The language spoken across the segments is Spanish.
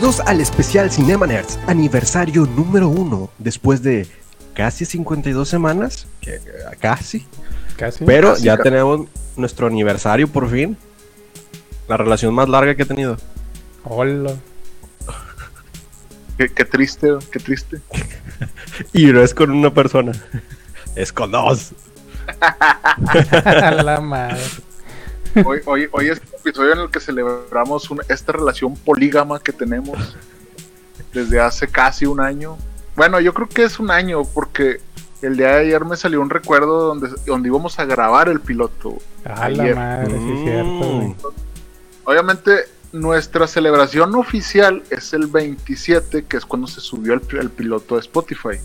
Bienvenidos al especial Cinema Nerds, aniversario número uno, después de casi 52 semanas, que, eh, casi, Casi. pero Casi, ya tenemos nuestro aniversario por fin, la relación más larga que he tenido. Hola. Qué, qué triste, qué triste. Y no es con una persona, es con dos. La madre. Hoy, hoy, hoy es episodio en el que celebramos esta relación polígama que tenemos desde hace casi un año. Bueno, yo creo que es un año porque el día de ayer me salió un recuerdo donde, donde íbamos a grabar el piloto. A la madre, sí es cierto, güey. Obviamente nuestra celebración oficial es el 27, que es cuando se subió el, el piloto de Spotify.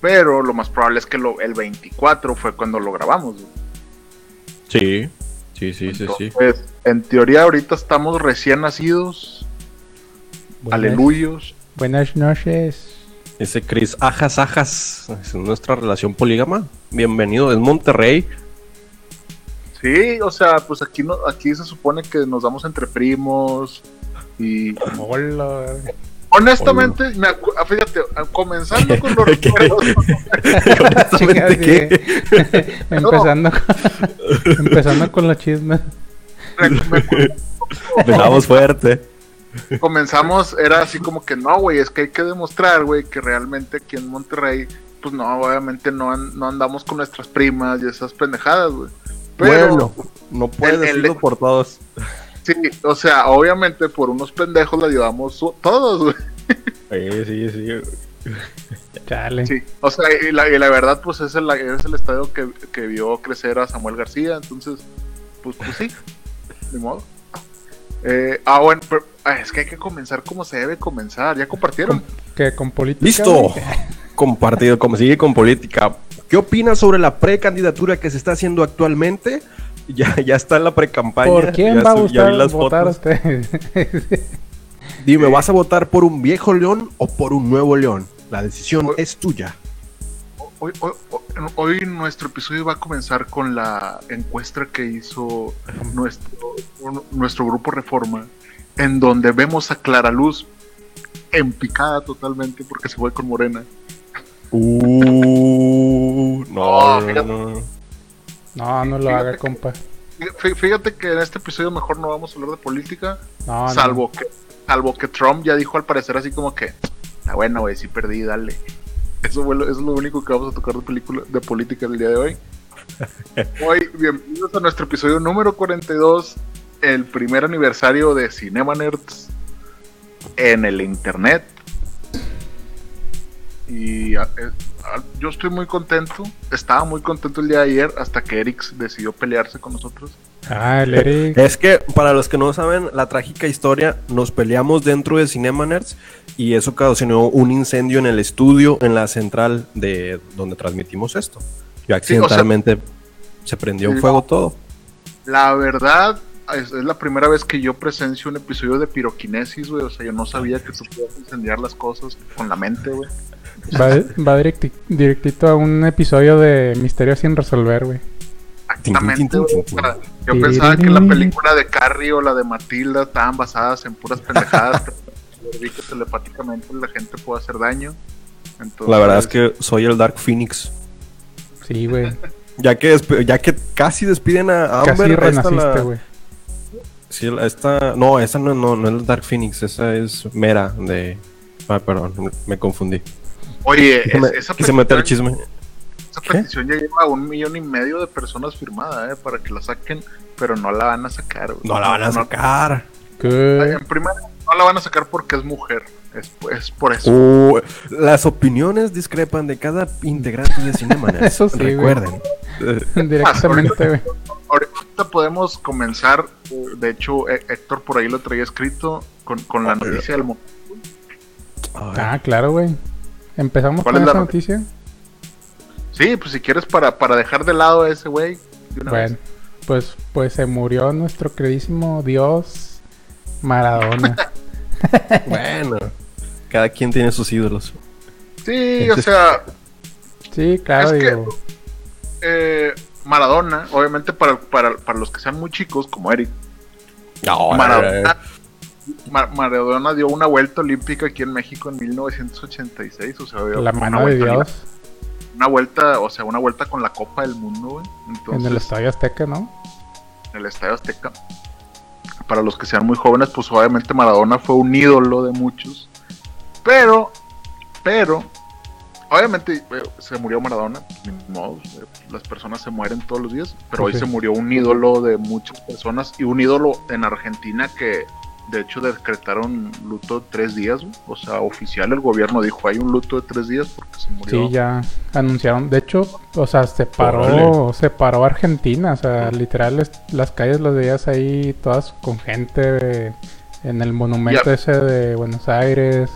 Pero lo más probable es que lo- el 24 fue cuando lo grabamos. güey. Sí, sí, sí, sí, sí. Entonces, en teoría ahorita estamos recién nacidos. Buenas- Aleluyos. Buenas noches. Ese Chris Ajas Ajas, es nuestra relación polígama. Bienvenido, es Monterrey. Sí, o sea, pues aquí no, aquí se supone que nos damos entre primos. Y Hola. Honestamente, me ah, fíjate, ah, comenzando con los ¿Qué? recuerdos, empezando, con, empezando con los chismes. me- me- Empezamos fuerte. comenzamos, era así como que no, güey, es que hay que demostrar, güey, que realmente aquí en Monterrey, pues no, obviamente no, no andamos con nuestras primas y esas pendejadas, güey. Pero, Bueno, no puedes el- el- decirlo por todos. Sí, o sea, obviamente por unos pendejos la llevamos todos, güey. Sí, sí, sí. Chale. Sí, o sea, y la, y la verdad, pues es el, es el estadio que, que vio crecer a Samuel García, entonces, pues, pues sí, de modo. Eh, ah, bueno, pero, ah, es que hay que comenzar como se debe comenzar, ya compartieron. Que con política. Listo. Compartido, como sigue con política. ¿Qué opinas sobre la precandidatura que se está haciendo actualmente? Ya, ya está en la precampaña. ¿Por quién ya va a gustar las votar fotos. usted? Dime, ¿vas a votar por un viejo león o por un nuevo león? La decisión es tuya. Hoy, hoy, hoy nuestro episodio va a comenzar con la encuesta que hizo nuestro, nuestro grupo Reforma, en donde vemos a Clara Luz en picada totalmente porque se fue con Morena. Uh, no, Oh, no, fíjate. no. No, no lo Fíjate haga, que- compa. Fí- Fíjate que en este episodio mejor no vamos a hablar de política, No, no. salvo que salvo que Trump ya dijo al parecer así como que está bueno güey sí perdí dale eso, es lo único que vamos a tocar de película de política el día de hoy hoy bienvenidos a nuestro episodio número 42 el primer aniversario de Cinema Nerds en el internet y a- eh, yo estoy muy contento estaba muy contento el día de ayer hasta que Eric decidió pelearse con nosotros Ah, el Eric. Es que, para los que no saben, la trágica historia, nos peleamos dentro de Cinema Nerds y eso ocasionó un incendio en el estudio, en la central de donde transmitimos esto. Y accidentalmente se prendió fuego todo. La verdad, es, es la primera vez que yo presencio un episodio de piroquinesis, güey. O sea, yo no sabía que tú podías incendiar las cosas con la mente, güey. Va, va directi- directito a un episodio de Misterio sin resolver, güey. Exactamente. O sea, Yo pensaba que la película de Carrie o la de Matilda estaban basadas en puras pendejadas. pero vi que telepáticamente la gente puede hacer daño. Entonces, La verdad es que soy el Dark Phoenix. Sí, güey. Ya que, ya que casi despiden a Amber, Casi güey. Sí, esta, no, esa no, no, no es el Dark Phoenix, esa es Mera de... Ah, perdón, me confundí. Oye, Quise, me- es- esa, quise meter el petición, chisme. esa ¿Qué? petición ya lleva un millón y medio de personas firmadas, eh, para que la saquen, pero no la van a sacar, güey. No la van a No- sacar. ¿Qué? En primer, no la van a sacar porque es mujer. Es, es por eso. Uh, las opiniones discrepan de cada integrante de Cinema Nerds. Eso sí, güey. Recuerden. Eh, Directamente, güey. Ahorita podemos comenzar. uh, De hecho, Hé- Héctor por ahí lo traía escrito con, con la noticia del momento. Ah, claro, güey. ¿Empezamos ¿Cuál con es la esa no- noticia? Sí, pues si quieres para, para dejar de lado a ese güey. Bueno, vez. pues, pues se murió nuestro queridísimo Dios Maradona. Bueno, cada quien tiene sus ídolos. Sí, o sea, sí, claro, Es que- eh, Maradona, obviamente para, para, para los que sean muy chicos, como Eric, No, Maradona, Ma- Maradona dio una vuelta olímpica aquí en México en 1986, o sea, La mano de Dios Una vuelta, o sea, una vuelta con la Copa del Mundo, güey. Entonces, en el Estadio Azteca, ¿no? en el Estadio Azteca. Para los que sean muy jóvenes, pues obviamente Maradona fue un ídolo de muchos. Pero, pero, obviamente eh, se murió Maradona, ni modo, eh, las personas se mueren todos los días, pero Pues hoy se murió un ídolo de muchas personas y un ídolo en Argentina que de hecho decretaron luto de tres días, güey. o sea, oficial el gobierno dijo hay un luto de tres días porque se murió. Sí, ya anunciaron. De hecho, o sea, se paró, se paró Argentina. O sea, literal, es- las calles las veías ahí todas con gente en el monumento Ya. ese de Buenos Aires.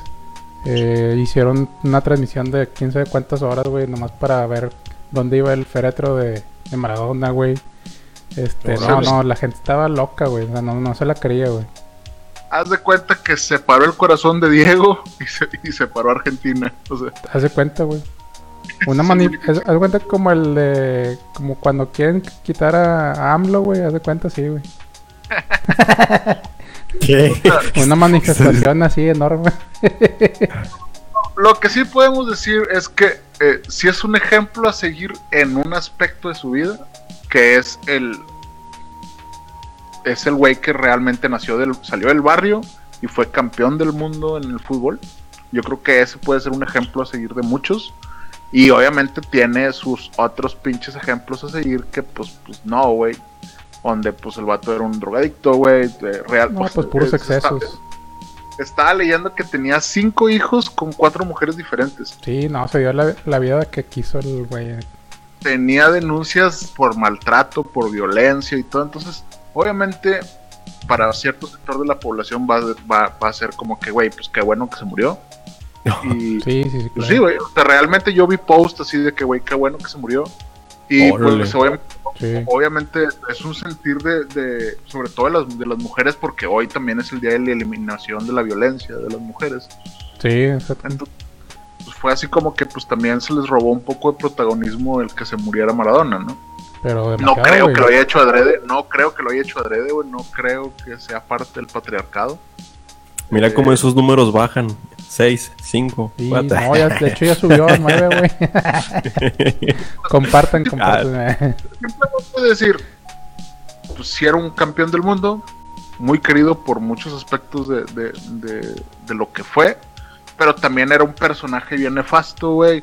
Eh, hicieron una transmisión de quién sabe cuántas horas, güey, nomás para ver dónde iba el féretro de, de Maradona, güey. Este, no, no, la gente estaba loca, güey. O sea, no, no se la creía, güey. Haz de cuenta que se paró el corazón de Diego y se, y se paró Argentina. O sea, Haz de cuenta, güey. Una Sí, mani... Haz haz de cuenta como el de... Como cuando quieren quitar a, a AMLO, güey. Haz de cuenta, sí, güey. ¿Qué? Una manifestación así enorme. Lo que sí podemos decir es que eh, si es un ejemplo a seguir en un aspecto de su vida, que es el es el güey que realmente nació del salió del barrio y fue campeón del mundo en el fútbol. Yo creo que ese puede ser un ejemplo a seguir de muchos. Y obviamente tiene sus otros pinches ejemplos a seguir que pues, pues no, güey. Donde pues el vato era un drogadicto, güey. Real, No, pues puros es- está- excesos. estaba leyendo que tenía cinco hijos con cuatro mujeres diferentes. Sí, no, se dio la, la vida que quiso el güey. Tenía denuncias por maltrato, por violencia y todo. Entonces, obviamente, para cierto sector de la población va, va, va a ser como que, güey, pues qué bueno que se murió. Y Sí, sí, sí. pues claro. sí, güey. O sea, realmente yo vi post así de que, güey, qué bueno que se murió. Y Órale. pues obviamente, Sí. obviamente es un sentir de, de sobre todo de las, de las mujeres, porque hoy también es el día de la eliminación de la violencia de las mujeres. Sí, exacto. Entonces, pues fue así como que pues también se les robó un poco de protagonismo el que se muriera Maradona, ¿no? Pero No creo güey. que lo haya hecho adrede, no creo que lo haya hecho adrede, güey, no creo que sea parte del patriarcado. Mira cómo esos números bajan. 6, 5, Sí, 4. no, ya, de hecho ya subió a 9, güey. compartan, compartan. Simplemente decir, pues si era un campeón del mundo, muy querido por muchos aspectos de, de, de- de lo que fue, pero también era un personaje bien nefasto, güey.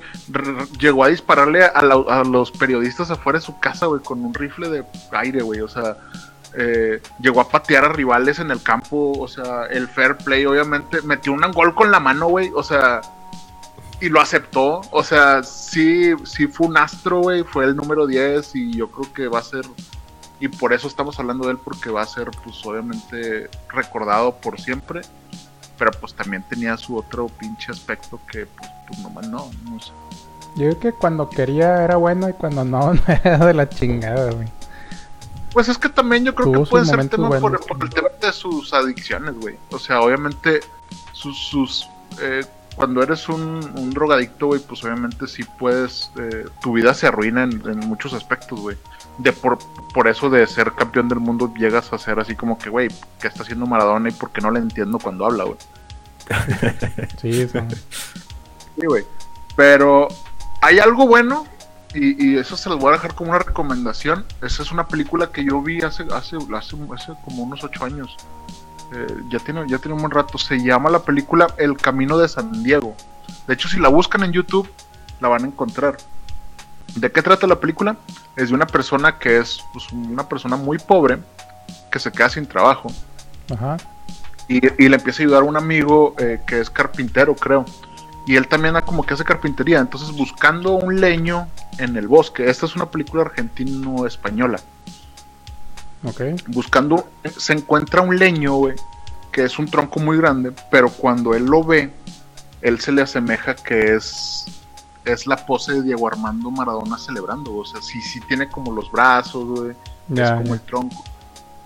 Llegó a dispararle a los periodistas afuera de su casa, güey, con un rifle de aire, güey. O sea, eh, llegó a patear a rivales en el campo, o sea, el fair play, obviamente, metió un gol con la mano, güey, o sea, y lo aceptó, o sea, sí, sí fue un astro, güey, fue el número 10 y yo creo que va a ser, y por eso estamos hablando de él, porque va a ser, pues, obviamente, recordado por siempre, pero pues también tenía su otro pinche aspecto que, pues, pues nomás no, no sé. Yo creo que cuando quería era bueno y cuando no, no era de la chingada, güey. Pues es que también yo creo Tuvo que puede ser tema por el tema de sus adicciones, güey. O sea, obviamente, sus, sus eh, cuando eres un, un drogadicto, güey, pues obviamente sí puedes, eh, tu vida se arruina en, en muchos aspectos, güey. De por, por eso de ser campeón del mundo llegas a ser así como que, güey, ¿qué está haciendo Maradona y por qué no le entiendo cuando habla, güey? Sí, eso. Sí, güey. Pero hay algo bueno y, y eso se los voy a dejar como una recomendación. Esa es una película que yo vi hace, hace, hace, hace como unos ocho años. Eh, ya, tiene, ya tiene un buen rato. Se llama la película El Camino de San Diego. De hecho, si la buscan en YouTube, la van a encontrar. ¿De qué trata la película? Es de una persona que es pues, una persona muy pobre que se queda sin trabajo Ajá. y, y le empieza a ayudar a un amigo eh, que es carpintero, creo. Y él también como que hace carpintería. Entonces, buscando un leño en el bosque. Esta es una película argentino-española. Ok. Buscando, se encuentra un leño, güey, que es un tronco muy grande. Pero cuando él lo ve, él se le asemeja que es es la pose de Diego Armando Maradona celebrando, o sea, sí, sí tiene como los brazos, güey, es como el tronco.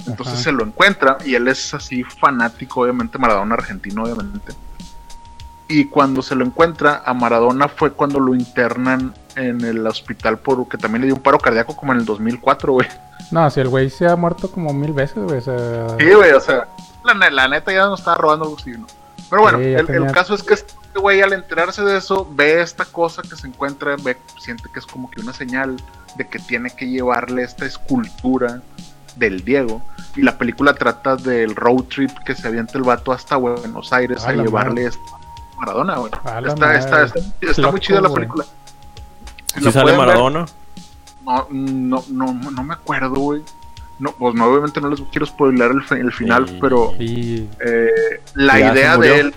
Entonces Ajá. se lo encuentra y él es así fanático, obviamente, Maradona argentino, obviamente. Y cuando se lo encuentra, a Maradona fue cuando lo internan en el hospital porque también le dio un paro cardíaco como en el 2004, güey. No, si el güey se ha muerto como mil veces, güey. O sea, Sí, güey, o sea, la, ne- la neta ya nos estaba robando algo así, ¿no? Pero bueno, Sí, el, caso es que este güey al enterarse de eso, ve esta cosa que se encuentra, ve, siente que es como que una señal de que tiene que llevarle esta escultura del Diego. Y la película trata del road trip que se avienta el vato hasta Buenos Aires A llevarle madre. esta Maradona, güey. Está, está, está, está Loco, muy chida la película. Si sale ver, Maradona. no, no, no, no me acuerdo, güey. No, pues no, obviamente no les quiero spoiler el, fi- el final, Sí. pero eh, la idea de él,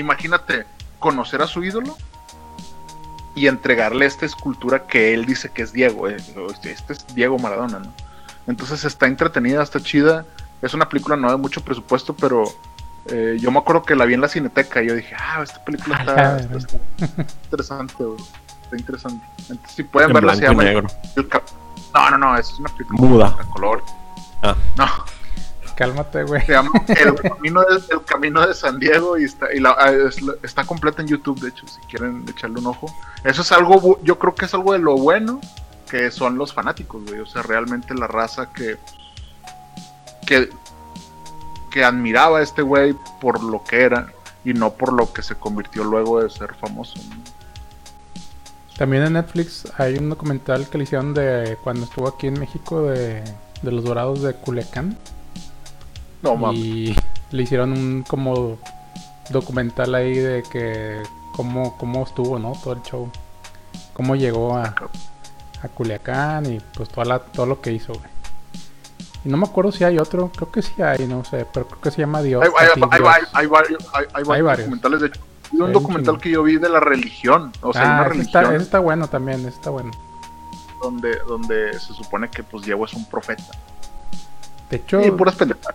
imagínate, conocer a su ídolo y entregarle esta escultura que él dice que es Diego. eh, Este es Diego Maradona, ¿no? Entonces está entretenida, está chida. Es una película no de mucho presupuesto, pero eh, yo me acuerdo que la vi en la cineteca y yo dije, ah, esta película A está, interesante, güey. Está interesante. Entonces, si pueden En verla, se llama El- negro. el Cap- No, no, no, es una película Muda. a color. Ah. No, cálmate, güey. se llama El Camino de, El Camino de San Diego y está, y la- ah, la- está completa en YouTube, de hecho, si quieren echarle un ojo. Eso es algo, yo creo que es algo de lo bueno que son los fanáticos, güey. O sea, realmente la raza que, que, que admiraba a este güey por lo que era y no por lo que se convirtió luego de ser famoso. ¿no? También en Netflix hay un documental que le hicieron de cuando estuvo aquí en México de, de los dorados de Culiacán. No, mames. y le hicieron un como documental ahí de que cómo, cómo estuvo, ¿no? Todo el show. Cómo llegó a, a Culiacán y pues toda la, todo lo que hizo, güey. Y no me acuerdo si hay otro, creo que sí hay, no sé, pero creo que se llama Dios. Hay, hay- hay- Dios. hay- varios, varios documentales. De hecho, hay un documental que yo vi de la religión. O sea, ah, una ese religión está, ese está bueno también, ese está bueno. donde, donde se supone que pues Diego es un profeta. De hecho, Y puras pendejadas.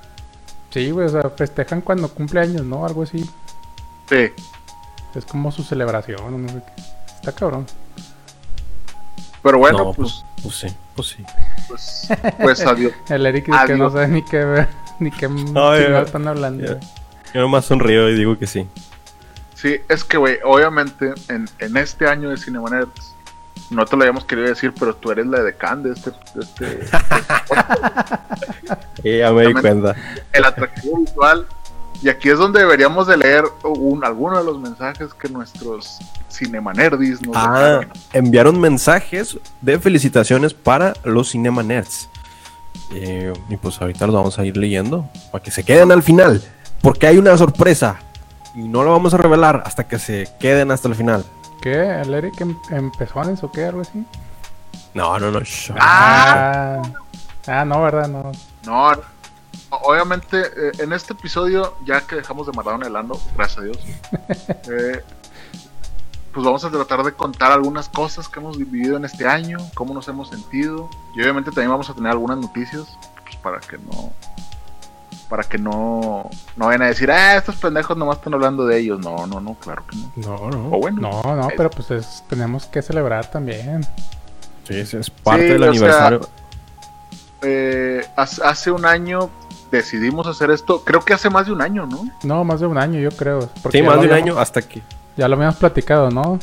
Sí, güey, o sea, festejan cuando cumple años, ¿no? Algo así. Sí. Es como su celebración, o no sé qué. Está cabrón. Pero bueno, no, pues, pues, pues sí, pues sí. pues, pues adiós. El Eric dice que no sabe ni qué ver, ni qué ya. están hablando. Güey. Yo nomás sonrío y digo que sí. Sí, es que, güey, obviamente en, en este año de Cinema Nerds, no te lo habíamos querido decir, pero tú eres la decán de este, de este ya me di Exactamente. cuenta. el atractivo visual. Y aquí es donde deberíamos de leer un, alguno de los mensajes que nuestros Cinema Nerdis nos Ah, enviaron mensajes de felicitaciones para los Cinema Nerds. Eh, y pues ahorita los vamos a ir leyendo para que se queden al final. Porque hay una sorpresa. Y no lo vamos a revelar hasta que se queden hasta el final. ¿Qué? ¿El Eric em- empezó en eso o qué? Algo así. No, no, no. Ah. Ah, ah, no, ¿verdad? No. No, no. obviamente eh, en este episodio, ya que dejamos de Maradona helando, gracias a Dios, eh, pues vamos a tratar de contar algunas cosas que hemos vivido en este año, cómo nos hemos sentido, y obviamente también vamos a tener algunas noticias, pues para que no para que no no vayan a decir, ah, estos pendejos nomás están hablando de ellos. No, no, no, claro que no. No, no. O bueno, No, no, pero pues es- tenemos que celebrar también. Sí, sí, es parte Sí, del o sea, aniversario. eh, hace hace un año decidimos hacer esto, creo que hace más de un año, ¿no? No, más de un año, yo creo. porque sí, más de un año hasta que. Ya lo habíamos platicado, ¿no?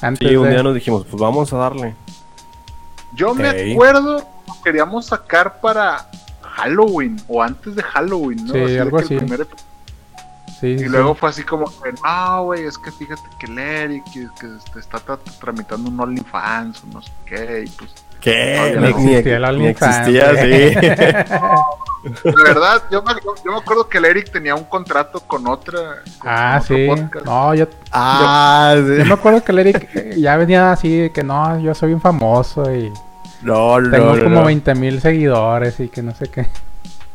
Antes Sí, un de- día nos dijimos, pues vamos a darle. Yo me acuerdo que queríamos sacar para Halloween o antes de Halloween, ¿no? Sí, de algo que el así. primer- Sí, sí, y sí. luego fue así como, que, no, güey, es que fíjate que el Eric que, que está tra- tramitando un OnlyFans o no sé qué, y pues, ¿Qué? No ni- existía el OnlyFans, existía, sí. de verdad, yo me, yo me acuerdo que el Eric tenía un contrato con otra. con Ah, otro sí. podcast. No, yo, ah, yo sí. me acuerdo que el Eric eh, ya venía así de que no, yo soy un famoso y No, no, tengo no, como no. 20 mil seguidores y que no sé qué.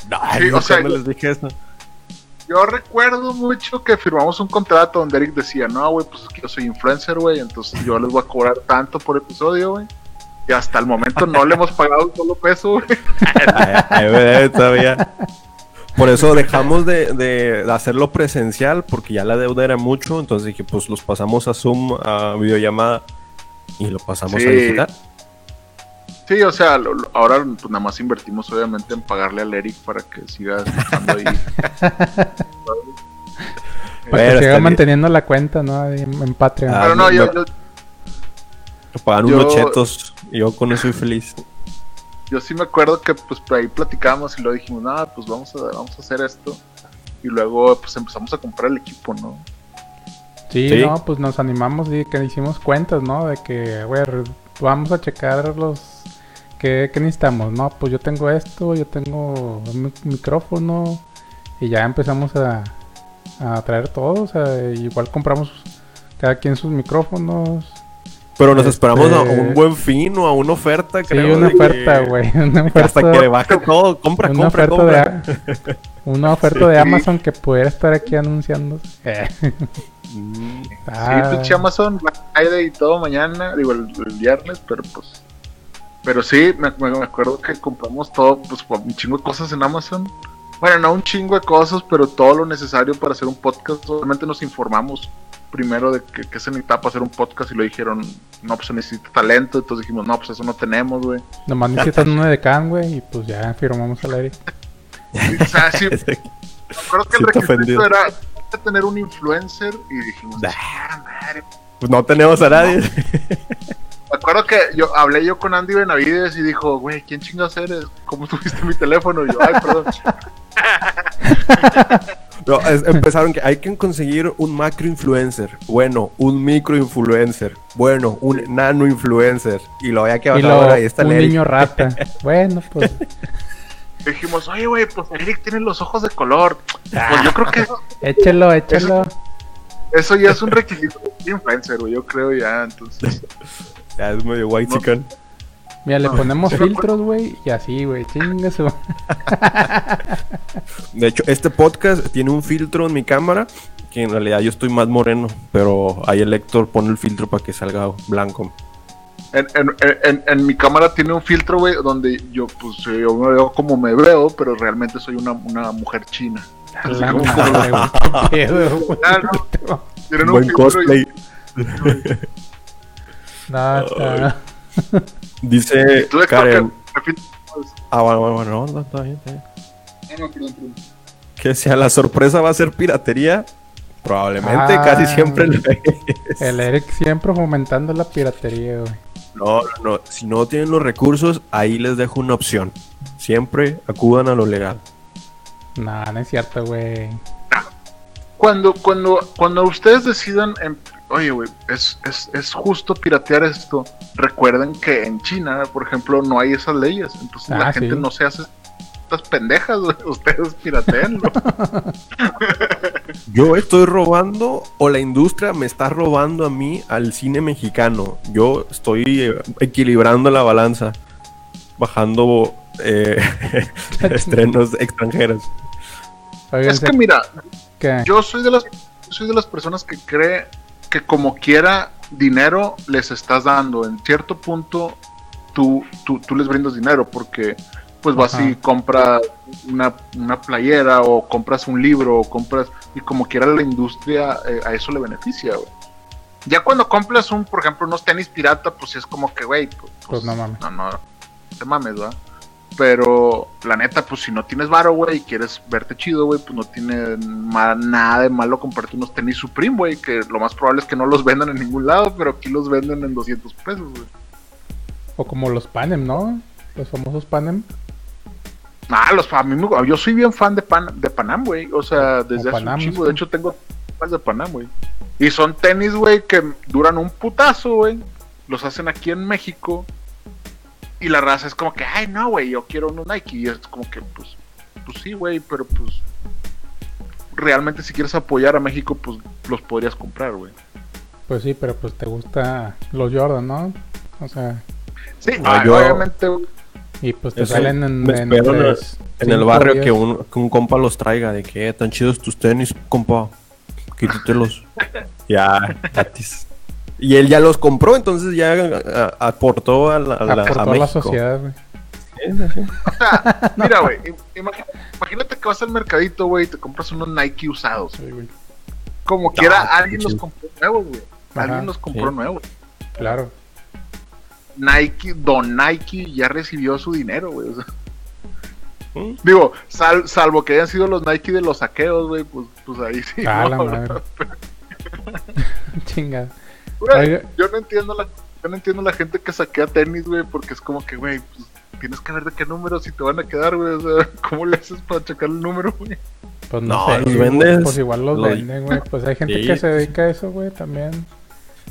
No, Sí, o sea, me les dije eso. Yo recuerdo mucho que firmamos un contrato donde Eric decía, no, güey, pues es que yo soy influencer, güey, entonces yo les voy a cobrar tanto por episodio, güey. Y hasta el momento no le hemos pagado un solo peso, güey. Ay, ay, güey, todavía. Por eso dejamos de, de- de hacerlo presencial, porque ya la deuda era mucho. Entonces dije, pues los pasamos a Zoom, a videollamada y lo pasamos Sí. a digital. Sí, o sea, lo- lo- ahora pues, nada más invertimos obviamente en pagarle al Eric para que siga estando ahí. Para que siga bien. manteniendo la cuenta, ¿no? En, en Patreon. Ah, Pero no, no, yo, yo, Me pagan Yo- unos chetos yo con eso soy feliz. yo sí me acuerdo que pues por ahí platicábamos y luego dijimos, nada, pues vamos a, vamos a hacer esto. Y luego pues empezamos a comprar el equipo, ¿no? Sí, Sí. no, pues nos animamos y que hicimos cuentas, ¿no? De que, güey, vamos a checar los... ¿Qué, qué necesitamos? No, pues yo tengo esto, yo tengo un mic- micrófono y ya empezamos a, a traer todo, o sea, igual compramos cada quien sus micrófonos. Pero nos Este- esperamos a un buen fin o a una oferta, Sí, creo. una de oferta, que- güey, una que Hasta que baje todo. Compra, una compra, oferta compra. de una oferta de Sí. Amazon que pudiera estar aquí anunciando. Eh, Mm, ah, Sí, pinche Amazon, Friday y todo mañana, digo el, el viernes, pero pues. Pero sí, me, me- me acuerdo que compramos todo, pues un chingo de cosas en Amazon. Bueno, no un chingo de cosas, pero todo lo necesario para hacer un podcast. Solamente nos informamos primero de que, que se necesitaba para hacer un podcast y lo dijeron, no, pues se necesita talento. Entonces dijimos, no, pues eso no tenemos, güey. Nomás necesitan una de can, güey, y pues ya firmamos al aire. O sea, sí, me acuerdo que el Siento requisito era tener un influencer y dijimos, Nah. "Ah, madre, Pues no tenemos a nadie. Me acuerdo que yo hablé yo con Andy Benavides y dijo, güey, ¿quién chingas eres? ¿Cómo tuviste mi teléfono? Y yo, ay, perdón. No, es- empezaron que hay que conseguir un macro influencer. Bueno, un micro influencer. Bueno, un nano influencer. Y lo había que Y bajar ahora. Ahí está un Eric. niño rata. bueno, pues Dijimos, oye, güey, pues Eric tiene los ojos de color. Pues yo creo que eso, échelo, échelo. eso ya es un requisito de influencer, güey, yo creo ya, entonces. Ya es medio white No. chicken. Mira, le No, ponemos filtros, güey, y así, güey, chinga su- De hecho, este podcast tiene un filtro en mi cámara. Que en realidad yo estoy más moreno. Pero ahí el Héctor pone el filtro para que salga blanco. En, en, en, en mi cámara tiene un filtro, güey, donde yo, pues, yo me veo como me veo, pero realmente soy una, una mujer china. La como- madre, pedo. Ah, no. Buen filtro y- cosplay. No, está- Dice Karen. Ah, bueno, bueno, bueno, no, no, está bien, está bien. Ah, no, perdón, perdón. Que si a la sorpresa va a ser piratería, probablemente Ah. casi siempre lo es. El Eric siempre fomentando la piratería, güey. No, no, no, si no tienen los recursos, ahí les dejo una opción. Siempre acudan a lo legal. No, no es cierto, güey. Cuando, cuando, cuando ustedes decidan, em- oye, güey, es, es, es justo piratear esto, recuerden que en China, por ejemplo, no hay esas leyes. Entonces la Ah, gente sí. no se hace estas pendejas, güey. Ustedes pirateenlo. Yo estoy robando o la industria me está robando a mí al cine mexicano. Yo estoy eh, equilibrando la balanza, bajando eh, estrenos extranjeros. Oigan, es que mira, ¿qué? yo soy de las yo soy de las personas que cree que como quiera dinero les estás dando. En cierto punto tú, tú, tú les brindas dinero porque pues vas Ajá. y compras una, una playera o compras un libro o compras y como quiera la industria eh, a eso le beneficia, güey. Ya cuando compras un, por ejemplo, unos tenis pirata, pues sí es como que, güey, pues, Pues no mames. no, no, te mames, ¿verdad? Pero la neta, pues si no tienes varo, güey, y quieres verte chido, güey, pues no tiene nada de malo comprarte unos tenis Supreme, güey, que lo más probable es que no los vendan en ningún lado, pero aquí los venden en 200 pesos, güey. O como los Panem, ¿no? Los famosos Panem. Ah, los a mí me- yo soy bien fan de, Pan, de Panam, güey. O sea, desde hace Panam, un chingo. De hecho, tengo más de Panam, güey. Y son tenis, güey, que duran un putazo, güey. Los hacen aquí en México. Y la raza es como que, ay, no, güey, yo quiero unos Nike. Y es como que, pues, pues sí, güey, pero pues. Realmente, si quieres apoyar a México, pues los podrías comprar, güey. Pues sí, pero pues te gusta los Jordan, ¿no? O sea, Sí, Ah, ah, yo- obviamente, güey. y pues te Eso, salen en, me en el- tres, En el cinco barrio días. que un, que un compa los traiga, de que "Eh, tan chidos tus tenis, compa. Quítatelos. ya, gratis. Y él ya los compró, entonces ya a- a- aportó a, la, a, la- Aportó a a la México. sociedad, güey. O sea, mira, güey, imagínate que vas al mercadito, güey, y te compras unos Nike usados. Güey. Como quiera, Ah, alguien los compró nuevos, güey. Alguien los compró sí. nuevos. Claro. Nike, Don Nike ya recibió su dinero, güey. o sea. ¿Mm? Digo, sal- salvo que hayan sido los Nike de los saqueos, güey, pues, pues ahí sí. Ah, ¿no? la madre. Chinga. Güey, yo no entiendo la, yo no entiendo la gente que saquea tenis, güey, porque es como que, güey, pues tienes que ver de qué números si te van a quedar, güey. O sea, ¿cómo le haces para checar el número, güey? Pues no, No, sé. los güey, vendes. Pues igual los Lo- venden, güey. Pues hay gente Sí, que se dedica a eso, güey, también.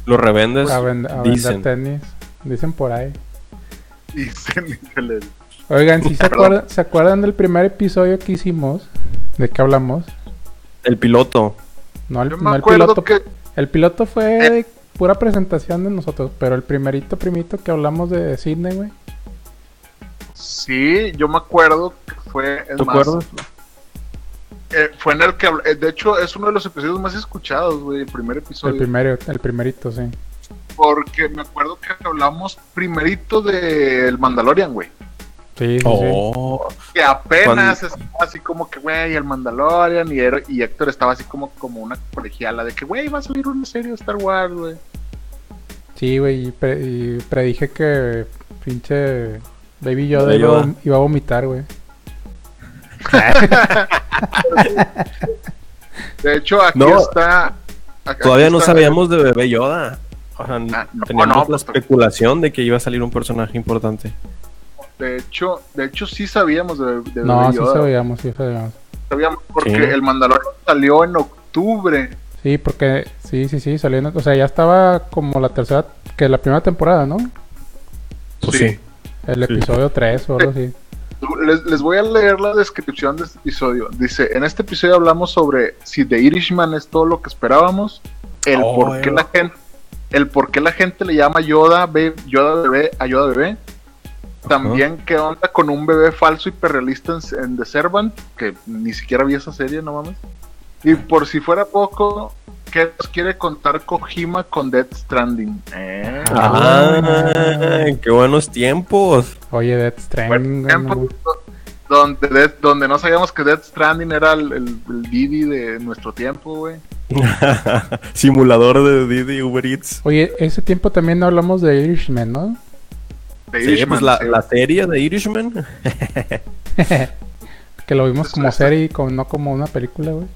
Lo revendes, A, vend- a dicen. vender tenis. Dicen por ahí. Y se híjole, Oigan, ¿sí se, acuerdan, ¿se acuerdan del primer episodio que hicimos? ¿De qué hablamos? El piloto. No el, Yo no me el acuerdo piloto. que El piloto fue Eh. Pura presentación de nosotros, pero el primerito primito que hablamos de cine, güey. sí, yo me acuerdo que fue, es ¿Te más, acuerdas? eh, fue en el que, habl- eh, de hecho, es uno de los episodios más escuchados, güey, el primer episodio. El primero, el primerito, sí. Porque me acuerdo que hablamos primerito del Mandalorian, güey. Sí, sí, sí. Oh, Que apenas estaba así como que, güey, el Mandalorian y, Héctor estaba así como, como una colegiala de que, güey, va a salir una serie de Star Wars, güey. Sí, güey, y, pre- y predije que pinche Baby Yoda, iba, a iba vomitar, güey. De hecho, aquí No. está. aquí todavía no sabíamos de Bebé Yoda. O sea, Ah, no, teníamos no, la pues, especulación de que iba a salir un personaje importante. De hecho, de hecho sí sabíamos de, de No, Baby sí Yoda. sabíamos, sí sabíamos. Sabíamos porque Sí. el Mandalorian salió en octubre. Sí, porque sí, sí, sí, salió. en- O sea, ya estaba como la tercera, que la primera temporada, ¿no? Pues Sí. sí. El Sí. episodio 3 o algo así. Les, les voy a leer la descripción de este episodio. Dice, en este episodio hablamos sobre si The Irishman es todo lo que esperábamos, el Oh, por qué eh. la gente, el por qué la gente le llama Yoda, Yoda bebé a Yoda bebé. También qué onda con un bebé falso hiperrealista en, en The Servant, que ni siquiera vi esa serie, no mames. Y por si fuera poco, ¿qué nos quiere contar Kojima con Death Stranding? Eh, Ah, qué buenos tiempos. Oye, Death Stranding, donde, donde no sabíamos que Death Stranding era el, el, el Didi de nuestro tiempo, güey. Simulador de Didi Uber Eats. Oye, ese tiempo también hablamos de Irishman, ¿no? De Sí, Irishman, pues la, sí. la serie de Irishman. que lo vimos Pues, como serie como, no como una película, güey.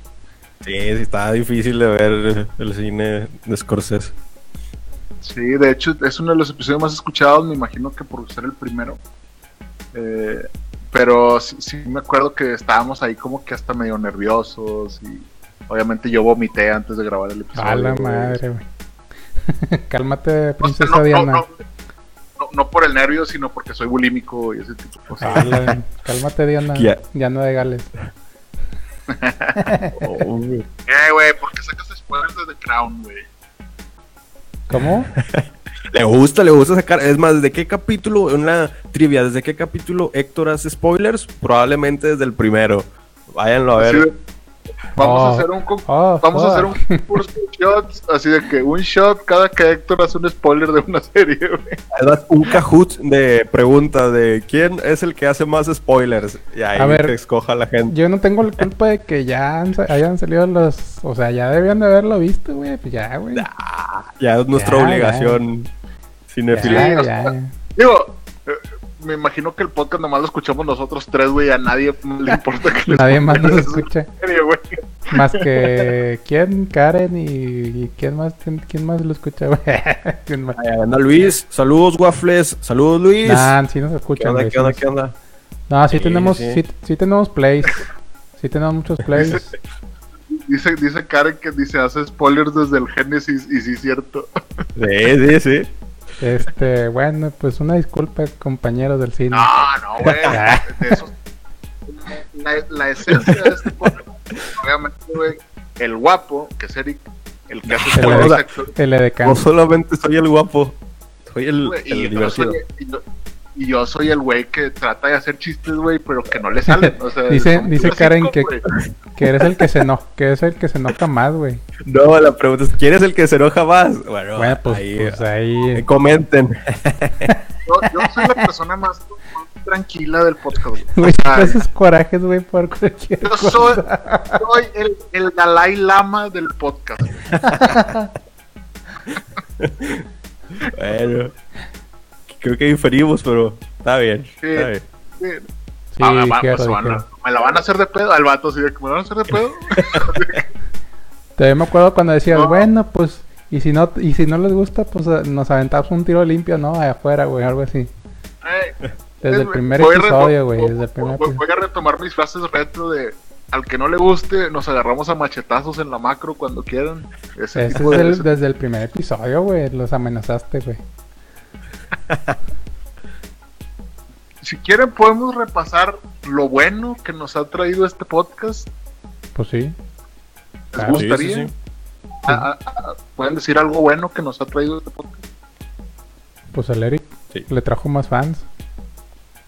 Sí, sí, está difícil de ver el cine de Scorsese. Sí, de hecho es uno de los episodios más escuchados, me imagino que por ser el primero. Eh, pero sí, sí me acuerdo que estábamos ahí como que hasta medio nerviosos y obviamente yo vomité antes de grabar el episodio. A la madre, güey. Cálmate, O sea, princesa no, no, Diana. no, no- no por el nervio, sino porque soy bulímico y ese tipo de cosas. A la- Cálmate, Diana. Ya. Diana de Gales. Oh, güey. Eh, güey, ¿por qué sacas spoilers de The Crown, güey? ¿Cómo? le gusta, le gusta sacar. Es más, ¿desde qué capítulo? Una trivia, ¿desde qué capítulo Héctor hace spoilers? Probablemente desde el primero. Váyanlo a ver. de- vamos Oh. a hacer un Oh, vamos a hacer un de shots, así de que un shot cada que Héctor hace un spoiler de una serie, güey. Un Kahoot de preguntas de quién es el que hace más spoilers. Y ahí A ver. que escoja la gente. Yo no tengo la culpa de que ya han hayan salido los. O sea, ya debían de haberlo visto, güey. Pues ya, güey. Ya es nuestra Ya, obligación Ya, cinefila. ya, o ya. sea, Digo, me imagino que el podcast nomás lo escuchamos nosotros tres, güey. A nadie le importa que Nadie más nos güey. Más que. ¿Quién? Karen y. y ¿Quién más? ¿Quién, quién más lo escucha, güey? ¿Quién más? Ahí anda Luis. Saludos, Waffles. Saludos, Luis. Nah, sí nos ¿Qué escuchan, onda, güey. qué onda, qué onda? No, sí, Sí, tenemos, sí. sí. Sí, tenemos plays. Sí tenemos muchos plays. Dice, dice Karen que dice hace spoilers desde el Génesis, y sí es cierto. Sí, sí, sí. Este, bueno, pues una disculpa, compañeros del cine. No, no, güey. Eso. La, la esencia de este podcast, obviamente, güey. El guapo, que es Eric, el que hace El El edecán. No solamente soy el guapo, soy el, güey, el y, divertido. soy, y, yo, y yo soy el güey que trata de hacer chistes, güey, pero que no le salen. O sea, Dice- dice Karen cinco, que- eres el que se enoja, que es el que se enoja más, güey. No, la pregunta es: ¿quién es el que se enoja más? Bueno, Bueno, pues ahí, pues eh, ahí. comenten. Yo, yo soy la persona más tranquila del podcast. güey. Corajes, güey, por cualquier yo cosa. soy, soy el, el Dalai Lama del podcast. Bueno, creo que diferimos, pero está bien. Sí. Está bien. Sí. Sí, Ah, va, dijeron, pues, van a- me la van a hacer de pedo al vato, así de que me la van a hacer de pedo. Todavía me acuerdo cuando decías, No. bueno, pues, y si no, y si no les gusta, pues eh, nos aventamos un tiro limpio, ¿no? Allá afuera, güey, algo así. Eh, Desde el primer episodio, güey, voy- desde el primer voy, episodio. voy a retomar mis frases retro de al que no le guste, nos agarramos a machetazos en la macro cuando quieran. Ese Ese tipo es de- el- ese- desde el primer episodio, güey, los amenazaste, güey. Si quieren podemos repasar lo bueno que nos ha traído este podcast. Pues sí. ¿Les Claro. Sí, gustaría? sí, sí. Ah, ah, ah, ¿Pueden decir algo bueno que nos ha traído este podcast? Pues el Eric Sí. le trajo más fans.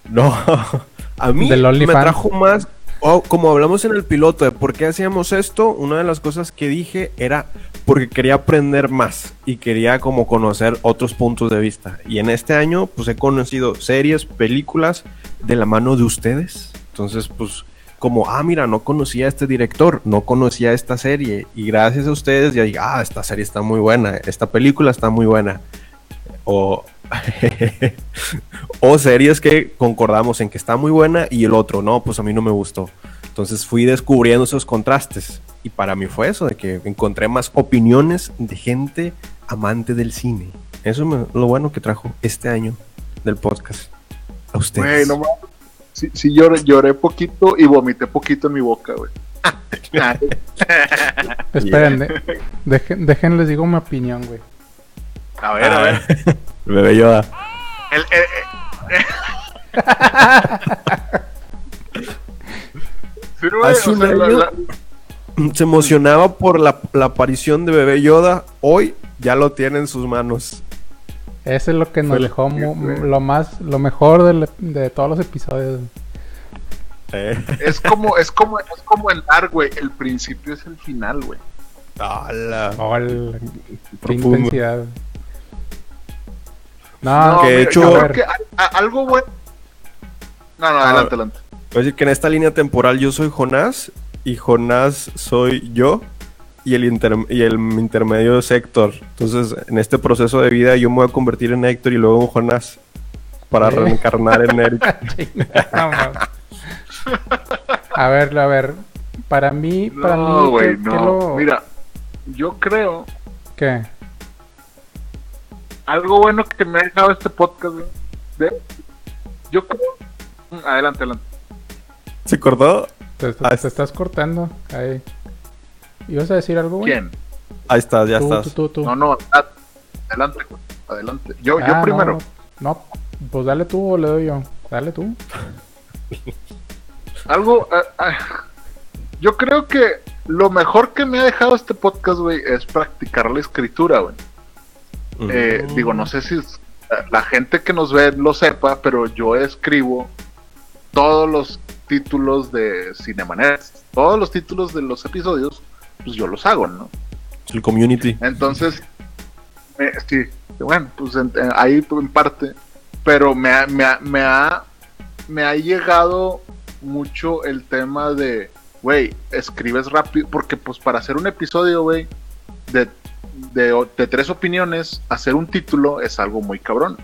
No, a mí me trajo más, oh, como hablamos en el piloto de por qué hacíamos esto, una de las cosas que dije era porque quería aprender más y quería como conocer otros puntos de vista. Y en este año pues he conocido series, películas de la mano de ustedes. Entonces pues como, ah, mira, no conocía a este director, no conocía esta serie y gracias a ustedes ya dije, ah, esta serie está muy buena, esta película está muy buena. O o series que concordamos en que está muy buena y el otro, no, pues a mí no me gustó. Entonces fui descubriendo esos contrastes y para mí fue eso, de que encontré más opiniones de gente amante del cine. Eso es lo bueno que trajo este año del podcast. A Güey, ustedes. no mames. Sí, sí lloré, lloré poquito y vomité poquito en mi boca, güey. Esperen, de- dejen, déjenles digo mi opinión, güey. a ver, a Ah, ver. Bebé Yoda. El- el- el- Hace año- la- Se emocionaba por la, la aparición de Bebé Yoda. Hoy ya lo tiene en sus manos. Eso es lo que nos dejó lo más, lo mejor del- de, todos los episodios. Eh. es como, es como, es como el dar, güey. El principio es el final, güey. ¡Hala! Oh, el- qué Profundo. intensidad. No, que de hecho- yo creo que algo bueno. No, no, Ah, adelante, adelante. Voy a decir que en esta línea temporal yo soy Jonás y Jonás soy yo y el, inter- y el intermedio es Héctor. Entonces, en este proceso de vida yo me voy a convertir en Héctor y luego en Jonás para ¿Eh? reencarnar en Eric. No, a ver, a ver. Para mí, para No, mí, güey, ¿qué- qué no. lo- Mira, yo creo ¿Qué? Algo bueno que me ha dejado este podcast, güey. de- Yo creo. Mm, Adelante, adelante. ¿Se acordó? Te, te- Ah, te estás cortando. Ahí. ¿Ibas a decir algo, güey? ¿Quién? Ahí estás, ya tú, estás. Tú, tú, tú. No, no, a- adelante, güey, adelante. Yo, Ah, yo no, primero. No, no, pues dale tú o le doy yo. Dale tú. Algo. ah, ah, yo creo que lo mejor que me ha dejado este podcast, güey, es practicar la escritura, güey. Eh, digo, no sé si es- la gente que nos ve lo sepa, pero yo escribo todos los títulos de Cinemanet, todos los títulos de los episodios, pues yo los hago, ¿no? El community. Entonces, eh, sí, bueno, pues en- en- ahí en parte, pero me ha, me ha, me ha, me ha llegado mucho el tema de, güey, escribes rápido, porque pues para hacer un episodio, güey, de, de, de tres opiniones, hacer un título es algo muy cabrón.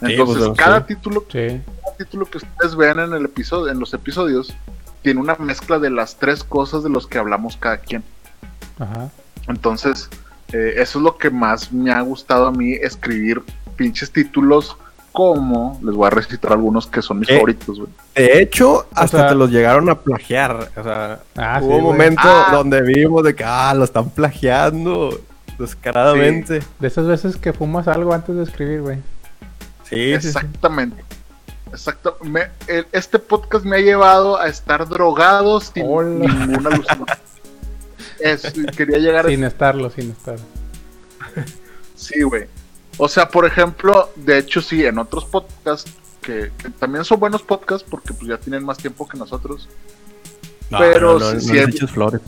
Sí, Entonces, pues, cada sí. título Sí. cada título que ustedes vean en el episodio, en los episodios, tiene una mezcla de las tres cosas de los que hablamos cada quien. Ajá. Entonces, eh, eso es lo que más me ha gustado a mí, escribir pinches títulos como, les voy a recitar algunos que son mis Eh, favoritos, güey. De hecho, hasta sea- te los llegaron a plagiar. O sea, Ah, hubo sí, un momento Ah. donde vimos de que, ah, lo están plagiando descaradamente. De esas veces que fumas algo antes de escribir, güey. Sí, sí, sí. Exactamente. Exacto. Me- el- este podcast me ha llevado a estar drogado sin Hola. ninguna. Es- quería llegar a Sin estarlo, sin estar. Sí, güey. O sea, por ejemplo, de hecho sí, en otros podcasts, que, que también son buenos podcasts porque pues ya tienen más tiempo que nosotros, No, Pero no, no, he- flores.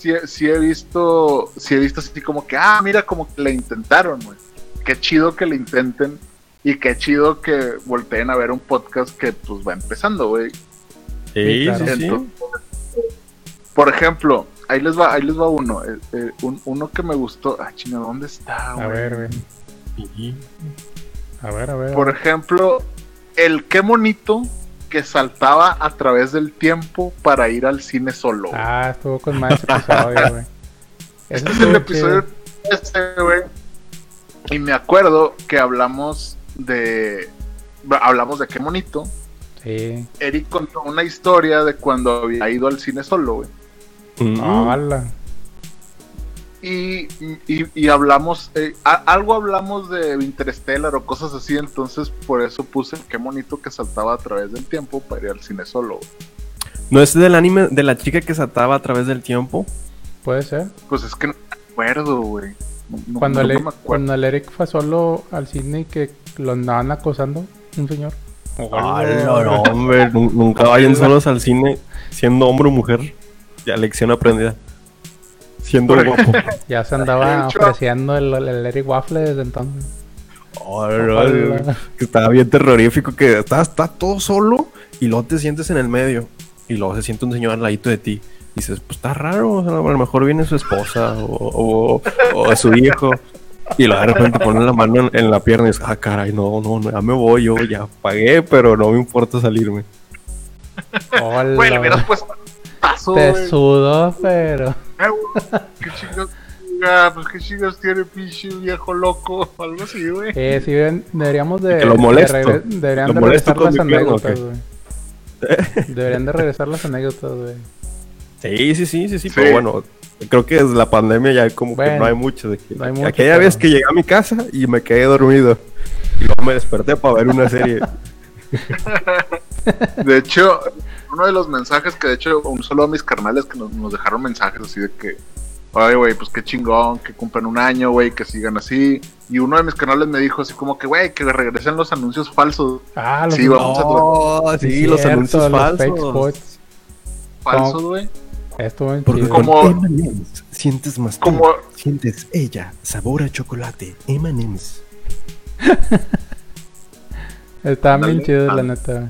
Sí, sí he visto, sí he visto así como que, ah, mira, como que le intentaron, güey. Qué chido que le intenten, Y qué chido que volteen a ver un podcast que pues va empezando, güey. Sí, claro. sí, Por ejemplo, ahí les va, ahí les va uno. eh, eh, un- uno que me gustó. Ah, chinga, ¿dónde está, A güey? ver, güey. Sí. A ver, a ver. Por ejemplo, el qué bonito que saltaba a través del tiempo para ir al cine solo. Ah, estuvo con más episodio, güey. Este es el episodio este, güey. Y me acuerdo que hablamos de. Hablamos de qué bonito. Sí. Eric contó una historia de cuando había ido al cine solo, güey. Mm. Y, y, y hablamos, eh, a- algo hablamos de Interstellar o cosas así, entonces por eso puse qué bonito que saltaba a través del tiempo para ir al cine solo. ¿No es del anime de la chica que saltaba a través del tiempo? Puede ser. Pues es que no me acuerdo, güey. No- Cuando, no el, me cuando el Eric fue solo al cine y que lo andaban acosando, un señor. No, no, hombre. nu- Nunca vayan solos al cine siendo hombre o mujer. Ya lección aprendida. Siendo guapo. Ya se andaba ofreciendo el, el Eric Waffle desde entonces. Ay, no, que estaba bien terrorífico que está, está todo solo y luego te sientes en el medio y luego se siente un señor al ladito de ti. Y dices, pues está raro, o sea, a lo mejor viene su esposa o, o, o su hijo. Y luego de repente ponen la mano en, en la pierna y dices, ah, caray, no, no, no, ya me voy, yo ya pagué, pero no me importa salirme. Hola. Güey, le hubieras puesto paso, Te sudó, pero. Güey, ¿Qué chingados? Ah, pues qué chingados tiene pinche viejo loco o algo así, güey. Eh, sí, ven- deberíamos de. Que lo molesto. de deberían Lo de molesto regresar con las mi pierna, ¿o anécdotas, güey. Deberían de regresar las anécdotas, güey. Sí, sí, sí, sí, sí, pero bueno, creo que desde la pandemia ya como que no hay mucho de que... no hay mucho, Aquella pero- vez que llegué a mi casa y me quedé dormido y luego me desperté para ver una serie. De hecho, uno de los mensajes que de hecho un solo a mis carnales que nos, nos dejaron mensajes así de que, ay, güey, pues qué chingón, que cumplan un año, güey, que sigan así. Y uno de mis canales me dijo así como que, güey, que regresen los anuncios falsos. Ah, los Sí, vamos a Oh, sí, Sí, los cierto, anuncios los falsos. Falsos, güey. Estuvo bien Porque Como- M&M's sientes más tú, Como, sientes ella, sabor a chocolate, M&M's. Estaban bien chidos, la Ah. neta. güey.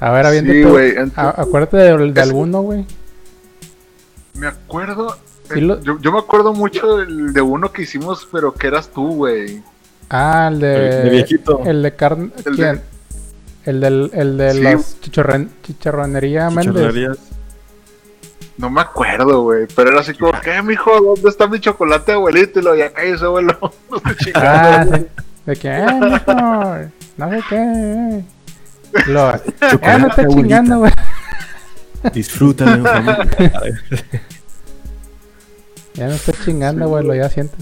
A ver, aviéntate. sí, güey. a- entonces- Acuérdate de, de Es- alguno, güey. Me acuerdo. Sí eh, lo- yo, yo me acuerdo mucho del- de uno que hicimos, pero que eras tú, güey. Ah, el de. El de viejito. El de carne. El ¿Quién? El del, el de Sí. las chichorren- chicharronería Méndez. No me acuerdo, güey. Pero era así como, ¿qué, mijo? ¿Dónde está mi chocolate, abuelito? Y lo ya cállese, abuelo. Ah, sí. De que, eh, mejor. No sé qué. eh. Lo, eh, no Chocolate, está chingando, güey. Familia. Ya no está chingando, güey. Lo ya sientes.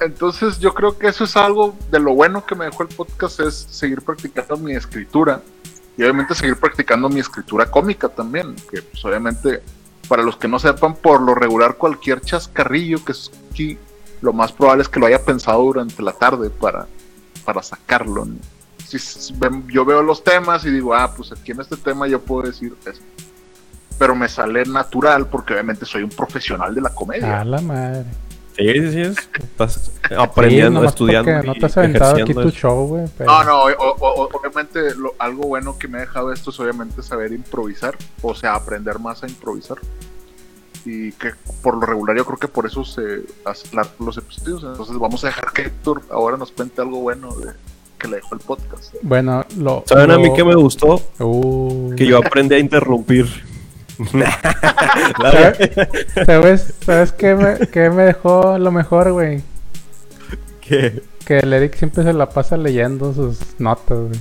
Entonces yo creo que eso es algo de lo bueno que me dejó el podcast es seguir practicando mi escritura y obviamente seguir practicando mi escritura cómica también, que pues obviamente para los que no sepan por lo regular cualquier chascarrillo que es aquí lo más probable es que lo haya pensado durante la tarde para, para sacarlo. ¿no? Si s- ven- yo veo los temas y digo, ah, pues aquí en este tema yo puedo decir esto. Pero me sale natural porque obviamente soy un profesional de la comedia. A la madre. Sí, sí, sí, es. Estás Sí, aprendiendo, nomás estudiando. No y te has aventado aquí ejerciendo tu show, güey. pero- No, no, o- o- obviamente lo- algo bueno que me ha dejado esto es obviamente saber improvisar, o sea, aprender más a improvisar. Y que por lo regular yo creo que por eso se hacen los episodios. Entonces vamos a dejar que Héctor ahora nos cuente algo bueno de que le dejó el podcast. Bueno, lo. ¿Saben a mí que me gustó? Uh, Que yo aprendí a interrumpir. ¿Sabes, ¿Sabes, ¿sabes qué, me, qué me dejó lo mejor, güey? ¿Qué? Que el Eric siempre se la pasa leyendo sus notas, güey.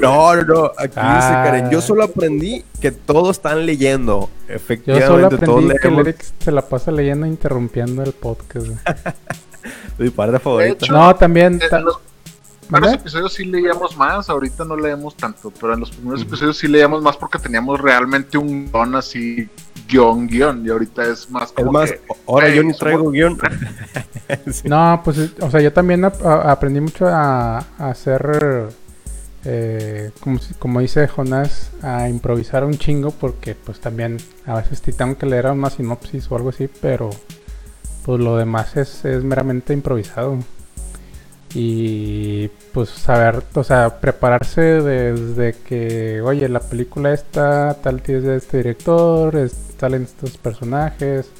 No, no, no. Aquí Ah. dice Karen. Yo solo aprendí que todos están leyendo. Yo Efectivamente, solo todos aprendí que el leemos. Eric se la pasa leyendo e interrumpiendo el podcast. Mi parte favorita. De hecho, No, también. en los primeros episodios sí leíamos más, ahorita no leemos tanto, pero en los primeros episodios sí leíamos más porque teníamos realmente un guion así, guion, guion, y ahorita es más Es como más, que, ahora "Hey, yo ni somos- traigo guion. Sí. No, pues, o sea, yo también a- aprendí mucho a, a hacer, eh, como, como dice Jonás, a improvisar un chingo, porque pues también a veces sí tengo que leer una sinopsis o algo así, pero pues lo demás es, es meramente improvisado. Y pues saber, o sea, prepararse desde que, oye, la película está, tal es de este director, es, salen estos personajes,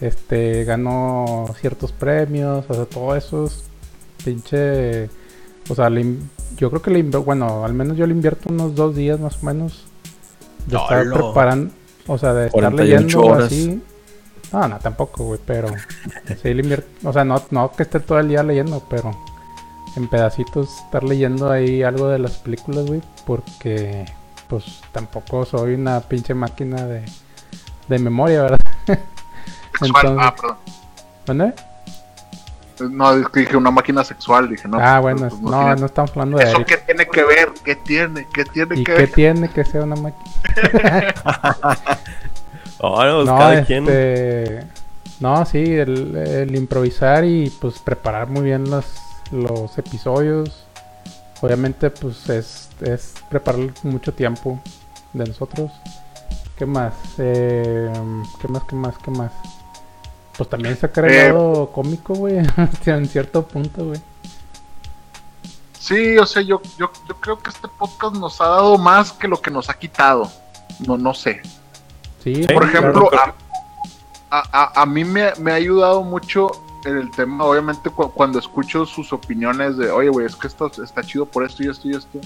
este, ganó ciertos premios, o sea, todo eso es pinche, o sea, yo creo que le, bueno, al menos yo le invierto unos dos días más o menos de estar preparando, o sea, de estar leyendo así. No, no, tampoco, güey, pero sí le invierto, o sea, no, no que esté todo el día leyendo, pero en pedacitos estar leyendo ahí algo de las películas, güey, porque pues tampoco soy una pinche máquina de, de memoria, ¿verdad? Entonces, ah, perdón. ¿Dónde? No, es que dije una máquina sexual, dije, no. Ah, pues, bueno, pues, no, no, estamos hablando de ¿Eso qué tiene que ver? ¿Qué tiene? ¿Qué tiene ¿Y que qué tiene que ser una máquina? oh, no, este... no, sí, el, el, improvisar y pues preparar muy bien los, los episodios. Obviamente, pues es, es preparar mucho tiempo de nosotros. ¿Qué más? Eh, ¿Qué más? ¿Qué más? ¿Qué más? Pues también sacar el eh, lado cómico, güey. en cierto punto, güey. Sí, o sea, yo, yo, yo creo que este podcast nos ha dado más que lo que nos ha quitado. No, no sé. Sí, Por ejemplo, a, a, a, mí me, me, ha ayudado mucho en el tema, obviamente, cuando escucho sus opiniones de, oye, güey, es que esto está chido por esto y esto y esto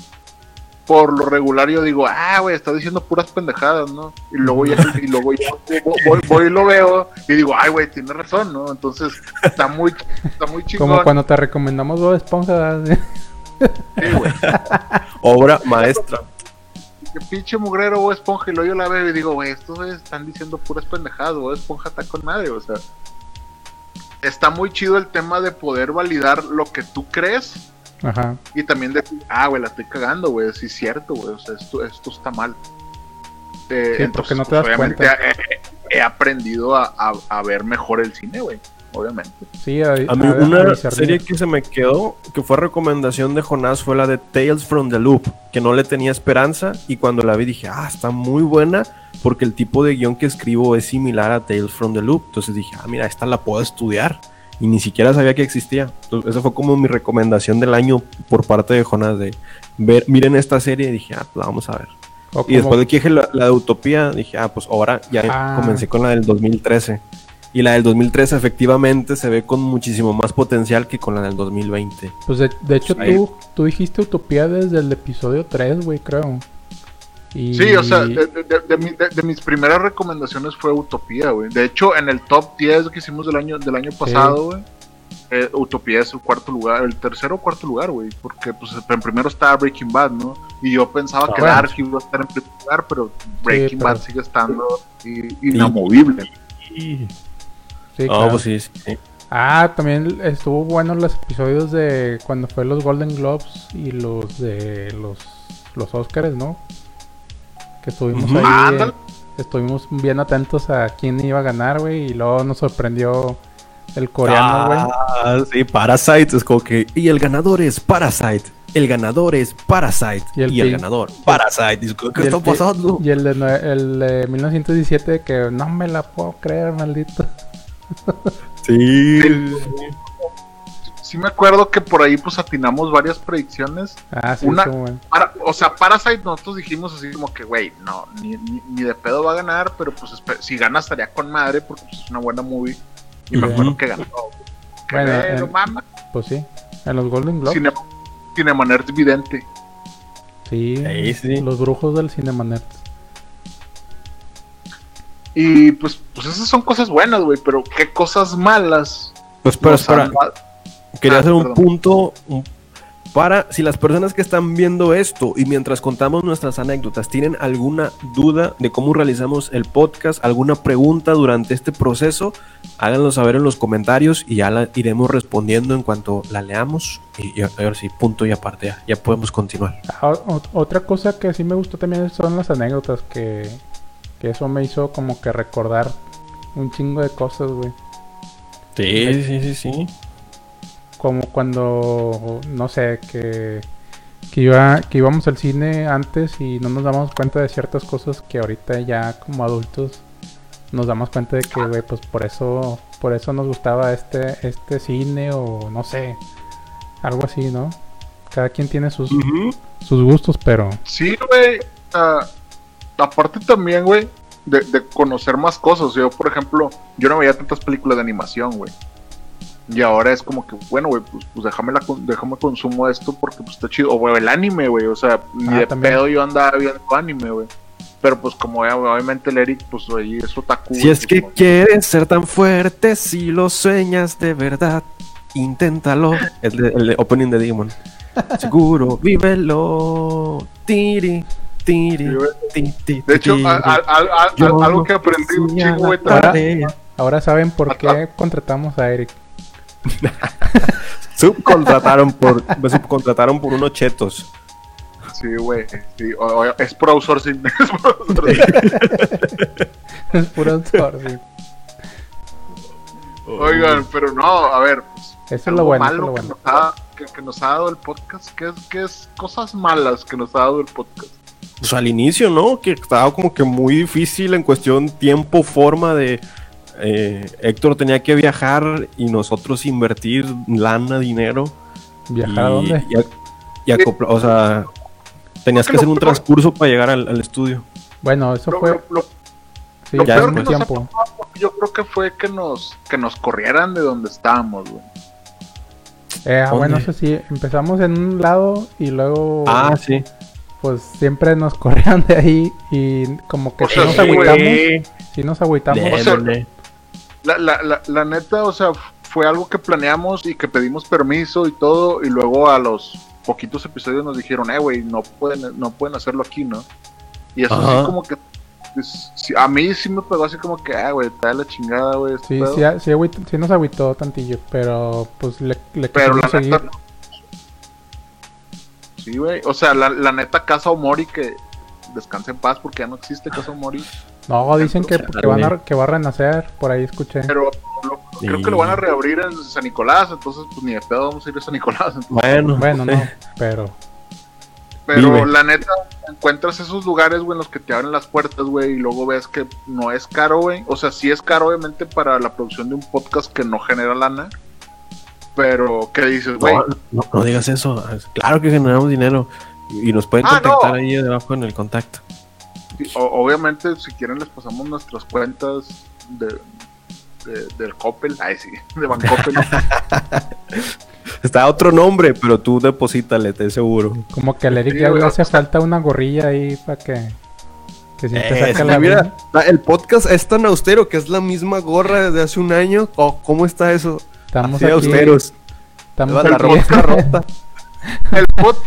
por lo regular yo digo, ah, güey, está diciendo puras pendejadas, ¿no? Y luego ya, y luego ya voy, voy, y lo veo y digo, ay, güey, tiene razón, ¿no? Entonces está muy, está muy chingón. Como cuando te recomendamos Bob Esponja. Sí, güey. Obra maestra. Que pinche mugrero Bob Esponja y luego yo la veo y digo, güey, estos están diciendo puras pendejadas, Bob Esponja está con madre, o sea. Está muy chido el tema de poder validar lo que tú crees Ajá. Y también decir, ah, güey, la estoy cagando, güey, sí es cierto, güey, o sea, esto, esto está mal. Eh, sí, porque no te das cuenta. He, aprendido a, a, ver mejor el cine, güey, obviamente. Sí, a, a mí una serie que se me quedó, que fue recomendación de Jonás, fue la de Tales from the Loop, que no le tenía esperanza y cuando la vi dije, ah, está muy buena porque el tipo de guion que escribo es similar a Tales from the Loop. Entonces dije, ah, mira, esta la puedo estudiar y ni siquiera sabía que existía. Entonces, esa fue como mi recomendación del año por parte de Jonas de ver, miren esta serie y dije, ah, pues vamos a ver. y después de que dije la, de Utopía, dije, ah, pues ahora ya ah. comencé con la del 2013. Y la del 2013 efectivamente se ve con muchísimo más potencial que con la del 2020. Pues de, hecho tú, tú dijiste Utopía desde el episodio 3, güey, creo. Sí, o sea, de, mis primeras recomendaciones fue Utopía, güey. De hecho, en el top 10 que hicimos del año, del año pasado, güey, eh, Utopía es el cuarto lugar, el tercero o cuarto lugar, güey. Porque pues en primero estaba Breaking Bad, ¿no? Y yo pensaba que Dark iba a estar en primer lugar, pero Breaking Bad sigue estando inamovible. Sí, claro. pues sí, sí. Ah, también estuvo bueno los episodios de cuando fue los Golden Globes y los de los, los Oscars, ¿no? Que estuvimos ahí. estuvimos bien atentos a quién iba a ganar, güey, y luego nos sorprendió el coreano, güey. Ah, sí, Parasite, es como que. Y el ganador es Parasite. El ganador es Parasite. Y el, ganador, Parasite. ¿Qué está pasando? Y el de, el de 1917, que no me la puedo creer, maldito. sí sí me acuerdo que por ahí pues atinamos varias predicciones. Ah, sí, Una, o sea, Parasite nosotros dijimos así como que, güey, no, ni, ni, de pedo va a ganar, pero pues si gana estaría con madre porque pues, es una buena movie. Y me acuerdo que ganó. bueno, Pues sí, en los Golden Globes. Cine, Cinema vidente. Sí, sí, los brujos del Cinema Y pues, pues esas son cosas buenas, güey, pero qué cosas malas. Pues pero espera, Quería ah, hacer un punto para si las personas que están viendo esto y mientras contamos nuestras anécdotas tienen alguna duda de cómo realizamos el podcast, alguna pregunta durante este proceso, háganlo saber en los comentarios y ya la iremos respondiendo en cuanto la leamos. Y, a ver si punto y aparte ya, ya podemos continuar. Ah, otra cosa que sí me gustó también son las anécdotas que, que eso me hizo como que recordar un chingo de cosas, güey. Sí, sí, sí, sí como cuando, no sé, que, que, iba, que íbamos al cine antes y no nos damos cuenta de ciertas cosas que ahorita ya como adultos nos damos cuenta de que, güey, pues por eso, por eso nos gustaba este, este cine o no sé. algo así, ¿no? Cada quien tiene sus, sus gustos, pero Sí, güey. ah, aparte también, güey, de, de conocer más cosas. Yo, por ejemplo, yo no veía tantas películas de animación, güey. Y ahora es como que, bueno, güey, pues, pues déjame, la, con- déjame consumo esto porque pues está chido. O, güey, el anime, güey. O sea, ni Ah, de también. pedo yo andaba viendo anime, güey. Pero pues como eh, obviamente el Eric, pues ahí es otaku. Si es pues, que como- quieres ser tan fuerte, si lo sueñas de verdad, inténtalo. El, de- el de opening de Digimon. Seguro, vívelo. Tiri, tiri, Sí, güey. ti, ti, De hecho, tiri. a- a- a- a- Yo algo que aprendí un chingo, güey, tarea. ahora saben por qué contratamos a Eric. Subcontrataron por, me subcontrataron por unos chetos. Sí, güey. Sí, es por outsourcing. es por outsourcing. es puro outsourcing. Oigan, pero no, a ver. Pues, Eso es lo bueno, eso es malo lo que, nos ha, que, que nos ha dado el podcast. ¿Qué es, qué es cosas malas que nos ha dado el podcast? Pues al inicio, ¿no? Que estaba como que muy difícil en cuestión tiempo, forma de... eh, Héctor tenía que viajar y nosotros invertir lana, dinero. ¿Viajar y, a dónde? Y, a- y acopla- o sea, tenías que hacer un transcurso para llegar al, al estudio. Bueno, eso Lo, fue. lo- lo- Sí, lo ya peor que nos tiempo. pasado, yo creo que fue que nos, que nos corrieran de donde estábamos, güey. Eh, ah, bueno, eso sí, empezamos en un lado y luego. Ah, sí. Pues siempre nos corrieron de ahí y como que O sí sea, nos sí, agüitamos. nos agüitamos. O sea, Lele. La, la, la, la neta, o sea, fue algo que planeamos y que pedimos permiso y todo, y luego a los poquitos episodios nos dijeron, eh, güey, no pueden, no pueden hacerlo aquí, ¿no? Y eso Ajá. sí como que, pues, a mí sí me pegó así como que, ah, güey, está la chingada, güey. este Sí, pedo". sí, sí, sí nos agüitó tantillo, pero pues le, le Pero la seguir. neta. Sí, güey. O sea, la, la neta Casa Omori que descanse en paz porque ya no existe Casa Omori. No, dicen que, que, van a, que va a renacer, por ahí escuché. Pero lo- creo que lo van a reabrir en San Nicolás. Entonces, pues ni de pedo vamos a ir a San Nicolás. entonces. Bueno, Bueno, no, pero Pero la neta, encuentras esos lugares, güey, en los que te abren las puertas, güey, y luego ves que no es caro, güey. O sea, sí es caro, obviamente, para la producción de un podcast que no genera lana. Pero, ¿qué dices, güey? No, no, no digas eso. Claro que generamos dinero. Y nos pueden Ah, contactar no. ahí debajo en el contacto. Obviamente, si quieren, les pasamos nuestras cuentas de, de- del Coppel. Ay, sí, de Bancoppel. Está otro nombre, pero tú deposítale, te seguro. como que al Eric Sí, ya le hace falta una gorrilla ahí para que, que si te Eh, saca la mira, el podcast es tan austero que es la misma gorra desde hace un año. Oh, ¿Cómo está eso? Estamos Así aquí, austeros. estamos la aquí. rosca rota. El podcast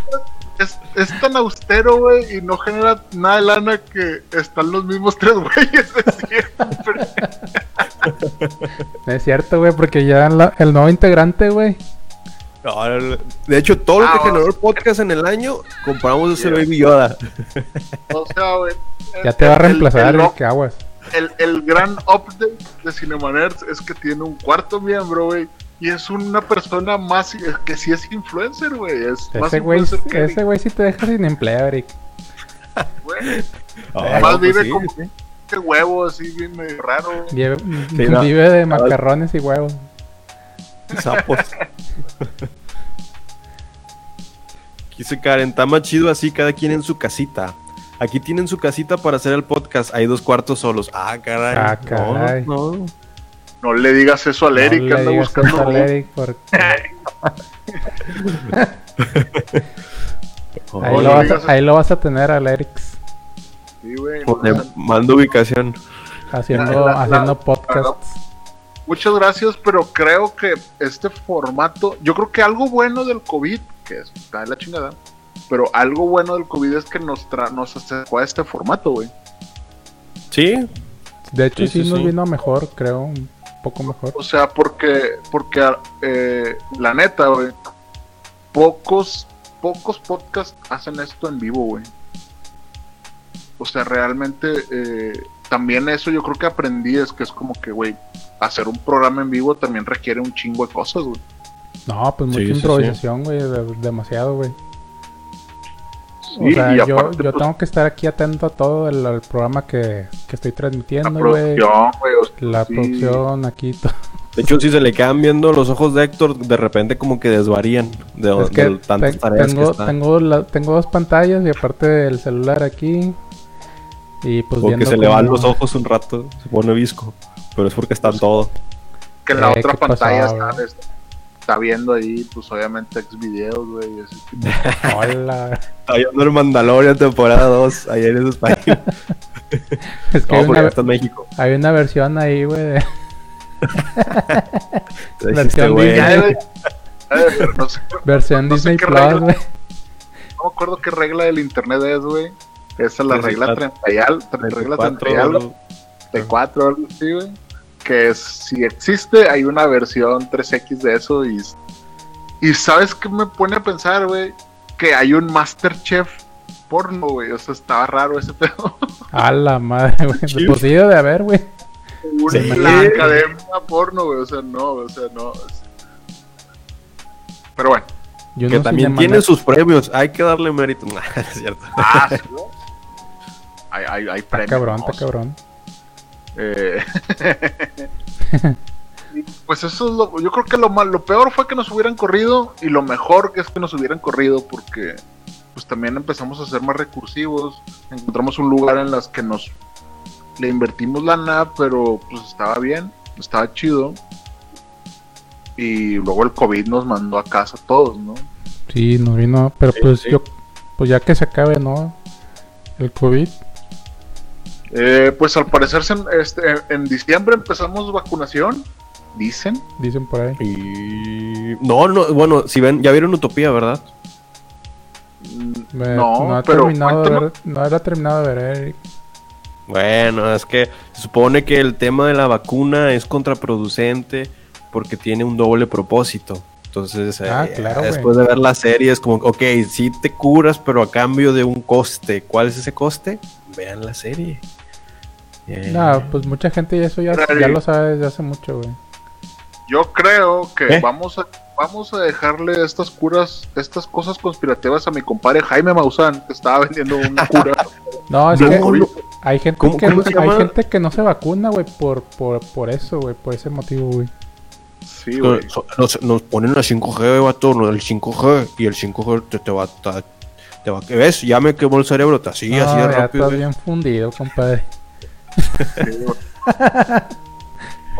es, es tan austero, güey, y no genera nada de lana que están los mismos tres güeyes de siempre. Es cierto, güey, porque ya la- el nuevo integrante, güey. No, de hecho, todo lo Ah, que bueno. generó el podcast en el año, compramos ese Yeah. Baby Yoda. O sea, güey. Ya te va a el- reemplazar, el- Eric, aguas. el, el gran update de Cinemanerds es que tiene un cuarto miembro, güey. Y es una persona más que sí es influencer, güey. Es más Ese güey, ese güey sí te deja sin empleo, Eric. güey. Ah, Más no, pues vive sí, como- huevo, así bien medio raro. Vive, no. vive de macarrones y huevos. Sapos. Quise Karen, está más chido así, cada quien en su casita. Aquí tienen su casita para hacer el podcast. Hay dos cuartos solos. Ah, caray. Ah, caray. no. No le digas eso al Eric No que le anda digas buscando. eso al Eric, porque No, ahí, no lo vas a, ahí lo vas a tener al Eric Sí, güey. No, mando ubicación. haciendo, La- la- haciendo la- podcasts. Muchas gracias, pero creo que este formato, yo creo que algo bueno del COVID, que es- está de la chingada, pero algo bueno del COVID es que nos, tra nos acercó a este formato, güey. Sí, De hecho, Sí, sí, sí, nos sí. vino mejor, creo, un poco mejor. O sea, porque, porque eh, la neta, güey, pocos, pocos podcasts hacen esto en vivo, güey. O sea, realmente, eh, también eso yo creo que aprendí, es que es como que, güey, hacer un programa en vivo también requiere un chingo de cosas, güey. No, pues mucha Sí, improvisación, güey, de- demasiado, güey. Sí, o sea, y yo, aparte, yo pues, tengo que estar aquí atento a todo el, el programa que, que estoy la transmitiendo, güey. producción, güey, o sea, La sí. producción, aquí, to- De hecho, si se le quedan viendo los ojos de Héctor, de repente como que desvarían de, Es que de tantas te- tareas tengo, que está. tengo, la- tengo dos pantallas y aparte del celular aquí. Y pues Porque se le van los ojos un rato, se pone visco. Pero es porque está en todo. Que en la Eh, otra ¿qué pasó, pantalla güey? está, está- viendo ahí, pues obviamente ex videos, güey. y ese tipo. Hola. Está viendo el Mandalorian temporada 2 ayer en España. Es que No, hay, porque una, está en México. hay una versión ahí, güey. de- Versión güey. Disney. No sé, Versión No Disney Plus, güey. no me acuerdo qué regla del internet es, güey. Esa es la regla 34. 30 y al, regla 30 y algo. 34 algo así, güey. Que es, si existe, hay una versión 3X de eso y... Y ¿sabes qué me pone a pensar, güey? Que hay un Masterchef porno, güey. O sea, estaba raro ese pedo. A la madre, güey. Pues de haber, güey. Una Sí. academia porno, güey. O sea, no, o sea, no. Pero bueno. Yo Que no también tiene sus premios. Hay que darle mérito. Nah, es cierto. Ah, sí, güey. Hay, hay, hay Está premios. cabrón, ¿no? está cabrón. Eh, pues eso es lo, yo creo que lo mal, lo peor fue que nos hubieran corrido y lo mejor es que nos hubieran corrido porque pues también empezamos a ser más recursivos, encontramos un lugar en las que nos le invertimos lana, pero pues estaba bien, estaba chido. Y luego el COVID nos mandó a casa a todos, ¿no? Sí, no vino. Pero Sí, pues sí. yo. Pues ya que se acabe, ¿no? El COVID. Eh, pues al parecer este, en diciembre empezamos vacunación, dicen. Dicen por ahí. Y... No, no, bueno, si ven, ya vieron Utopía, ¿verdad? Mm, Me- no, ha pero terminado de cuéntanos- ver, no era terminado de ver, Eric. Bueno, es que se supone que el tema de la vacuna es contraproducente porque tiene un doble propósito. Entonces, Ah, eh, claro, después de ver la serie es como, ok, sí te curas, pero a cambio de un coste. ¿Cuál es ese coste? Vean la serie. No, pues mucha gente eso ya, lo sabe desde hace mucho, güey. Yo creo que ¿Eh? vamos a vamos a dejarle estas curas, estas cosas conspirativas a mi compadre Jaime Maussan, que estaba vendiendo una cura. No, es No, que no. hay gente ¿Cómo- que cómo se hay llama? gente que no se vacuna, güey, por, por, por eso, güey, por ese motivo, güey. Sí, güey. Nos, ponen la 5G, vato, no, el 5G, y el 5G te, te va a... Te, va, ¿Ves? Ya me quemó el cerebro, te así, No, así de ya rápido. estás bien fundido, compadre.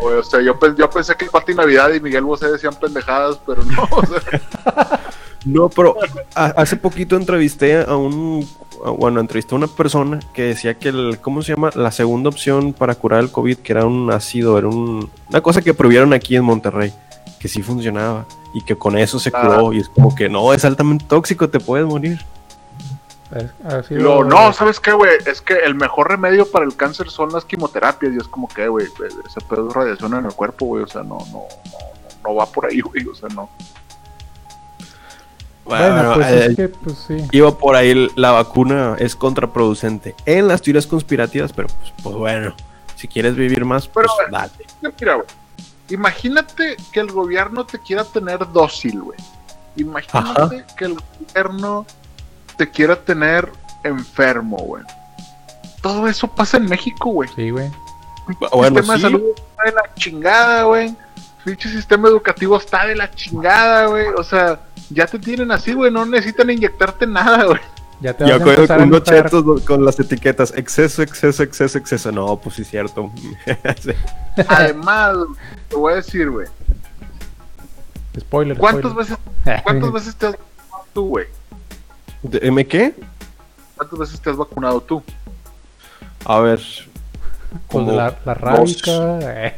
O sea, yo, yo pensé que Pati Navidad y Miguel Bosé decían pendejadas, pero no. o sea, No, pero hace poquito entrevisté a un, bueno, entrevisté a una persona que decía que el, ¿cómo se llama? La segunda opción para curar el COVID, que era un ácido, era un- una cosa que prohibieron aquí en Monterrey, que sí funcionaba y que con eso se Ah. curó y es como que no, es altamente tóxico, te puedes morir. Así lo- no, ¿sabes qué, güey? Es que el mejor remedio para el cáncer son las quimioterapias. Y es como que, güey, ese pedo es radiación en el cuerpo, güey. O sea, no, no, no, no va por ahí, güey. O sea, no. Bueno, pues eh, es que, pues sí. iba por ahí la vacuna es contraproducente en las teorías conspirativas, pero pues, pues bueno, si quieres vivir más, pues dale. Mira, güey. Imagínate que el gobierno te quiera tener dócil, güey. Imagínate que el gobierno te quiera tener enfermo, güey. Todo eso pasa en México, güey. Sí, güey. El Bueno, sistema de salud está de la chingada, güey. Pinche sistema educativo está de la chingada, güey. O sea, ya te tienen así, güey. No necesitan inyectarte nada, güey. Ya te Y vas a acuerdo empezar a con unos chetos con las etiquetas exceso, exceso, exceso, exceso. No, pues sí, cierto. Sí. Además, te voy a decir, güey. Spoiler. ¿Cuántas spoiler. veces, ¿cuántas veces te has tú, güey? ¿De- ¿Me qué? ¿Cuántas veces te has vacunado tú? A ver. Pues como la, la dos. rábica. eh.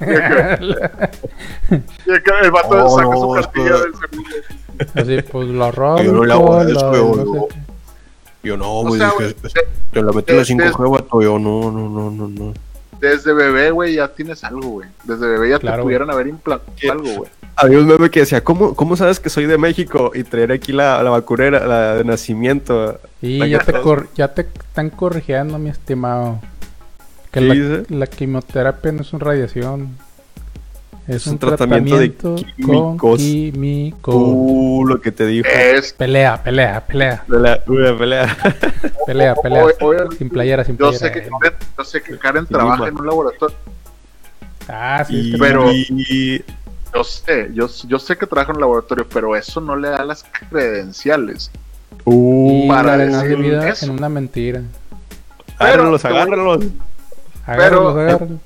Y acá el vato Oh, saca su cartilla del seguro. Así, pues la rábica. Yo no le hago la- eso, no yo. Yo no, O güey. es- de- te la metí la 5G, de- vato. Yo no, no, no, no, no. Desde bebé, güey, ya tienes algo, güey. Desde bebé ya Claro, te güey. pudieran haber implantado algo, güey. Había un meme que decía, ¿cómo, ¿cómo sabes que soy de México? Y traer aquí la, la vacunera, la de nacimiento. Y ya te, cor- ya te están corrigiendo, mi estimado. Que ¿Qué la, dice? la quimioterapia no es una radiación. Es, un, tratamiento de tratamiento, con químicos. químicos. Uh, lo que te dijo. Es. Pelea, pelea, pelea, Pelea, pelea. pelea, pelea. Oye, oye, sin playera, sin Yo playera. sé que Karen, yo sé que Karen Sí, trabaja man. en un laboratorio. Ah, sí, Y, Pero- y- yo sé, yo, yo sé que trabaja en el laboratorio, pero eso no le da las credenciales. Y para decir vida eso. en una mentira. Agárralos, Pero- agárralos. Agárralos, agárralos.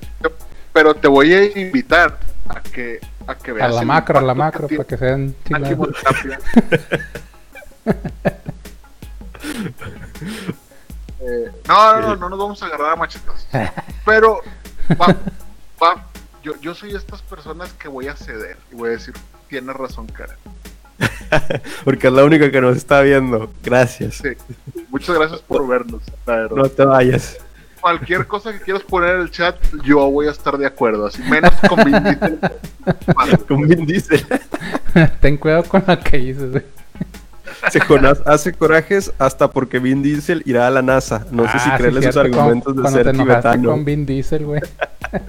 Pero te voy a invitar a que, a que A veas. la el macro, a la macro, para que sean la quimioterapia. Eh, no, no, no, no nos vamos a agarrar a machetas. Pero va, va, yo, yo soy estas personas que voy a ceder y voy a decir, tienes razón, cara. Porque es la única que nos está viendo. Gracias. Sí. Muchas gracias por vernos. la verdad. No te vayas. Cualquier cosa que quieras poner en el chat, yo voy a estar de acuerdo. Así menos con Vin Diesel. Con Vin Diesel. Ten cuidado con lo que dices, güey. Se hace corajes hasta porque Vin Diesel irá a la NASA. No sé si Ah, sí, creerle sus argumentos de ser te tibetano. con Vin Diesel, güey.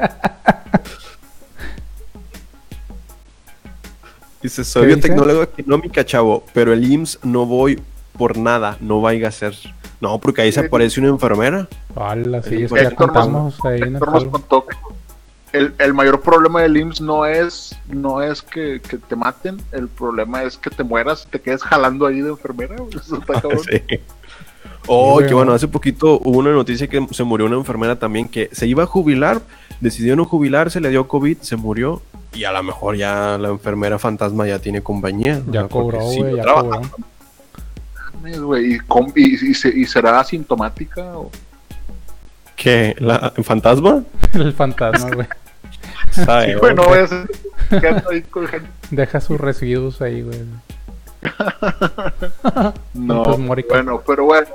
Dice, soy biotecnólogo económica, chavo, pero el IMSS no voy por nada, no vaya a ser. No, porque ahí se aparece una enfermera. Hola, sí, eso ya nos- contamos ahí en el Héctor nos foro. contó que el, el mayor problema del IMSS no es, no es que, que te maten, el problema es que te mueras y te quedes jalando ahí de enfermera. güey. Eso está cabrón. Sí. Oh, que bueno, hace poquito hubo una noticia que se murió una enfermera también que se iba a jubilar, decidió no jubilarse, le dio COVID, se murió y a lo mejor ya la enfermera fantasma ya tiene compañía. Ya ¿no? Cobró, sí güey, ya cobró. ¿Y, y, y y será asintomática? o- ¿Qué? ¿La fantasma? El fantasma, güey. Sabe, Sí, ¿no? güey, no voy a ser que ando ahí con gente. Deja sus residuos ahí, güey. No, bueno, pero bueno,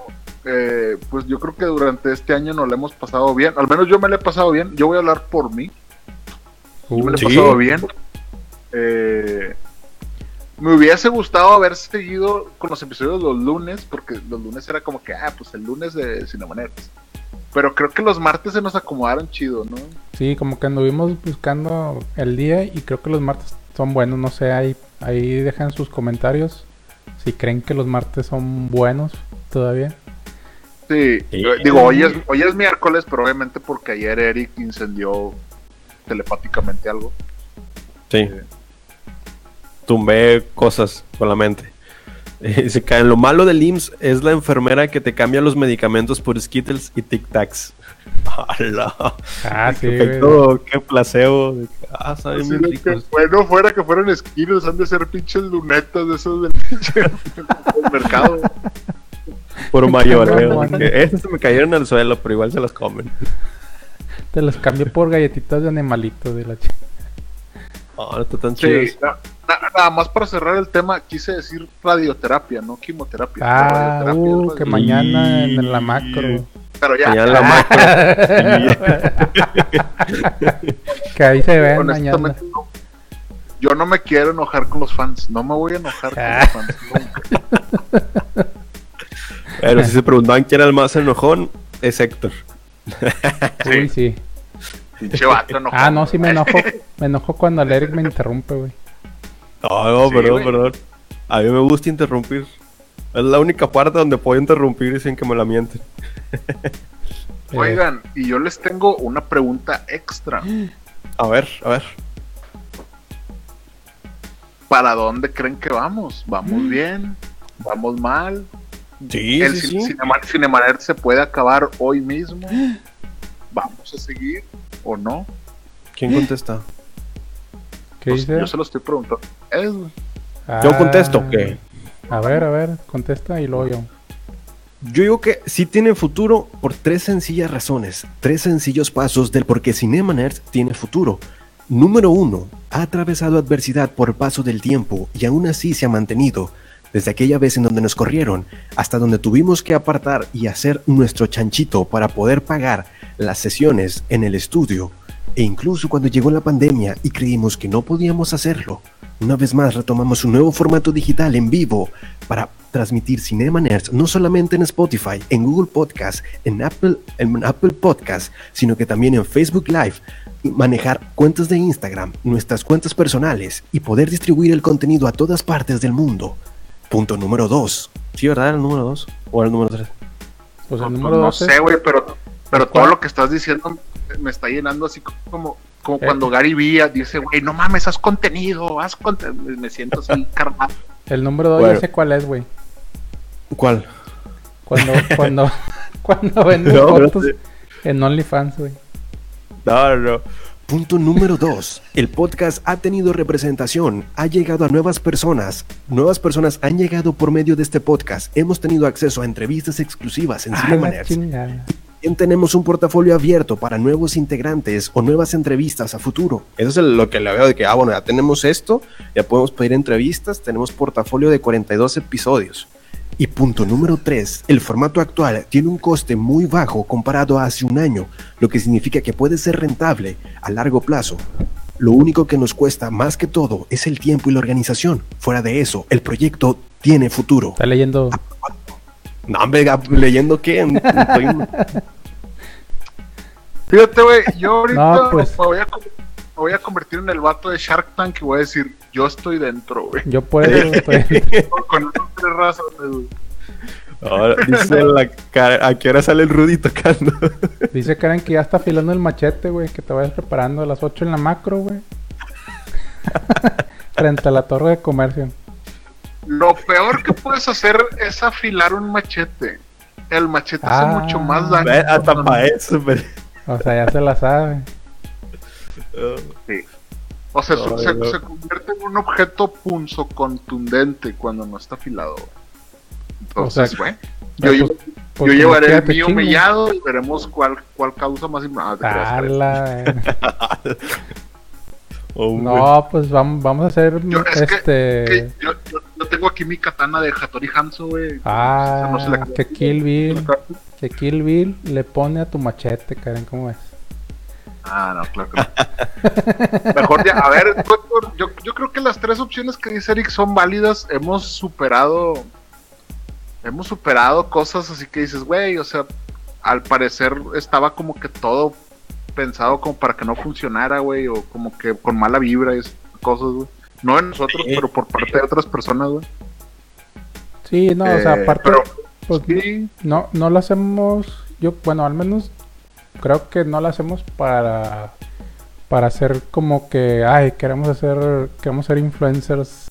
eh, pues yo creo que durante este año nos lo hemos pasado bien. Al menos yo me lo he pasado bien. Yo voy a hablar por mí. Yo me lo he Sí. pasado bien. Eh, me hubiese gustado haber seguido con los episodios los lunes, porque los lunes era como que, ah, pues el lunes de Cinemaneros. Pero creo que los martes se nos acomodaron chido, ¿no? Sí, como que anduvimos buscando el día y creo que los martes son buenos. No sé, ahí, ahí dejan sus comentarios si creen que los martes son buenos todavía. Sí, digo, hoy es, hoy es miércoles, pero obviamente porque ayer Eric incendió telepáticamente algo. Sí. Tumbé cosas con la mente. Se cae. Lo malo del IMSS es la enfermera que te cambia los medicamentos por Skittles y Tic Tacs. ¡Hala! Ah, sí, qué güey. efecto, qué placebo. Ah, saben bien que, bueno, fuera que fueran esquinos, han de ser pinches lunetas de esos del mercado. Por mayoreo. se me cayeron al suelo, pero igual se las comen. Te los cambio por galletitas de animalitos de la ch... Ah, no está tan Sí, chido. Na- na- nada más para cerrar el tema, quise decir radioterapia, no quimioterapia. Ah, Radioterapia, uh, que mañana en la macro. Pero ya, Mañana la macro. que ahí se ven mañana. honestamente, no. yo no me quiero enojar con los fans, no me voy a enojar con Ah. los fans. nunca. Pero si se preguntaban quién era el más enojón, es Héctor. Uy, sí. Pinche vato. Ah, no, sí me enojo. Me enojo cuando el Eric me interrumpe, güey. No, no, Sí, perdón, perdón. A mí me gusta interrumpir. Es la única parte donde puedo interrumpir sin que me la mienten. Oigan, y yo les tengo una pregunta extra. A ver, a ver. ¿Para dónde creen que vamos? ¿Vamos bien? ¿Vamos mal? Sí, ¿El sí, cin- sí. Se puede acabar hoy mismo? ¿Vamos a seguir o no? ¿Quién contesta? ¿Qué Pues dice? yo se lo estoy preguntando. Es. Yo Ah, contesto que A ver, a ver, contesta y luego yo. yo digo que sí tiene futuro por tres sencillas razones, tres sencillos pasos del por qué Cinema Nerds tiene futuro. Número uno, ha atravesado adversidad por el paso del tiempo y aún así se ha mantenido. Desde aquella vez en donde nos corrieron, hasta donde tuvimos que apartar y hacer nuestro chanchito para poder pagar las sesiones en el estudio, e incluso cuando llegó la pandemia y creímos que no podíamos hacerlo, una vez más retomamos un nuevo formato digital en vivo para transmitir Cinema Nerds no solamente en Spotify, en Google Podcast, en Apple, en Apple Podcast, sino que también en Facebook Live, y manejar cuentas de Instagram, nuestras cuentas personales y poder distribuir el contenido a todas partes del mundo. Punto número 2. Sí, ¿verdad? ¿Era el número 2 o el número 3? Pues No, el número no 12. sé, güey, pero, pero todo lo que estás diciendo me está llenando así como Como Eh. cuando Gary Vee dice, güey, no mames, haz contenido, haz contenido. Me siento así carnal. El número 2 Bueno. ya sé cuál es, güey. ¿Cuál? Cuando, cuando, cuando venden No, no fotos sé. en OnlyFans, güey. No. Punto número 2. El podcast ha tenido representación, ha llegado a nuevas personas. Nuevas personas han llegado por medio de este podcast. Hemos tenido acceso a entrevistas exclusivas en Ah, También tenemos un portafolio abierto para nuevos integrantes o nuevas entrevistas a futuro. Eso es lo que le veo de que, ah, bueno, ya tenemos esto, ya podemos pedir entrevistas, tenemos portafolio de 42 episodios. Y punto número 3. El formato actual tiene un coste muy bajo comparado a hace un año, lo que significa que puede ser rentable a largo plazo. Lo único que nos cuesta más que todo es el tiempo y la organización. Fuera de eso, el proyecto tiene futuro. Está leyendo. No, hombre, leyendo qué. Estoy- Fíjate, güey, yo ahorita No, pues. me, voy a, con- me voy a convertir en el vato de Shark Tank y voy a decir, yo estoy dentro, güey. Yo puedo, estoy- Con esas tres razones, güey. Ahora, dice la cara- ¿a qué hora sale el Rudy tocando? Dice Karen que ya está afilando el machete, güey. Que te vayas preparando a las 8 en la macro, güey. Frente a la torre de comercio. Lo peor que puedes hacer es afilar un machete. El machete Ah. hace mucho más daño. Ve, Hasta para eso, pero... O sea, ya se la sabe. Sí. O sea, se, no. se convierte en un objeto punzo contundente cuando no está afilado. Entonces, O sea, güey, Pues, yo, pues, yo llevaré el mío chingo. mellado y veremos cuál, cuál causa más ah, No, pues vamos, vamos a hacer Yo- es este. Que yo, yo- yo tengo aquí mi katana de Hattori Hanzo, güey. Ah, no se la- que Kill Bill, que Kill Bill le pone a tu machete, Karen, ¿cómo ves? Ah, no, claro que no. Mejor ya, a ver, doctor, yo, yo creo que las tres opciones que dice Eric son válidas. Hemos superado. Hemos superado cosas así que dices, güey, o sea, al parecer estaba como que todo pensado como para que no funcionara, güey, o como que con mala vibra y esas cosas, güey. No de nosotros, pero por parte de otras personas, güey. Sí, no, o sea, Eh, aparte, pero, pues, sí, no, no lo hacemos, yo, bueno, al menos creo que no lo hacemos para, para hacer como que, ay, queremos hacer, queremos ser influencers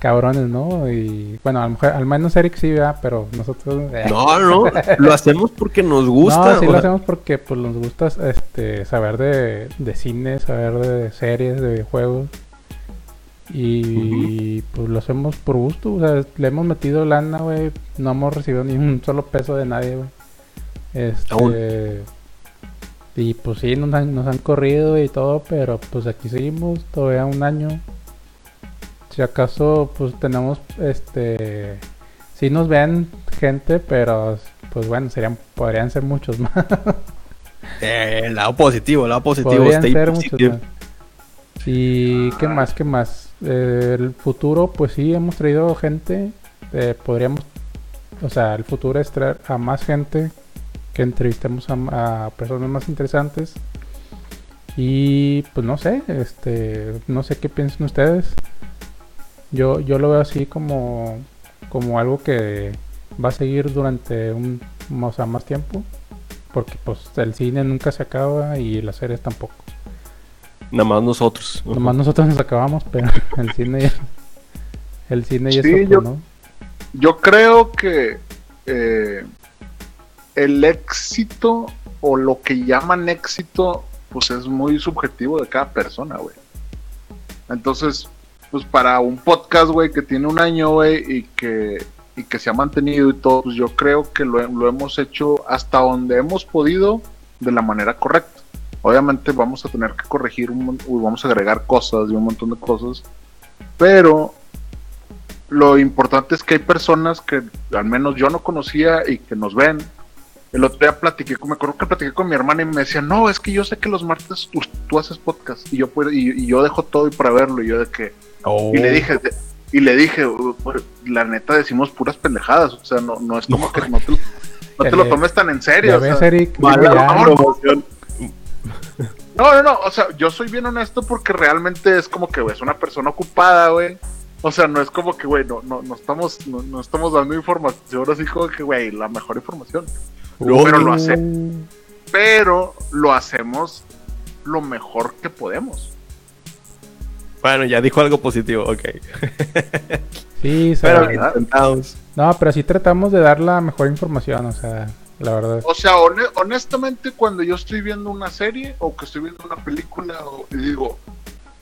cabrones, ¿no? Y bueno, a lo mejor- al menos Eric sí, ¿verdad? Pero nosotros... eh. No, no, lo hacemos porque nos gusta. No, sí lo sea, hacemos porque pues nos gusta este saber de, de cine, saber de series, de juegos. Y pues lo hacemos por gusto, o sea, le hemos metido lana, güey, no hemos recibido ni un solo peso de nadie, güey. Este Aún. y pues sí nos han, nos han corrido y todo, pero pues aquí seguimos todavía un año. Si acaso pues tenemos este sí nos ven gente, pero pues bueno, serían podrían ser muchos más. eh, el lado positivo, el lado positivo. Podrían stay ser muchos más. Y qué más, qué más. Eh, el futuro, pues sí, hemos traído gente. eh, podríamos, o sea, el futuro es traer a más gente que entrevistemos a, a personas más interesantes. Y pues no sé, este, no sé qué piensan ustedes. Yo, yo lo veo así como, como algo que va a seguir durante un, o sea, más tiempo. Porque pues el cine nunca se acaba y las series tampoco. Nada más nosotros. Nomás nosotros nos acabamos, pero el cine ya. El cine ya Sí, es yo- otro, ¿no? Yo creo que eh, el éxito o lo que llaman éxito, pues es muy subjetivo de cada persona, güey. Entonces, pues para un podcast, güey, que tiene un año, güey, y que, y que se ha mantenido y todo, pues yo creo que lo, hemos hecho hasta donde hemos podido de la manera correcta. Obviamente vamos a tener que corregir, un, vamos a agregar cosas y un montón de cosas, pero lo importante es que hay personas que al menos yo no conocía y que nos ven. El otro día platiqué, me acuerdo que platiqué con mi hermana y me decía, no, es que yo sé que los martes tú, haces podcast y yo y, y yo dejo todo y para verlo. Y yo de que, Oh. y le dije, y le dije, "Uh, pues, la neta decimos puras pendejadas, o sea, no, no es como que no te, no te lo tomes tan en serio. O sea, Eric. No, no, no, o sea, yo soy bien honesto porque realmente es como que güey, es una persona ocupada, güey. O sea, no es como que, güey, no, no, no estamos, no, no estamos dando información así como que, güey, la mejor información. Pero lo no. hace, pero lo hacemos lo mejor que podemos. Bueno, ya dijo algo positivo, ok. Sí, o sea, Pero intentamos. no, pero sí tratamos de dar la mejor información, o sea, la verdad. O sea, hone- honestamente, cuando yo estoy viendo una serie o que estoy viendo una película, o, y digo,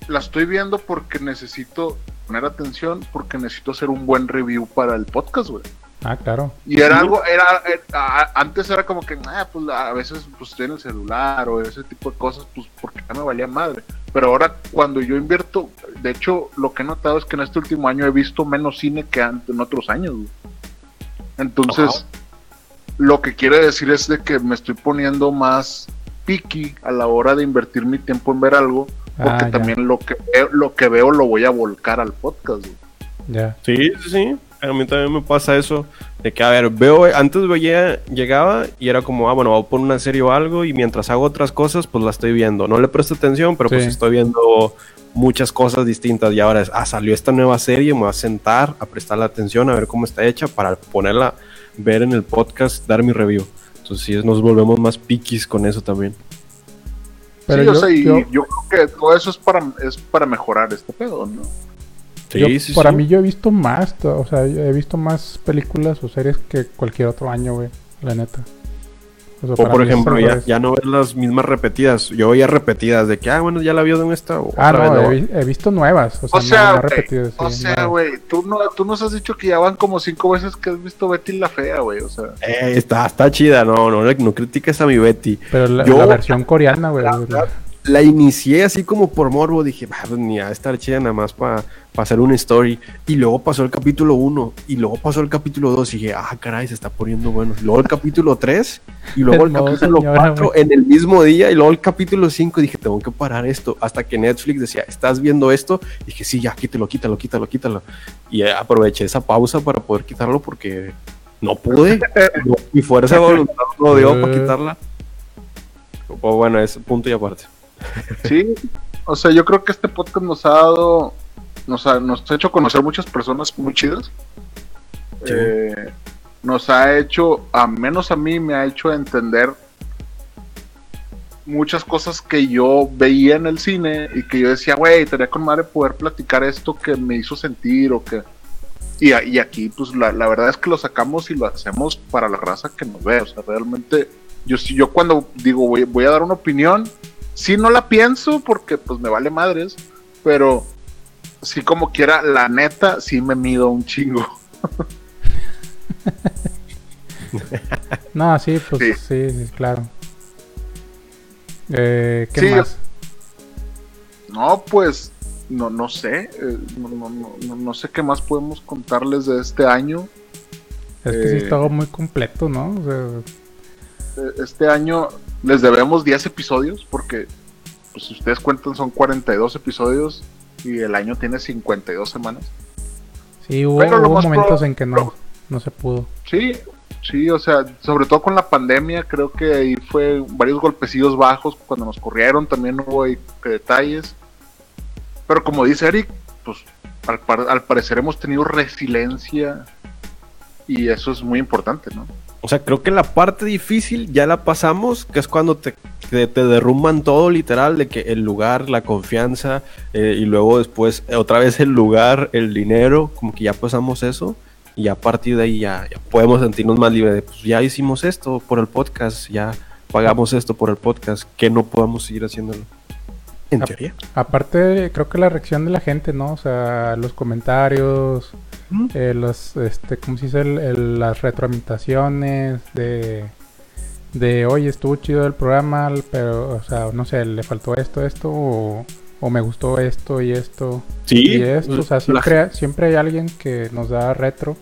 la estoy viendo porque necesito poner atención, porque necesito hacer un buen review para el podcast, güey. Ah, claro. Y era algo, era, antes era como que, ah, pues a veces pues estoy en el celular o ese tipo de cosas, pues porque ya me valía madre. Pero ahora cuando yo invierto, de hecho, lo que he notado es que en este último año he visto menos cine que antes, en otros años. güey. Entonces, lo que quiere decir es de que me estoy poniendo más picky a la hora de invertir mi tiempo en ver algo, porque Ah, también lo que, veo, lo que veo lo voy a volcar al podcast. güey. Ya. Sí, sí, sí. A mí también me pasa eso. De que, a ver, veo, antes veía, llegaba y era como, ah, bueno, voy a poner una serie o algo y mientras hago otras cosas, pues la estoy viendo. No le presto atención, pero pues Sí. estoy viendo muchas cosas distintas. Y ahora es, ah, salió esta nueva serie, me voy a sentar a prestarle atención, a ver cómo está hecha para ponerla, ver en el podcast, dar mi review. Entonces sí, nos volvemos más piquis con eso también. Pero sí, yo, o sea, y yo- yo creo que todo eso es para, es para mejorar este pedo, ¿no? Sí, yo- sí, para sí. mí yo he visto más, o sea, yo he visto más películas o series que cualquier otro año, güey, la neta. O, sea, O para por ejemplo, ya, no ver las mismas repetidas. Yo veía repetidas de que, ah, bueno, ya la vio de esta. o Ah, otra no, he, voy- vi- he visto nuevas, o sea, O sea, no, no güey, repetidas. o sí, sea, nuevas. güey, tú, no, tú nos has dicho que ya van como cinco veces que has visto Betty la Fea, güey, o sea. Eh, está, está chida, no, no, no critiques a mi Betty. Pero la, yo- la versión coreana, güey. la- La inicié así como por morbo, dije, "Bah, pues ni a estar chida nada más para hacer una story. Y luego pasó el capítulo 1, y luego pasó el capítulo 2, y dije, ah, caray, se está poniendo bueno. Luego el capítulo 3, y luego El capítulo señora, 4 en el mismo día, y luego el capítulo 5, dije, tengo que parar esto. Hasta que Netflix decía, ¿estás viendo esto? dije, sí, ya, quítalo, quítalo, quítalo, quítalo. Y aproveché esa pausa para poder quitarlo porque no pude. No, mi fuerza de voluntad no dio para Eh. quitarla. O bueno, es punto y aparte. Sí, o sea, yo creo que este podcast nos ha dado, nos ha, nos ha hecho conocer muchas personas muy chidas. Sí. Eh, nos ha hecho, a menos a mí, me ha hecho entender muchas cosas que yo veía en el cine y que yo decía, güey, estaría con madre poder platicar esto que me hizo sentir o que... Y, aquí, pues la, la verdad es que lo sacamos y lo hacemos para la raza que nos ve. O sea, realmente, yo, yo cuando digo voy, voy a dar una opinión, sí no la pienso porque pues me vale madres, pero sí como quiera, la neta, sí me mido un chingo. No, sí, pues Sí. sí, sí, claro. Eh, ¿Qué Sí, más? No, pues, no, no sé, eh, no, sé qué más podemos contarles de este año. Es que sí eh, es todo muy completo, ¿no? O sea, Eh, Este año les debemos 10 episodios porque, pues si ustedes cuentan, son 42 episodios y el año tiene 52 semanas. sí, hubo, momentos en que no, no se pudo. Sí, sí, o sea, sobre todo con la pandemia, creo que ahí fue varios golpecillos bajos cuando nos corrieron, también hubo ahí detalles. Pero como dice Eric, pues al, par- al parecer hemos tenido resiliencia y eso es muy importante, ¿no? O sea, creo que la parte difícil ya la pasamos, que es cuando te, te, te derrumban todo literal, de que el lugar, la confianza, eh, y luego después eh, otra vez el lugar, el dinero, como que ya pasamos eso, y a partir de ahí ya, ya podemos sentirnos más libres de, pues ya hicimos esto por el podcast, ya pagamos esto por el podcast, que no podamos seguir haciéndolo. En teoría. Aparte, creo que la reacción de la gente, ¿no? O sea, los comentarios, Eh, los, este, ¿cómo se dice? El- el- las retroalimentaciones de, de, oye, estuvo chido el programa, pero, o sea, no sé, le faltó esto, esto, o, o me gustó esto y esto Sí, y esto. O sea, la siempre, siempre hay alguien que nos da retro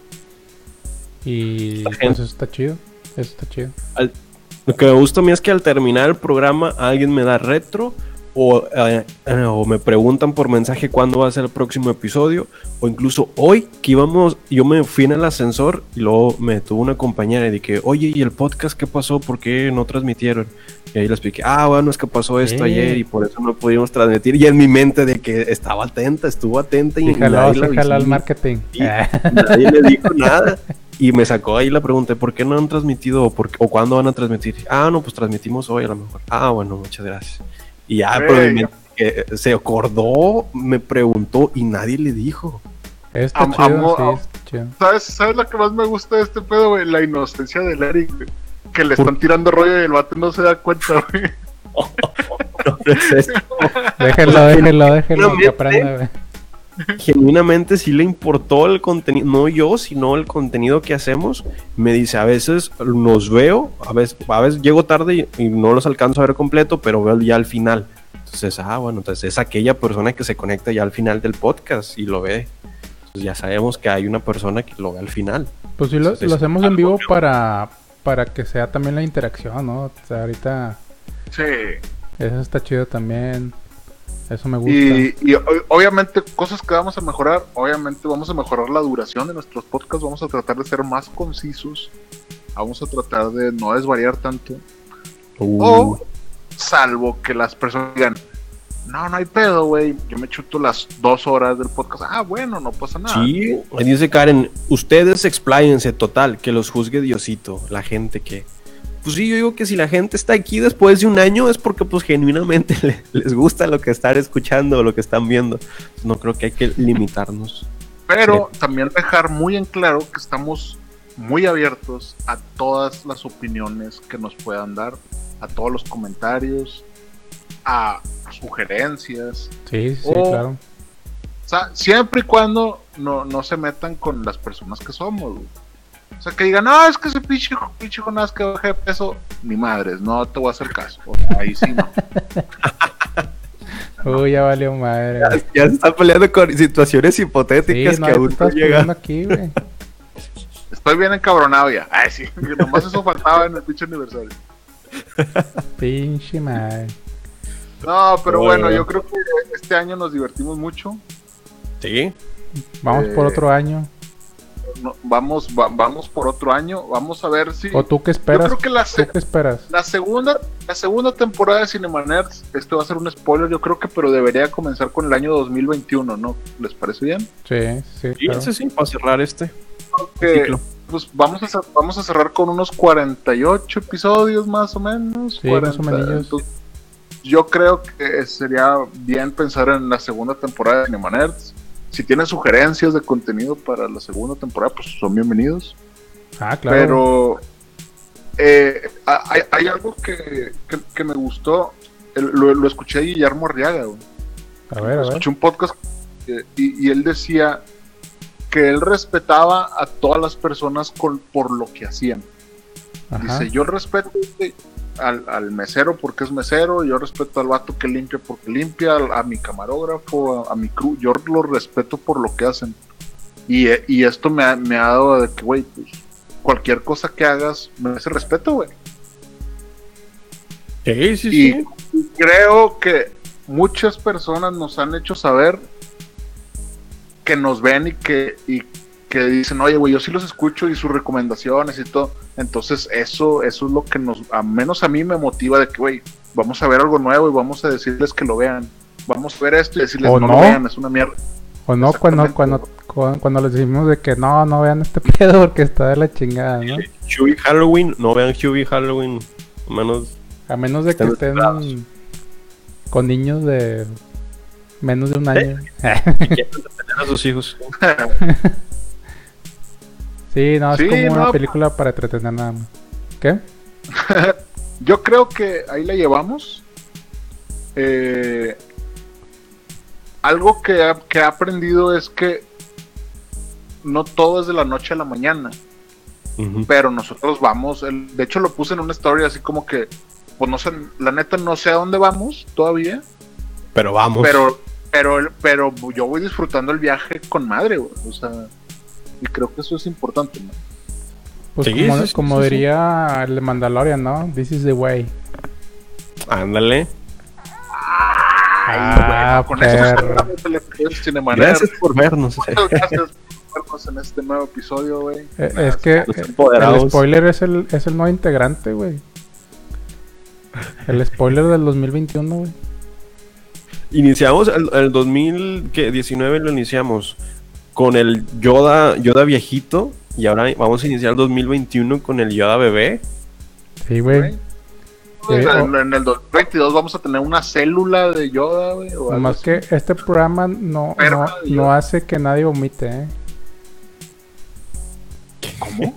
y pues eso está chido, eso está chido. Lo que me gusta a mí es que al terminar el programa alguien me da retro o, eh, eh, o me preguntan por mensaje cuándo va a ser el próximo episodio o incluso hoy que íbamos, yo me fui en el ascensor y luego me tuvo una compañera y dije, oye, ¿y el podcast qué pasó? ¿Por qué no transmitieron? Y ahí le expliqué, ah, bueno, es que pasó esto Sí. ayer y por eso no pudimos transmitir. Y en mi mente de que estaba atenta, estuvo atenta y Sí, jaló, al marketing. Sí. Nadie le dijo nada. Y me sacó ahí la pregunta, ¿por qué no han transmitido o, por o cuándo van a transmitir? Ah, no, pues transmitimos hoy a lo mejor. Ah, bueno, muchas gracias. Y ya, pero de mi- que se acordó, me preguntó y nadie le dijo. Está Am- chido, amo- sí, am- está chido. ¿Sabes, ¿Sabes lo que más me gusta de este pedo, güey? La inocencia del Eric, güey. Que le están tirando rollo y el vato no se da cuenta, güey. Entonces, Déjenlo, déjenlo, déjenlo que aprenda, güey. Genuinamente sí le importó el contenido, no yo, sino el contenido que hacemos. Me dice, a veces los veo, a veces, a veces llego tarde y, y no los alcanzo a ver completo, pero veo ya al final. Entonces, ah, bueno, entonces es aquella persona que se conecta ya al final del podcast y lo ve. Entonces ya sabemos que hay una persona que lo ve al final. Pues sí, lo, Entonces, lo hacemos en vivo para, para que sea también la interacción, ¿no? O sea, ahorita Sí. eso está chido también. Eso me gusta. Y, obviamente cosas que vamos a mejorar, obviamente vamos a mejorar la duración de nuestros podcasts, vamos a tratar de ser más concisos, vamos a tratar de no desvariar tanto, Uh, o salvo que las personas digan, no, no hay pedo, güey, yo me chuto las dos horas del podcast, ah, bueno, no pasa nada. Sí, dice Karen, ustedes expláyense total, que los juzgue Diosito, la gente que... Pues sí, yo digo que si la gente está aquí después de un año es porque pues genuinamente le- les gusta lo que están escuchando o lo que están viendo. No creo que hay que limitarnos. Pero también dejar muy en claro que estamos muy abiertos a todas las opiniones que nos puedan dar, a todos los comentarios, a sugerencias. Sí, sí, o- claro. O sea, siempre y cuando no, no se metan con las personas que somos. güey. O sea, que digan, no, es que ese pinche, pinche Jonás que baje de peso, ni madres, no te voy a hacer caso. O sea, ahí sí no. Uy, ya valió madre. güey. Ya se están peleando con situaciones Sí, hipotéticas no, que ya aún no llegan. aquí, güey. Estoy bien encabronado ya. Ay, sí, que nomás eso faltaba en el pinche aniversario. Pinche madre. No, pero Bueno. bueno, yo creo que este año nos divertimos mucho. Sí, Vamos por Eh, otro año. No, vamos, va- vamos por otro año. Vamos a ver si. ¿O tú qué yo esperas? creo que la, se- ¿Tú qué esperas? la segunda, la segunda temporada de Cinema Nerds, esto va a ser un spoiler, yo creo que, pero debería comenzar con el año 2021, ¿no? ¿Les parece bien? Sí, sí, sí, claro. sí, sí, para cerrar este Que, ciclo. pues vamos a, vamos a cerrar con unos 48 episodios más o menos. Sí, más o menos. entonces, yo creo que sería bien pensar en la segunda temporada de Cinema Nerds. Si tienen sugerencias de contenido para la segunda temporada, pues son bienvenidos. Ah, claro. Pero eh, ha- hay, hay algo que, que- que me gustó. El- lo, lo escuché a Guillermo Arriaga. güey. a ver, a ver. Escuché un podcast eh, y, y él decía que él respetaba a todas las personas con- por lo que hacían. Ajá. Dice, yo respeto al, al mesero porque es mesero, yo respeto al vato que limpia porque limpia, al- a, mi camarógrafo, a, a mi crew, yo lo respeto por lo que hacen. Y, eh, y esto me ha, me ha dado de que, güey, pues, cualquier cosa que hagas merece respeto, güey. Sí, sí, Y sí. creo que muchas personas nos han hecho saber que nos ven y que, y que dicen, oye, güey, yo sí los escucho y sus recomendaciones y todo. Entonces, eso, eso es lo que nos, a menos a mí me motiva de que, güey, vamos a ver algo nuevo y vamos a decirles que lo vean. Vamos a ver esto y decirles, ¿O no, no? lo vean, es una mierda. O no, cuando, cuando, cuando, cuando les decimos de que no, no vean este pedo porque está de la chingada, ¿no? Huey Halloween, no vean Huey Halloween, a menos A menos de que estén esperados. con niños de menos de un año. a sus hijos. sí, no, es Sí, como una película para entretener nada más. ¿Qué? Yo creo que ahí la llevamos. Eh, algo que, ha- que he aprendido es que no todo es de la noche a la mañana, pero nosotros vamos. el- de hecho, lo puse en una story así como que, pues no sé, la neta no sé a dónde vamos todavía, Pero vamos. pero, pero, pero yo voy disfrutando el viaje con madre, güey, O sea, y creo que eso es importante, ¿no? Pues Sí, como, sí, como sí, sí. diría el de Mandalorian, ¿no? This is the way. Ándale. Ah, Con perro. de Cinemanet. Gracias por vernos. Muchas gracias por vernos en este nuevo episodio, güey. Eh, es que eh, el spoiler es el, es el nuevo integrante, güey. El spoiler del 2021, güey. Iniciamos el, el 2019 lo iniciamos con el Yoda Yoda viejito y ahora vamos a iniciar el 2021 con el Yoda bebé. Sí, güey. En, en el 2022 vamos a tener una célula de Yoda, güey. Nomás que este programa no, no, no hace que nadie vomite, ¿eh? ¿Cómo?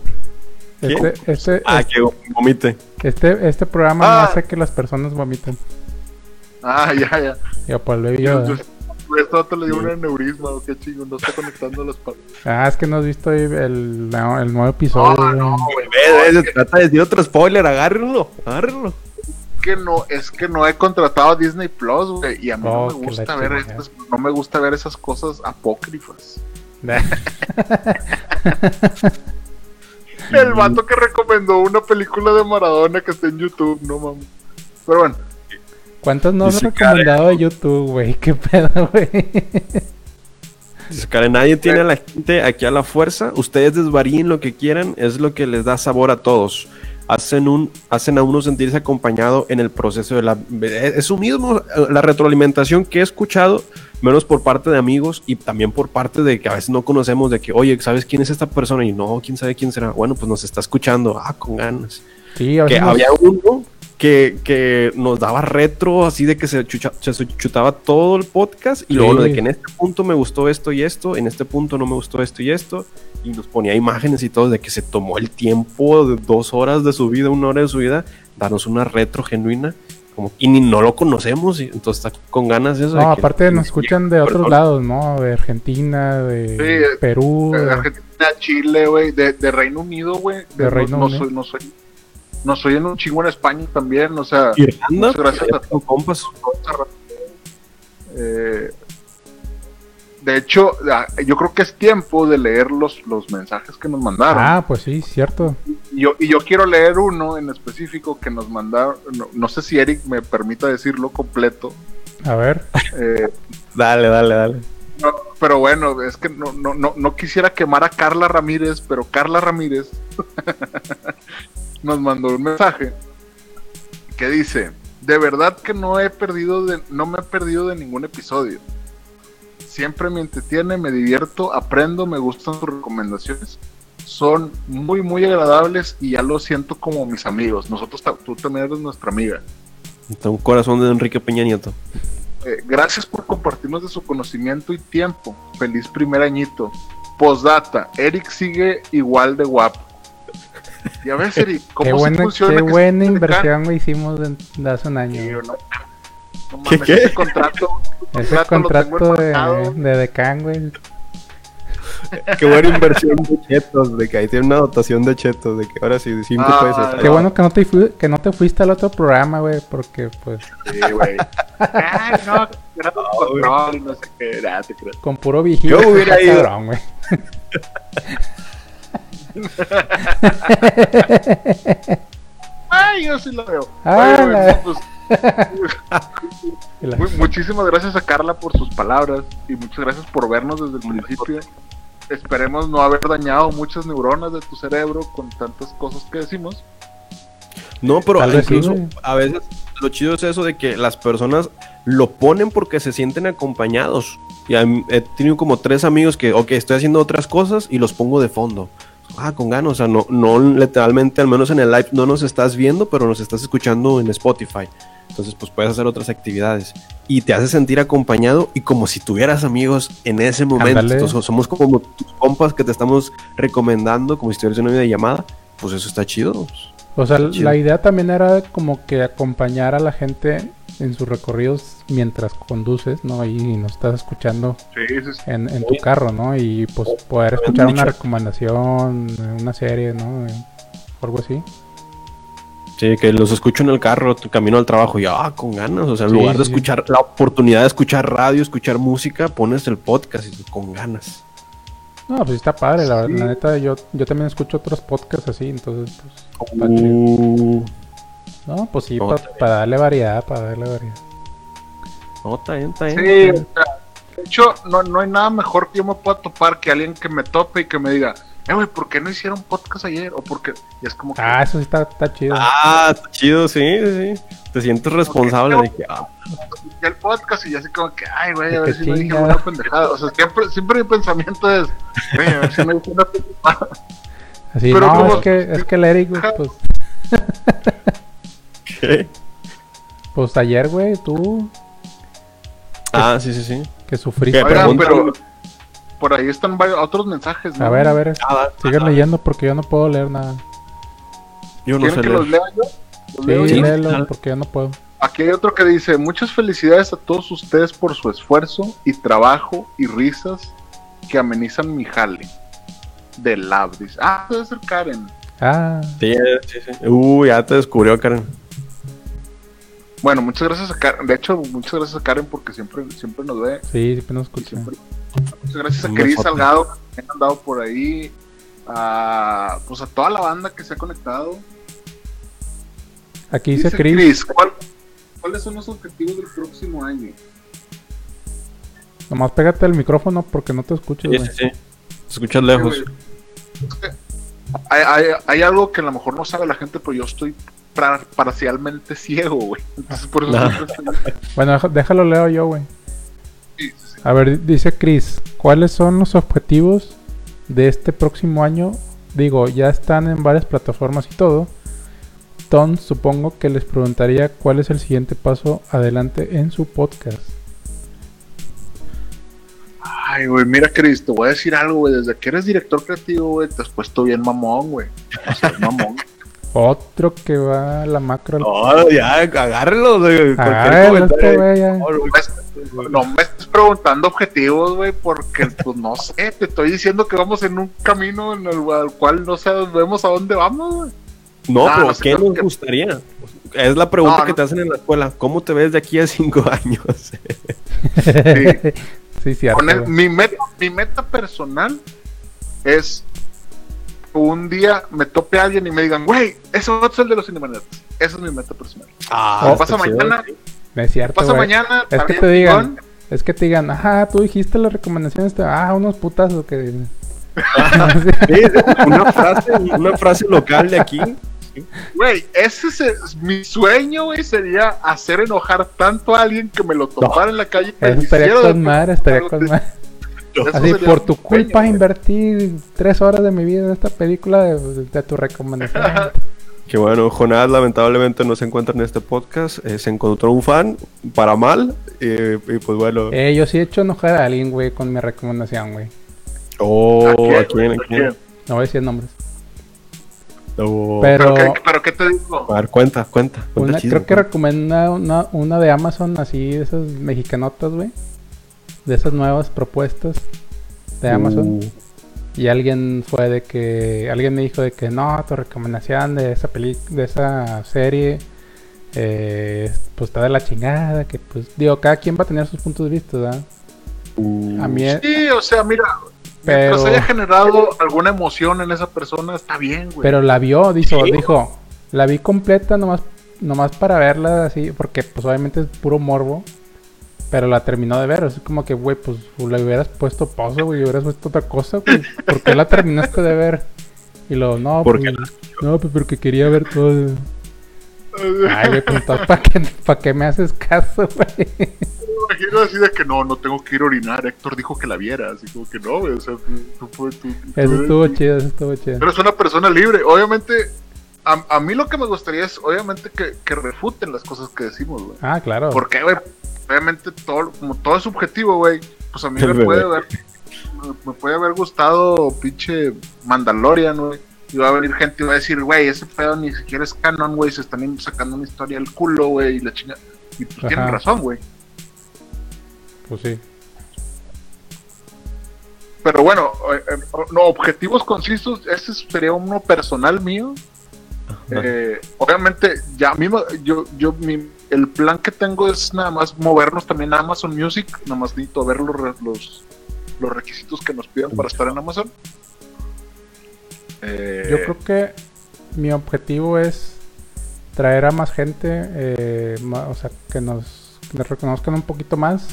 Este, este, Ah, que vomite. este, este programa Ah. no hace que las personas vomiten. Ah, ya, ya. El baby Yo, Yoda. yo- esto vato le dio un aneurisma, o qué chingo, no está conectando las partes. Ah, es que no has visto ahí el, no, el nuevo episodio. No, no, güey. Ve, se trata de decir otro spoiler, agárrenlo, agárrenlo. que no, es que no he contratado a Disney Plus, güey, y a mí Oh, no me que la gusta ver chingada. estas, no me gusta ver esas cosas apócrifas. El vato que recomendó una película de Maradona que está en YouTube, no mames. Pero bueno, ¿Cuántas no has recomendado de YouTube, güey? ¿Qué pedo, güey? Dice Karen, nadie tiene a la gente aquí a la fuerza. Ustedes desvaríen lo que quieran, es lo que les da sabor a todos. Hacen, un, hacen a uno sentirse acompañado en el proceso de la... Es eso mismo, eh, la retroalimentación que he escuchado, menos por parte de amigos y también por parte de que a veces no conocemos, de que, oye, ¿sabes quién es esta persona? Y no, ¿quién sabe quién será? Bueno, pues nos está escuchando, ah, con ganas. Sí, a que nos- había uno que, que nos daba retro, así de que se, chucha- se chutaba todo el podcast y luego Sí. lo de que en este punto me gustó esto y esto, en este punto no me gustó esto y esto, y nos ponía imágenes y todo de que se tomó el tiempo de dos horas de su vida, una hora de su vida, darnos una retro genuina. Como, y ni no lo conocemos, y entonces está con ganas de eso. de No, que- aparte nos escuchan de otros lados, ¿no? De Argentina, de Sí, Perú. de de- Argentina, Chile, güey, de, de Reino Unido, güey. De no- Reino no, Unido. soy, no soy, no soy en un chingo en España también, o sea, Irlanda, gracias a con compas. eh, de hecho, yo creo que es tiempo de leer los, los mensajes que nos mandaron. Ah, pues sí, cierto. Y yo, y yo quiero leer uno en específico que nos mandaron, no, no sé si Eric me permita decirlo completo, A ver. eh, Dale, dale, dale. no, pero bueno, es que no, no, no, no quisiera quemar a Carla Ramírez, pero Carla Ramírez nos mandó un mensaje que dice, de verdad que no he perdido de, no me he perdido de ningún episodio. Siempre me entretiene, me divierto, aprendo, me gustan sus recomendaciones. Son muy, muy agradables y ya lo siento como mis amigos. Nosotros, tú también eres nuestra amiga. Está un corazón de Enrique Peña Nieto. Eh, gracias por compartirnos de su conocimiento y tiempo. Feliz primer añito. Postdata, Eric sigue igual de guapo. Ya ves, Eric, cómo Qué sí buena, funciona qué que buena inversión güey, hicimos de, de hace un año. Sí, no, no ¿Qué, mames, qué? ese contrato, Ese lo tengo contrato de, de Decan, güey. Qué buena inversión de chetos, de que ahí tiene una dotación de chetos, de que ahora sí, de 5 Ah, pesos. Qué bueno que no te fui- que no te fuiste al otro programa, güey, porque pues Sí, güey. Ay, no, era tu control y no sé qué. Creo. con puro vigilio. Yo hubiera ido. cabrón, güey. Ay, yo sí lo veo. Ah, Oye, güey, la- no, pues, muchísimas gracias a Carla por sus palabras y muchas gracias por vernos desde el principio. Esperemos no haber dañado muchas neuronas de tu cerebro con tantas cosas que decimos. No, pero sí, incluso a veces lo chido es eso de que las personas lo ponen porque se sienten acompañados. Y he tenido como tres amigos que, ok, estoy haciendo otras cosas y los pongo de fondo. Ah, con ganas, o sea, no, no literalmente, al menos en el live, no nos estás viendo, pero nos estás escuchando en Spotify. Entonces, pues puedes hacer otras actividades. Y te hace sentir acompañado y como si tuvieras amigos en ese momento. Entonces, somos como tus compas que te estamos recomendando, como si estuvieras en una videollamada. Pues eso está chido. O sea, Chido. la idea también era como que acompañar a la gente en sus recorridos mientras conduces, ¿no? Y nos estás escuchando Sí, en, en tu carro, ¿no? Y pues poder escuchar una recomendación, una serie, ¿no? O algo así. Sí, que los escucho en el carro, tu camino al trabajo y ah, con ganas. O sea, en Sí, lugar de sí. escuchar la oportunidad de escuchar radio, escuchar música, pones el podcast y con ganas. No, pues está padre, la, Sí. la neta, yo, yo también escucho otros podcasts así, entonces, pues, está chido. No, pues sí, No, para darle variedad, para darle variedad. no, está bien, está bien. Sí, o sea, de hecho, no, no hay nada mejor que yo me pueda topar que alguien que me tope y que me diga, eh, güey, ¿por qué no hicieron podcast ayer? O porque, y es como que, Ah, eso sí está, está chido. Ah, está chido, sí, sí. sí. Te sientes responsable de que, ah, el podcast y ya así como que, ay, güey, a ver si no dije chinga. una pendejada. O sea, siempre, siempre mi pensamiento es, güey, a ver si no dije una pendejada. Así, pero no, como- es que, es que el Eric, güey, pues, ¿Qué? Pues ayer, güey, tú Ah, sí, sí, sí. que sufriste. Pero por ahí están varios, otros mensajes. ¿no? A ver, a ver, Ah, sigue leyendo porque yo no puedo leer nada. Yo no ¿Quieren sé que leer. los lea yo? ¿Los leo Sí, léelo porque yo no puedo. Aquí hay otro que dice, muchas felicidades a todos ustedes por su esfuerzo y trabajo y risas que amenizan mi jale. De Lab, dice. Ah, debe ser Karen. Ah, Sí, sí, sí. Uy, ya te descubrió, Karen. Bueno, muchas gracias a Karen. De hecho, muchas gracias a Karen porque siempre, siempre nos ve. sí, siempre nos escucha. siempre- Muchas gracias a Cris. Salgado que han andado por ahí. A, pues a toda la banda que se ha conectado. Aquí dice Chris. Chris, ¿cuál- ¿cuáles son los objetivos del próximo año? Nomás pégate el micrófono porque no te escucho, Sí, sí, sí. Te escuchas lejos. Hay algo que a lo mejor no sabe la gente, pero yo estoy parcialmente ciego, güey. Entonces por eso Nah. siempre estoy- Bueno, déjalo leo yo, güey. sí, sí, sí. A ver, dice Chris, ¿cuáles son los objetivos de este próximo año? Digo, ya están en varias plataformas y todo. Tom, supongo que les preguntaría cuál es el siguiente paso adelante en su podcast. Ay, güey, mira, Chris, te voy a decir algo, güey. Desde que eres director creativo, güey, te has puesto bien mamón, güey. O sea, mamón. Otro que va a la macro. No, ya, agárrelo. este comentario. güey, ya. No, me- No me estés preguntando objetivos, güey, porque, pues, no sé. Te estoy diciendo que vamos en un camino en el al cual no sabemos a dónde vamos, güey. No, pero no sé, ¿qué nos que- gustaría? Es la pregunta No, que no. te hacen en la escuela. ¿Cómo te ves de aquí a cinco años? sí, cierto. Con el- güey. mi, meta, mi meta personal es un día me tope a alguien y me digan, güey, ese otro es el de los Cinemanetas. Esa es mi meta personal. Ah, Oh, pasa mañana, No es cierto, pasa mañana. Es que te digan, es que te digan, ajá, tú dijiste las recomendaciones, de- ah, unos putazos que... Sí, una frase, una frase local de aquí. Güey, ese es, el- mi sueño, güey, sería hacer enojar tanto a alguien que me lo topara en la calle. que Eso me estaría con madre, estaría con madre. Así, por tu culpa invertí tres horas de mi vida en esta película de, de tu recomendación. Que bueno, Jonás lamentablemente no se encuentra en este podcast. eh, se encontró un fan para mal. eh, y pues bueno. eh, yo sí he hecho enojar a alguien, güey, con mi recomendación, güey. oh, ¿A quién, ¿a quién? No voy a decir nombres. Oh. Pero- ¿Pero, qué, pero qué te digo? A ver, cuenta, cuenta. cuenta Una, chisme, creo que recomendé una, una de Amazon, así, de esas mexicanotas, güey. De esas nuevas propuestas de Amazon. Uh, Y alguien fue de que. Alguien me dijo de que no, tu recomendación de esa peli de esa serie. eh, pues está de la chingada. Que pues, digo, cada quien va a tener sus puntos de vista, ¿verdad? uh, A mí, es- Sí, o sea, mira, Pero- mientras haya generado alguna emoción en esa persona, está bien, güey. Pero la vio, dijo, Sí. dijo, la vi completa nomás, nomás para verla así, porque pues obviamente es puro morbo. Pero la terminó de ver, así como que, güey, pues le hubieras puesto pausa, güey, y hubieras puesto otra cosa, güey. ¿Por qué la terminaste de ver? Y luego, no, Porque pues, no, pues porque quería ver todo. Ay, güey, pues entonces, ¿para qué, pa' qué me haces caso, güey? Me imagino así de que no, no tengo que ir a orinar. Héctor dijo que la viera, así como que no, güey. O sea, tú, tú, tú- Eso tú- estuvo chido, eso estuvo chido. Eres una persona libre. Obviamente, a, a mí lo que me gustaría es, obviamente, que, que refuten las cosas que decimos, güey. Ah, claro. Porque, güey, obviamente, todo, como todo es subjetivo, güey. Pues a mí me puede, haber, me, me puede haber gustado pinche Mandalorian, güey. Y va a venir gente y va a decir, güey, ese pedo ni siquiera es canon, güey. Se están sacando una historia del culo, güey. Y la chinga. Y pues tienen Ajá. razón, güey. Pues sí. Pero bueno, eh, eh, no, objetivos concisos, ese sería uno personal mío. Eh, obviamente, ya me- yo, yo, mi- el plan que tengo es nada más movernos también a Amazon Music, nada más necesito ver los, los, los requisitos que nos pidan para estar en Amazon. Eh, Yo creo que mi objetivo es traer a más gente, eh, o sea, que nos, que nos reconozcan un poquito más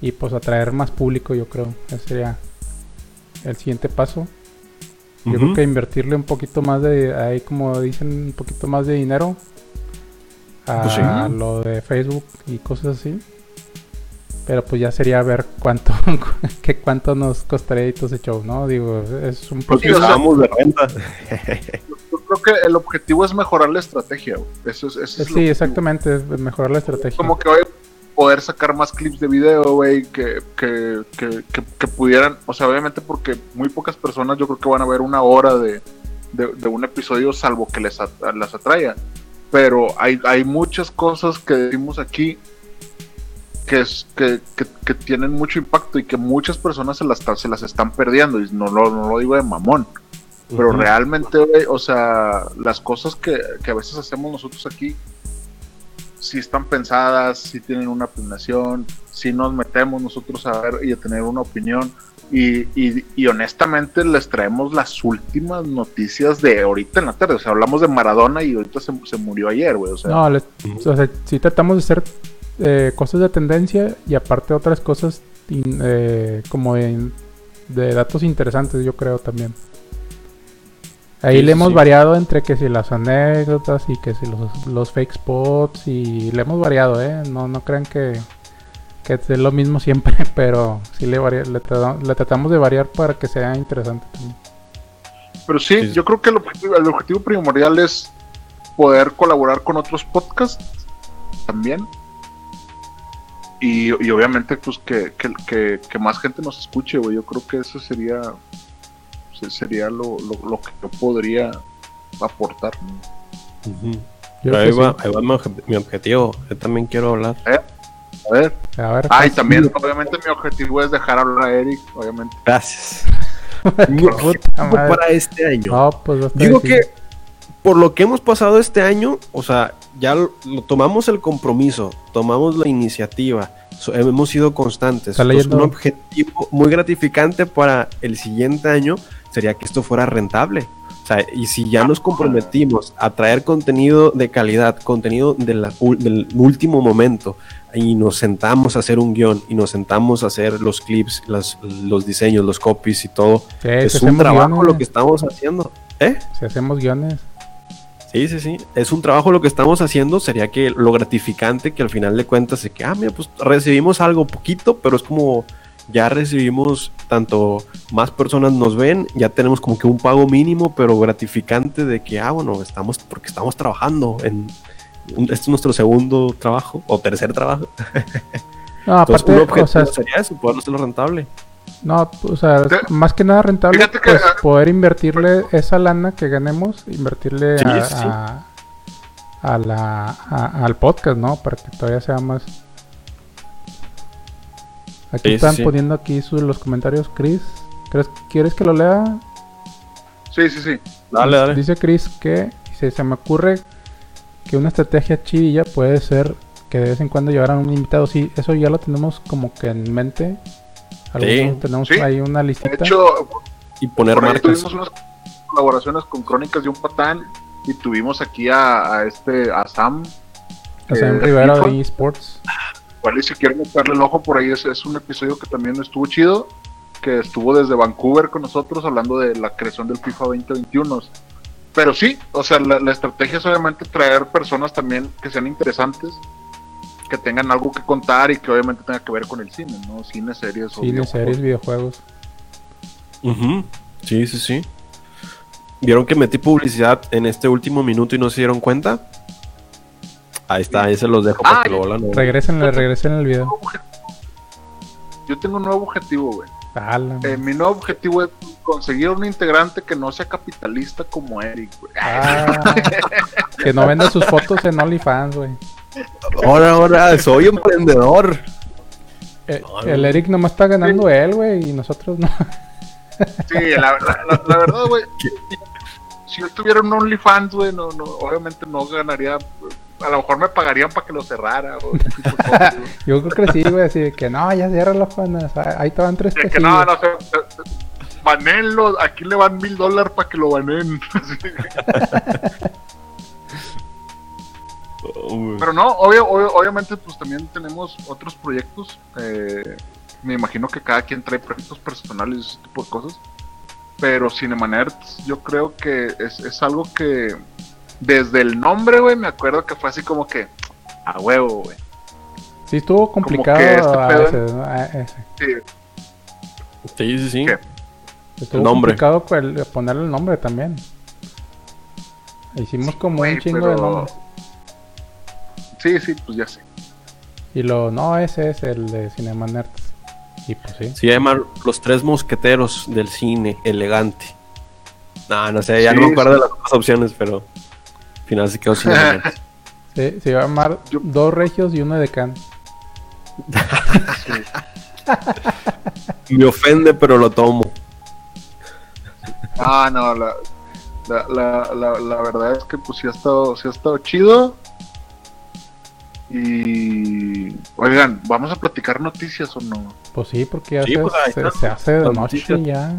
y pues atraer más público, yo creo. Ese sería el siguiente paso. Yo creo que invertirle un poquito más de, ahí como dicen, un poquito más de dinero a Pues sí. lo de Facebook y cosas así. Pero pues ya sería ver cuánto, que cuánto nos costaría y todo ese show, ¿no? Digo, es un Porque Sí, o sea- estábamos de renta. creo que el objetivo es mejorar la estrategia, güey. Eso es, eso es Sí, exactamente, es mejorar la estrategia. Como que hoy poder sacar más clips de video, güey, que, que, que, que, que pudieran, o sea, obviamente porque muy pocas personas yo creo que van a ver una hora de, de, de un episodio salvo que les at- las atraiga. Pero hay, hay muchas cosas que decimos aquí que, es, que, que, que tienen mucho impacto y que muchas personas se las, se las están perdiendo. Y no, lo- no lo digo de mamón. Pero Ujú. realmente, güey, o sea, las cosas que, que a veces hacemos nosotros aquí, si están pensadas, si tienen una planeación, si nos metemos nosotros a ver y a tener una opinión. Y, y, y honestamente les traemos las últimas noticias de ahorita en la tarde. O sea, hablamos de Maradona y ahorita se, se murió ayer, güey. O sea, No, o sea, sí tratamos de hacer eh, cosas de tendencia y aparte otras cosas in- eh, como de, de datos interesantes, yo creo también. Ahí Sí, le hemos sí. variado entre que si las anécdotas y que si los, los fake spots y le hemos variado, ¿eh? No, no crean que, que es lo mismo siempre, pero sí le, varia- le, trata- le tratamos de variar para que sea interesante también. Pero sí, Sí. yo creo que el objetivo, el objetivo primordial es poder colaborar con otros podcasts también. Y, y obviamente, pues que, que, que- que más gente nos escuche, güey. Yo creo que eso sería se- sería lo, lo, lo que yo podría aportar. creo Ahí va, sí. ahí va mi, obje- mi objetivo. Yo también quiero hablar. A ver. A ver, Ah, y también, obviamente, mi objetivo es dejar hablar a Eric, obviamente. Gracias. para este año. No, pues Digo que por lo que hemos pasado este año, o sea, ya lo, lo tomamos el compromiso, tomamos la iniciativa, so- hemos sido constantes. Entonces, un objetivo muy gratificante para el siguiente año sería que esto fuera rentable. O sea, y si ya nos comprometimos a traer contenido de calidad, contenido de la ul- del último momento, y nos sentamos a hacer un guion, y nos sentamos a hacer los clips, las- los diseños, los copies y todo, Sí, es un trabajo guiones, lo que estamos haciendo. ¿Eh? Si hacemos guiones. Sí, sí, sí. Es un trabajo lo que estamos haciendo. Sería que lo gratificante que al final de cuentas es que, ah, mira, pues recibimos algo poquito, pero es como ya recibimos tanto más personas nos ven, ya tenemos como que un pago mínimo, pero gratificante de que, ah, bueno, estamos, porque estamos trabajando en. un- este es nuestro segundo trabajo o tercer trabajo. No, Entonces, aparte, un objetivo o sea, sería eso, poder hacerlo rentable. no, o sea, más que nada rentable, que, pues ah, poder invertirle esa lana que ganemos, invertirle Sí, a, sí. a- a la, a- al podcast, ¿no? Para que todavía sea más. Aquí Sí, sí, están sí. poniendo aquí sus, los comentarios, Chris. ¿crees- ¿Quieres que lo lea? Sí, sí, sí. Dale, dale. Dice Chris que dice, se me ocurre que una estrategia chivilla puede ser que de vez en cuando llevaran un invitado. Sí, eso ya lo tenemos como que en mente. Algunos tenemos Sí. ahí una De listita. hecho, Y poner marcas. tuvimos unas colaboraciones con Crónicas de un Patán y tuvimos aquí a, a este, a Sam. en eh, Rivera de eSports. Igual y si quieren echarle el ojo por ahí, es, es un episodio que también estuvo chido, que estuvo desde Vancouver con nosotros hablando de la creación del FIFA 2021. Pero sí, o sea, la, la estrategia es obviamente traer personas también que sean interesantes, que tengan algo que contar y que obviamente tenga que ver con el cine, ¿no? Cine, series o Cine, videojuegos. series, videojuegos. Ujú. Sí, sí, sí. ¿Vieron que metí publicidad en este último minuto y no se dieron cuenta? Ahí está, ahí se los dejo para Ah, que lo ver. Regrésenle, regresen el video. Yo tengo un nuevo objetivo, güey. Eh, mi nuevo objetivo es conseguir un integrante que no sea capitalista como Eric, güey. Ah, que no venda sus fotos en OnlyFans, güey. Ahora, ahora, soy emprendedor. Eh, el Eric nomás está ganando él, güey, y nosotros no. Sí, la, la- la- la verdad, güey. Si yo tuviera un OnlyFans, güey, no, no, obviamente no ganaría. A lo mejor me pagarían para que lo cerrara. O ese tipo de cosas, güey. Yo creo que sí, güey, así de que no, ya cierra las panas. Ahí te van tres De que no, no sé. Banenlo, aquí le van mil dólares para que lo banen. Pero no, obvio, obvio- obviamente, pues también tenemos otros proyectos. eh, me imagino que cada quien trae proyectos personales y ese tipo de cosas. Pero Cinemanerds, yo creo que es, es algo que desde el nombre, güey, me acuerdo que fue así como que a huevo, güey. Sí, estuvo complicado que este a pedo- veces, ¿no? A- ese. Sí, Sí, sí, sí. ¿Qué? Estuvo nombre. complicado el- ponerle el nombre también. Hicimos como un chingo pero- de nombres. Sí, sí, pues ya sé. Y lo, no, ese es el de Cinema Nerds. Y pues sí. Se llama Los Tres Mosqueteros del Cine Elegante. No, no sé, ya no me acuerdo sí. de las otras opciones, pero final se quedó sin Emaners. Sí, se iba a llamar Yo- Dos Regios y uno de Can. Me ofende, pero lo tomo. Ah, no, la, la, la, la, la verdad es que pues sí ha estado, sí ha estado chido. Y oigan, ¿vamos a platicar noticias o no? Pues sí, porque ya Sí, se, pues se- se hace de noche noticias. ya.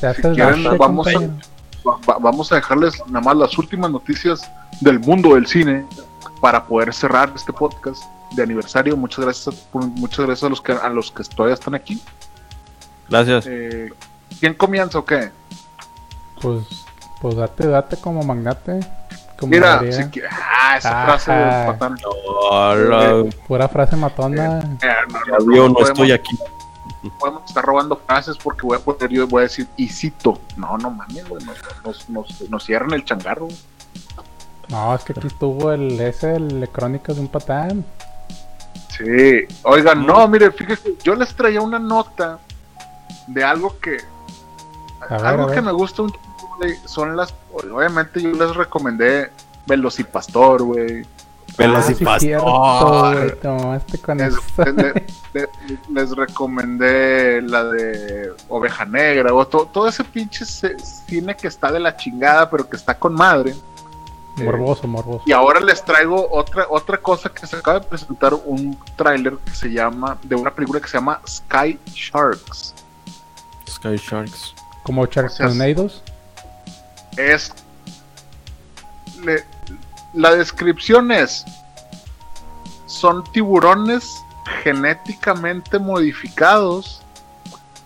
Se hace Si de quieren, noche, vamos a- compañero. Va- vamos a dejarles nada más las últimas noticias del mundo del cine para poder cerrar este podcast de aniversario. Muchas gracias, muchas gracias a los que a los que todavía están aquí. Gracias. Eh, ¿Quién comienza o qué? Pues, pues date, date como magnate. Como Mira, si ah, esa frase de patán. Hola, Pura frase matona. Eh, no, no, estoy aquí. Podemos estar robando frases porque voy a poner, yo voy a decir y cito. No, no mames, güey, nos, nos, nos, nos cierran el changarro. No, es que aquí estuvo el ese, el Crónicas de un patán. Sí, oigan, no, mire, fíjese, yo les traía una nota de algo que A algo ver. que me gusta un son las obviamente yo les recomendé Velocipastor, güey. Pelas Ah, y sí, pastor. cierto, güey, tomaste con Les, eso. le- le- les recomendé la de Oveja Negra, o to- todo ese pinche cine que está de la chingada, pero que está con madre. Morboso, morboso. Y ahora les traigo otra, otra cosa que se acaba de presentar un tráiler que se llama, de una película que se llama Sky Sharks. Sky Sharks. Como Sharknadoes. Es. le- la descripción es. Son tiburones genéticamente modificados,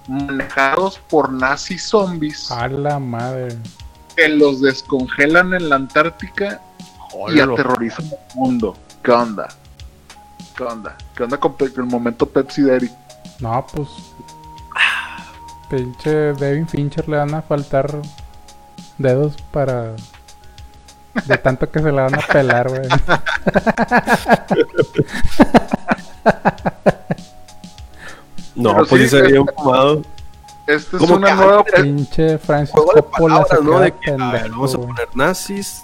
manejados por nazi zombies, A la madre. que los descongelan en la Antártica y Hola. aterrorizan al mundo. ¿Qué onda? ¿Qué onda? ¿Qué onda con el momento Pepsi Daddy? No, pues. Pinche Devin Fincher le van a faltar dedos para. De tanto que se le van a pelar, güey. No, Pero pues sí, sí se veía eh, un fumado. Esta es Como una nueva. ah, Pinche Francis Juego de Coppola se palabras, ¿no? De que, a ver, pendejo, vamos a poner nazis,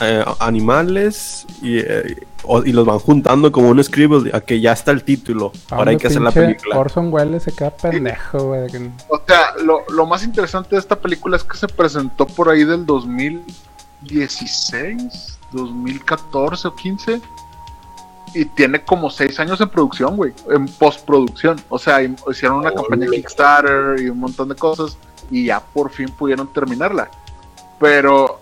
eh, animales y, eh, o- y los van juntando como un scribble a que ya está el título. Ahora hay que hacer la pinche película. Orson Welles se queda pendejo, güey. O sea, lo, lo más interesante de esta película es que se presentó por ahí del 2016, 2014 o 15. Y tiene como seis años en producción, güey. En postproducción. O sea, hi- hicieron una campaña. Kickstarter y un montón de cosas. Y ya por fin pudieron terminarla. Pero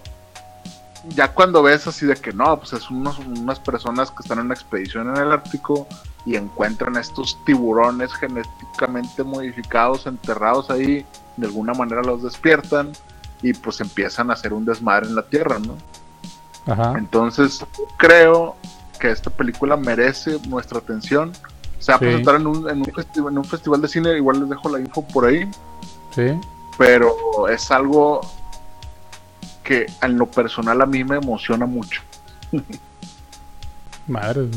ya cuando ves así de que no, pues es unos- unas personas que están en una expedición en el Ártico y encuentran estos tiburones genéticamente modificados, enterrados ahí, de alguna manera los despiertan y pues empiezan a hacer un desmadre en la Tierra, ¿no? Ajá. Entonces creo que esta película merece nuestra atención. Se va a Sí. presentar en un, en, un en un festival de cine, igual les dejo la info por ahí, Sí. pero es algo que en lo personal a mí me emociona mucho. Madre.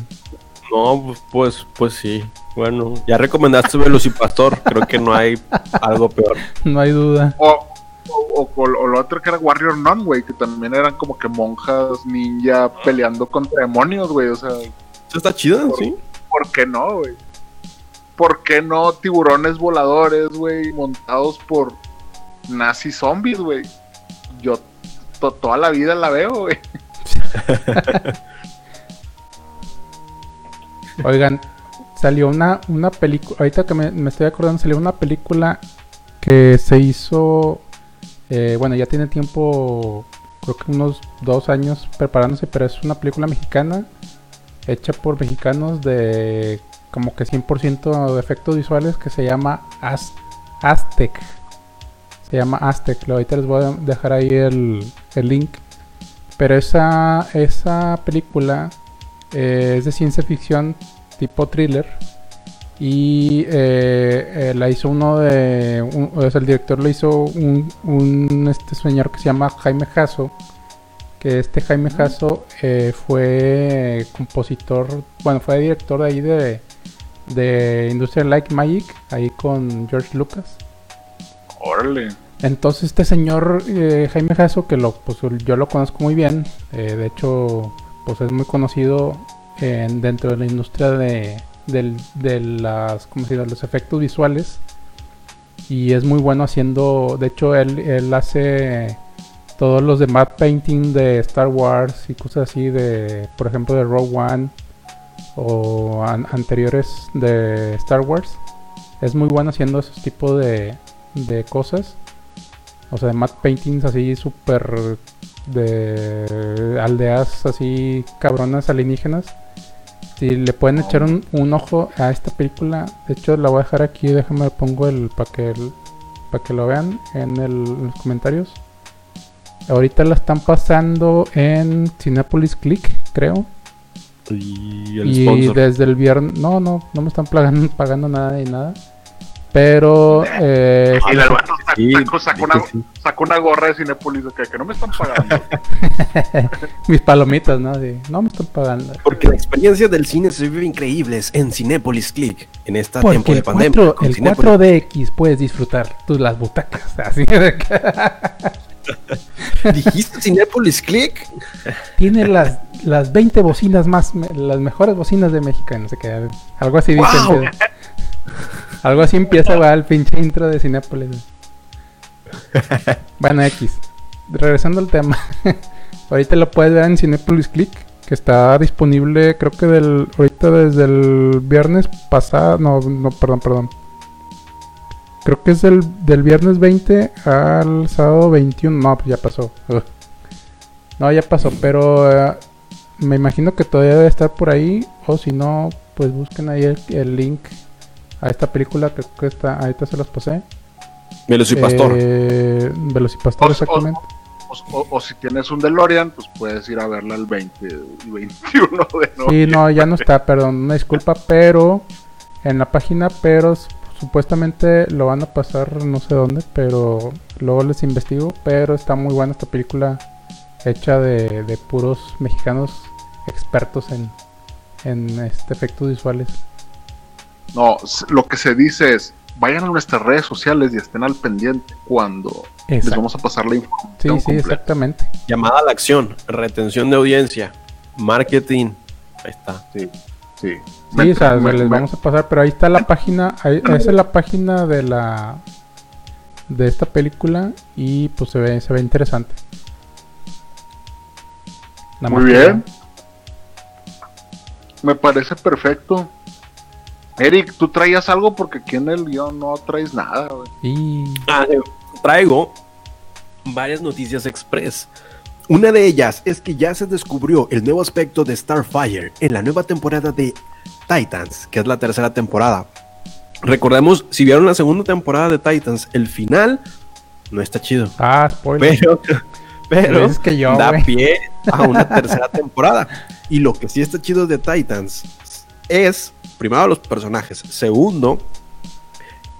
No, pues, pues, pues sí. Bueno, ya recomendaste Velocipastor. Creo que no hay algo peor. No hay duda. O, o, o- o lo otro que era Warrior Nun, güey, que también eran como que monjas ninja peleando contra demonios, güey. O sea, Eso está chido, sí. ¿por qué no, güey? ¿Por qué no tiburones voladores, güey, montados por nazi zombies, güey? Yo to- toda la vida la veo, güey. Oigan, salió una, una película. Ahorita que me, me estoy acordando, salió una película que se hizo. Eh, bueno, ya tiene tiempo, creo que unos dos años preparándose, pero es una película mexicana hecha por mexicanos de como que 100% de efectos visuales que se llama Az- Aztec. Se llama Aztec. Ahorita les voy a dejar ahí el, el link. Pero esa, esa película eh, es de ciencia ficción tipo thriller. Y eh, eh, la hizo uno de. un- o sea, el director lo hizo un, un, este señor que se llama Jaime Jasso. que este Jaime Jasso eh, fue compositor, bueno, fue director de ahí de, de Industrial Like Magic, ahí con George Lucas. Órale. Entonces este señor Jaime Jasso, que lo, pues, yo lo conozco muy bien, de hecho pues es muy conocido en- dentro de la industria de, del- de las, ¿cómo se dice? los efectos visuales y es muy bueno haciendo, de hecho él, él hace todos los de matte painting de Star Wars y cosas así de, por ejemplo de Rogue One o an- anteriores de Star Wars. Es muy bueno haciendo esos tipos de, de cosas. O sea, de matte paintings así súper de aldeas así cabronas alienígenas. Si le pueden echar un, un ojo a esta película, de hecho la voy a dejar aquí, déjame pongo el para que el- para que lo vean en, el- en los comentarios. Ahorita la están pasando en Cinepolis Click, creo. Y el Y sponsor. desde el viernes, no, no, no me están pagando, pagando nada y nada. Pero eh, Y el vato sacó, Sí, sacó- sacó una, sí. sacó una gorra de Cinepolis que, que no me están pagando. mis palomitas, ¿no? De, no me están pagando. Porque la experiencia del cine se vive increíbles en Cinépolis Click en esta tiempo Porque de el, pandemia. 4, con el Cinépolis. 4DX puedes disfrutar tus las butacas. Así de que ¿Dijiste Cinépolis Click? tiene las, las 20 bocinas más, las mejores bocinas de México. No sé qué, algo así dice. ¡Wow! Algo así empieza va, el pinche intro de Cinépolis. Bueno, X. Regresando al tema. ahorita lo puedes ver en Cinépolis Click. Que está disponible, creo que del ahorita desde el viernes pasado. No, no, perdón, perdón. Creo que es del, del viernes 20 al sábado 21. No, pues ya pasó. No, ya pasó, pero eh, me imagino que todavía debe estar por ahí. O si no, pues busquen ahí el, link a esta película. Creo que está, ahorita se los pasé. Velocipastor. Eh, Velocipastor, O- o- exactamente. O, o- o si tienes un DeLorean, pues puedes ir a verla el 20 y 21 de noviembre. Sí, no, ya no está, perdón, una disculpa, pero en la página, pero supuestamente lo van a pasar no sé dónde, pero luego les investigo, pero está muy buena esta película hecha de, de puros mexicanos expertos en, en este, efectos visuales. No, lo que se dice es, vayan a nuestras redes sociales y estén al pendiente cuando les vamos a pasar la Sí, información sí, completa. exactamente. Llamada a la acción, retención de audiencia, marketing. Ahí está. Sí, sí. Sí, o sea, Me- les me- vamos a pasar, pero ahí está la página, ahí- esa es la página de la de esta película y pues se ve, se ve interesante. Nada Muy que bien. Me parece perfecto. Eric, tú traías algo porque aquí en el guion no traes nada, güey. Y Ah, eh, traigo varias noticias express. Una de ellas es que ya se descubrió el nuevo aspecto de Starfire en la nueva temporada de Titans. que es la tercera temporada. Recordemos, si vieron la segunda temporada de Titans, el final no está chido. ah, spoiler. Pero, pero Dices que yo, da pie a una tercera temporada. Y lo que sí está chido de Titans es, primero, los personajes. Segundo,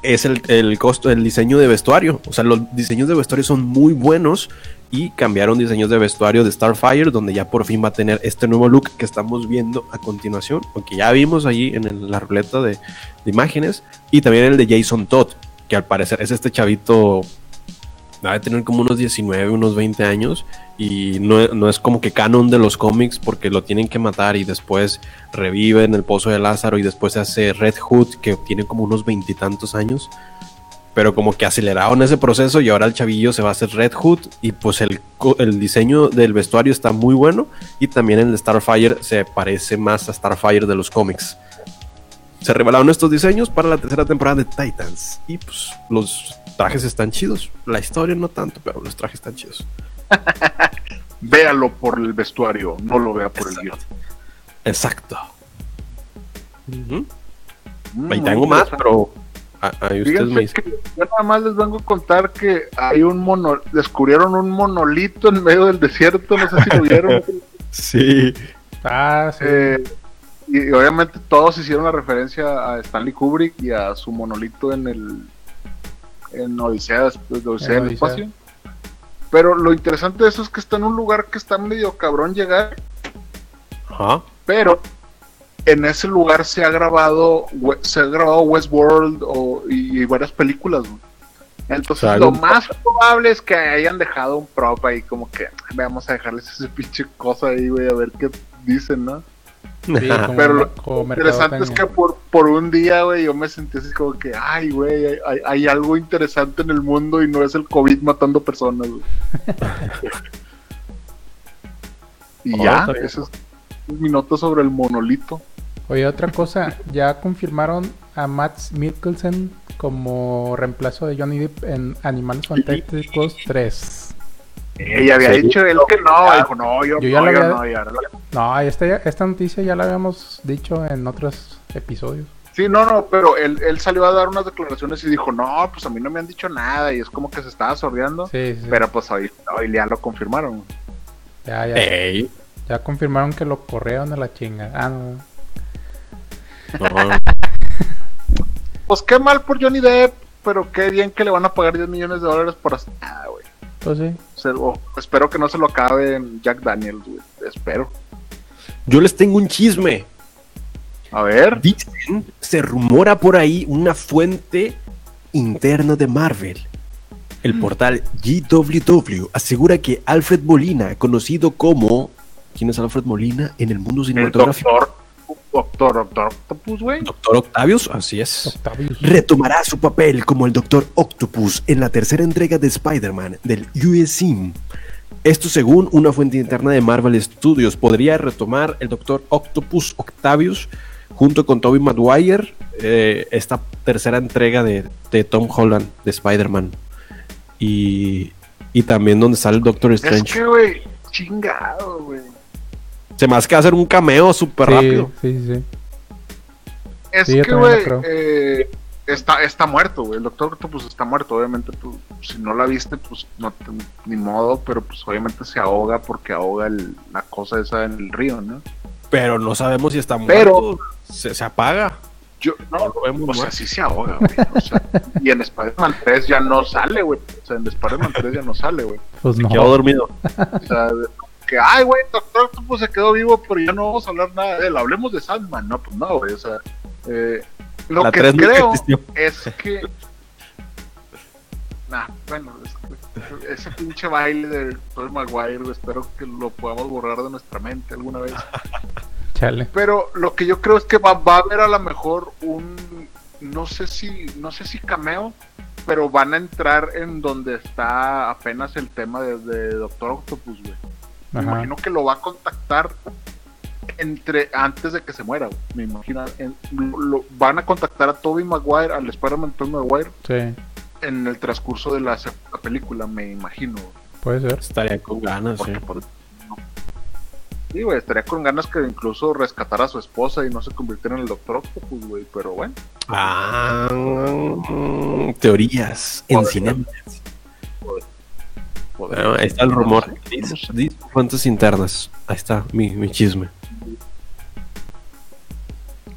es el, el costo, el diseño de vestuario. O sea, los diseños de vestuario son muy buenos y cambiaron diseños de vestuario de Starfire, donde ya por fin va a tener este nuevo look que estamos viendo a continuación, aunque ya vimos allí en la ruleta de imágenes, y también el de Jason Todd, que al parecer es este chavito, debe tener como unos 19, unos 20 años, y no, no es como que canon de los cómics porque lo tienen que matar y después revive en el pozo de Lázaro y después se hace Red Hood, que tiene como unos veintitantos años pero como que aceleraron ese proceso y ahora el chavillo se va a hacer Red Hood y pues el, el diseño del vestuario está muy bueno y también el Starfire se parece más a Starfire de los cómics. Se revelaron estos diseños para la tercera temporada de Titans y pues los trajes están chidos. La historia no tanto, pero los trajes están chidos. Véalo por el vestuario, no lo vea por el guion. Exacto. Mm, Ahí tengo más, pero ahí ustedes me dicen. yo nada más les vengo a contar que hay un mono, descubrieron un monolito en medio del desierto, no sé si lo vieron. Sí. Ah, sí. Eh, y, y obviamente todos hicieron la referencia a Stanley Kubrick y a su monolito en el en Odisea, de Odisea En del Odisea. espacio. Pero lo interesante de eso es que está en un lugar que está medio cabrón llegar, Ajá. pero en ese lugar se ha grabado se ha grabado Westworld o, y, y varias películas. güey. Entonces O sea, lo más probable es que hayan dejado un prop ahí como que vamos a dejarles ese pinche cosa ahí, güey, a ver qué dicen, ¿no? Sí, Pero lo interesante es que por, por un día, güey, yo me sentí así como que, ay, güey, hay, hay- hay algo interesante en el mundo y no es el COVID matando personas, güey. y Oh, ya, esa es mi nota sobre el monolito. Oye, otra cosa, ya confirmaron a Matt Mikkelsen como reemplazo de Johnny Depp en Animales Fantásticos 3. Ella había Sí. dicho él que no, dijo, no, yo, Yo ya no, lo yo no, ya no". No, esta, esta noticia ya la habíamos dicho en otros episodios. Sí, no, no, pero él, él salió a dar unas declaraciones y dijo, no, pues a mí no me han dicho nada y es como que se estaba sordeando. Sí, sí. Pero pues hoy, hoy ya lo confirmaron. ya, ya, Ey. ya confirmaron que lo corrieron a la chinga. Ah, no. No. Pues qué mal por Johnny Depp, pero qué bien que le van a pagar 10 millones de dólares por hacer nada, güey. Pues sí. Se- o- espero que no se lo acabe en Jack Daniels, güey. Espero. Yo les tengo un chisme. A ver. Dicen, se rumora por ahí una fuente interna de Marvel. El portal GWW asegura que Alfred Molina, conocido como... ¿Quién es Alfred Molina en el mundo El cinematográfico? doctor. Doctor, doctor Octopus, güey. Doctor Octavius, así es. Octavius. Retomará su papel como el Doctor Octopus en la tercera entrega de Spider-Man del USM. Esto según una fuente interna de Marvel Studios. Podría retomar el Doctor Octopus Octavius junto con Tobey Maguire eh, esta tercera entrega de, de Tom Holland de Spider-Man. Y, y también donde sale el Doctor Es Strange. que, güey, chingado, güey. Se me hace que hacer un cameo súper Sí, rápido. sí, sí, sí. Es Sí, que, güey, eh, está, está muerto, güey. El doctor Octopus está muerto. Obviamente, tú, si no la viste, pues no te- ni modo, pero pues obviamente se ahoga porque ahoga el- la cosa esa en el río, ¿no? Pero no sabemos si está Pero- muerto. Se, se apaga. Yo, no, lo vemos o sea, sí se ahoga, güey. O sea, y en Spider-Man 3 ya no sale, güey. O sea, en Spider-Man 3 ya no sale, güey. Pues no. Quedó dormido. O sea, de- que, ay, güey, Doctor Octopus se quedó vivo, pero ya no vamos a hablar nada de él. Hablemos de Sandman. No, pues no, güey. O sea, eh, lo La que 3 nunca creo es que. Nah, bueno, es que ese pinche baile de Tobey Maguire, güey, espero que lo podamos borrar de nuestra mente alguna vez. Chale. Pero lo que yo creo es que va, va a haber a lo mejor un. No sé si. No sé si cameo. Pero van a entrar en donde está apenas el tema de, de Doctor Octopus, güey. Me imagino que lo va a contactar entre antes de que se muera, güey. Me imagino. en- lo- lo- van a contactar a Toby Maguire, al Spider-Man Tobey Maguire, Sí, en el transcurso de la, la película, me imagino. güey. puede ser. Estaría con ganas, sí. Por-. Sí, güey, estaría con ganas que incluso rescatara a su esposa y no se convirtiera en el Doctor Octopus, güey. Pero bueno, Ah, mm, teorías en Bueno, ahí está el rumor. Fuentes internas. Ahí está mi, mi chisme.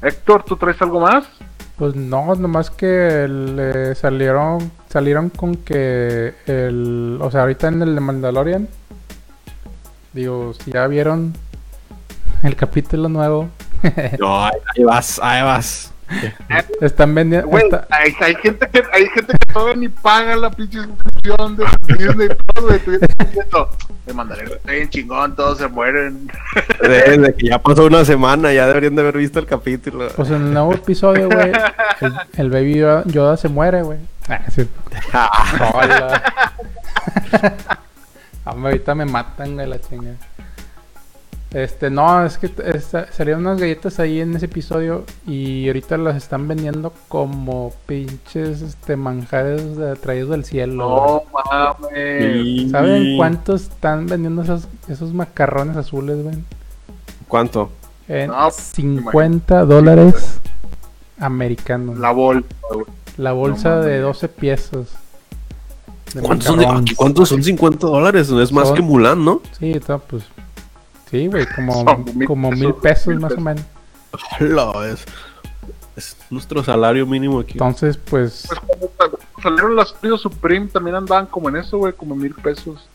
Héctor, ¿tú traes algo más? Pues no, nomás que le salieron salieron con que el, o sea, ahorita en el de Mandalorian, digo, si ya vieron el capítulo nuevo, No, ahí vas, ahí vas. Están vendiendo, Güey, está- hay, hay gente que hay gente que todavía ni paga la pinche suscripción de Disney Plus, güey. Tú ya estás diciendo, me mandaré está bien chingón, todos se mueren. Desde que ya pasó una semana, ya deberían de haber visto el capítulo. pues en el nuevo episodio, güey, el, el baby Yoda, Yoda se muere, güey. Ah, sí. Hola. Hombre, ahorita me matan, güey, la chinga. Este, no, es que esta- salieron unas galletas ahí en ese episodio y ahorita las están vendiendo como pinches este, manjares de- traídos del cielo. No mames. ¿Saben cuántos están vendiendo esos, esos macarrones azules, güey? ¿Cuánto? En No, 50 dólares americanos. La bolsa, güey. La bolsa No de 12 piezas. de ¿Cuántos son, de- macarrones. ¿Cuántos son 50 dólares? No es más Son- que Mulan, ¿no? Sí, está, pues. Sí, güey, como, Son mil como pesos, mil pesos más o menos. Hola, es, es nuestro salario mínimo aquí. Entonces, pues. Pues cuando sa- salieron las Frío Supreme también andaban como en eso, güey, como mil pesos.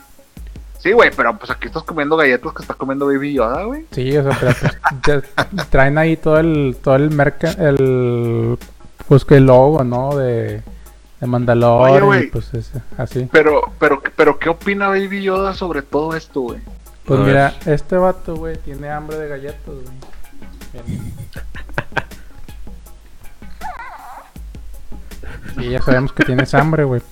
Sí, güey, pero pues aquí estás comiendo galletas que está comiendo Baby Yoda, güey. Sí, o sea, pero pues, ya traen ahí todo el, todo el merca, el, pues que el logo, ¿no? De, de Mandalorian, Oye, y pues es así. Pero, pero, pero, ¿qué opina Baby Yoda sobre todo esto, güey? Pues A mira, este vato, güey, tiene hambre de galletas, güey. Bien. Sí, ya sabemos que tienes hambre, güey.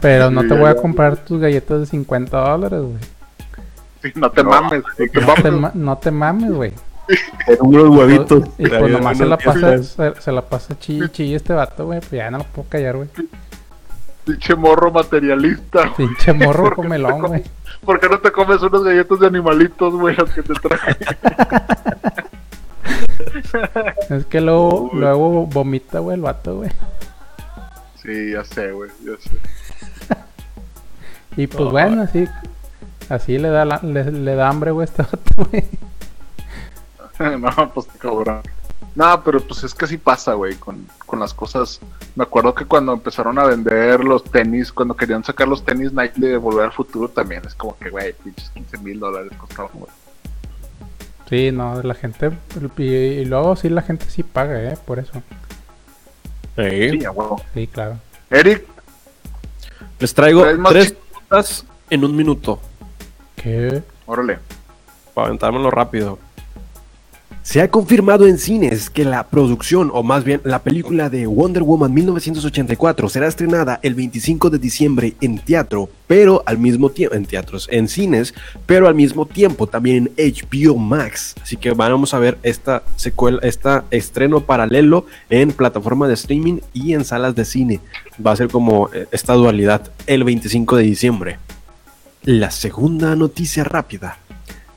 Pero no te voy a comprar tus galletas de 50 dólares, güey. Sí, no te mames, no te No te, mames. ma- no te mames, güey. Pero unos huevitos. Y pues nomás se la pasa, se, se la pasa chille, chille este vato, güey. Pues ya no lo puedo callar, güey. Pinche morro materialista. güey. Pinche morro ¿Por qué comelón, te güey. ¿Por qué no te comes unas galletas de animalitos, güey, las que te traje? Es que luego, Uy. luego vomita, güey, el vato, güey. Sí, ya sé, güey, ya sé. Y pues bueno, así, así le da, la- le, le da hambre, güey, este vato, güey. no, pues cabrón. No, pero pues es que así pasa, güey, con, con las cosas. Me acuerdo que cuando empezaron a vender los tenis, cuando querían sacar los tenis Nike de Volver al Futuro, también es como que, güey, pinches 15 mil dólares costaban, güey. Sí, no, la gente, y, y luego sí la gente sí paga, eh, por eso. Sí, huevo. Sí, claro. Eric, Les traigo tres notas en un minuto. ¿Qué? órale. Para aventármelo rápido. Se ha confirmado en cines que la producción, o más bien la película de Wonder Woman 1984, será estrenada el 25 de diciembre en teatro, pero al mismo tiempo, en teatros, en cines, pero al mismo tiempo también en HBO Max. Así que vamos a ver esta secuela, esta estreno paralelo en plataforma de streaming y en salas de cine. Va a ser como eh, esta dualidad el 25 de diciembre. La segunda noticia rápida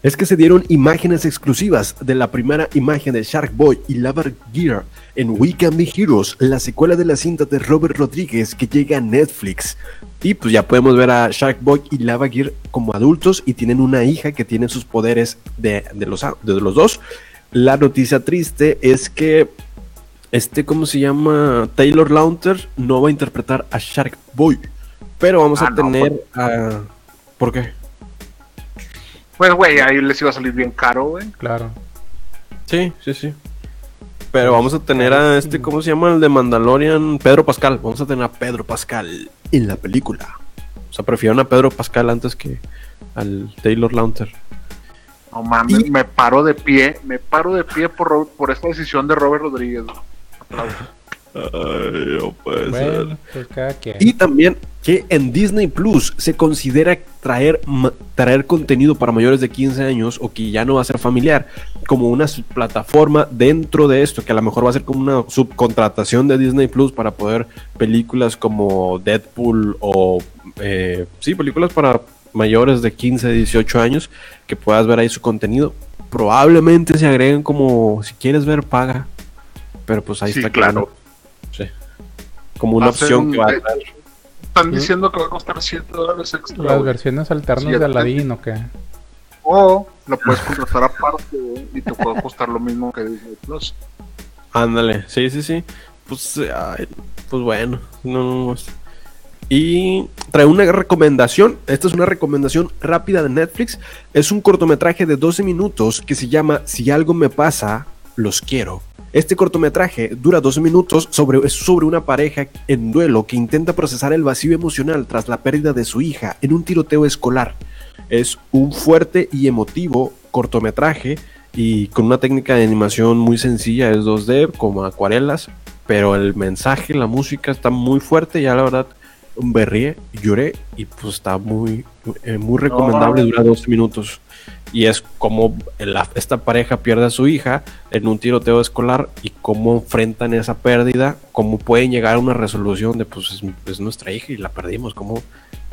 es que se dieron imágenes exclusivas de la primera imagen de Shark Boy y Lava Gear en We Can Be Heroes, la secuela de la cinta de Robert Rodríguez que llega a Netflix. Y pues ya podemos ver a Shark Boy y Lava Gear como adultos y tienen una hija que tiene sus poderes de, de los, de los dos. La noticia triste es que este, ¿cómo se llama? Taylor Lautner no va a interpretar a Shark Boy. Pero vamos Ah, a no, tener a... ¿Por qué? Pues, güey, ahí les iba a salir bien caro, güey. Claro. Sí, sí, sí. Pero vamos a tener a este, ¿cómo se llama? El de Mandalorian, Pedro Pascal. Vamos a tener a Pedro Pascal en la película. O sea, prefieren a Pedro Pascal antes que al Taylor Lautner. No mames, Y- me paro de pie, me paro de pie por, por esta decisión de Robert Rodríguez. Aplausos. Ay, no puede Bueno, pues cada quien. Y también que en Disney Plus se considera traer, traer contenido para mayores de 15 años o que ya no va a ser familiar, como una plataforma dentro de esto, que a lo mejor va a ser como una subcontratación de Disney Plus para poder películas como Deadpool o, eh, sí, películas para mayores de 15, 18 años, que puedas ver ahí su contenido. Probablemente se agreguen como, si quieres ver, paga. Pero pues ahí Sí, está claro. claro. Como una Va a ser opción un- que va a eh, traer. Están diciendo que va a costar 7 dólares extra. Las güey. versiones alternas Sí, de Aladdin o qué. O lo puedes contratar aparte güey, y te puede costar lo mismo que Disney Plus. Ándale, sí, sí, sí. Pues, ay, pues bueno, no, no, no. Y trae una recomendación. Esta es una recomendación rápida de Netflix. Es un cortometraje de 12 minutos que se llama Si algo me pasa, los quiero. Este cortometraje dura 12 minutos sobre, es sobre una pareja en duelo que intenta procesar el vacío emocional tras la pérdida de su hija en un tiroteo escolar. Es un fuerte y emotivo cortometraje y con una técnica de animación muy sencilla, es 2D, como acuarelas, pero el mensaje, la música está muy fuerte, ya la verdad berrié, lloré y pues está muy, eh, muy recomendable, dura 12 minutos. Y es como la- esta pareja pierde a su hija en un tiroteo escolar y cómo enfrentan esa pérdida, cómo pueden llegar a una resolución de pues es, es nuestra hija y la perdimos, cómo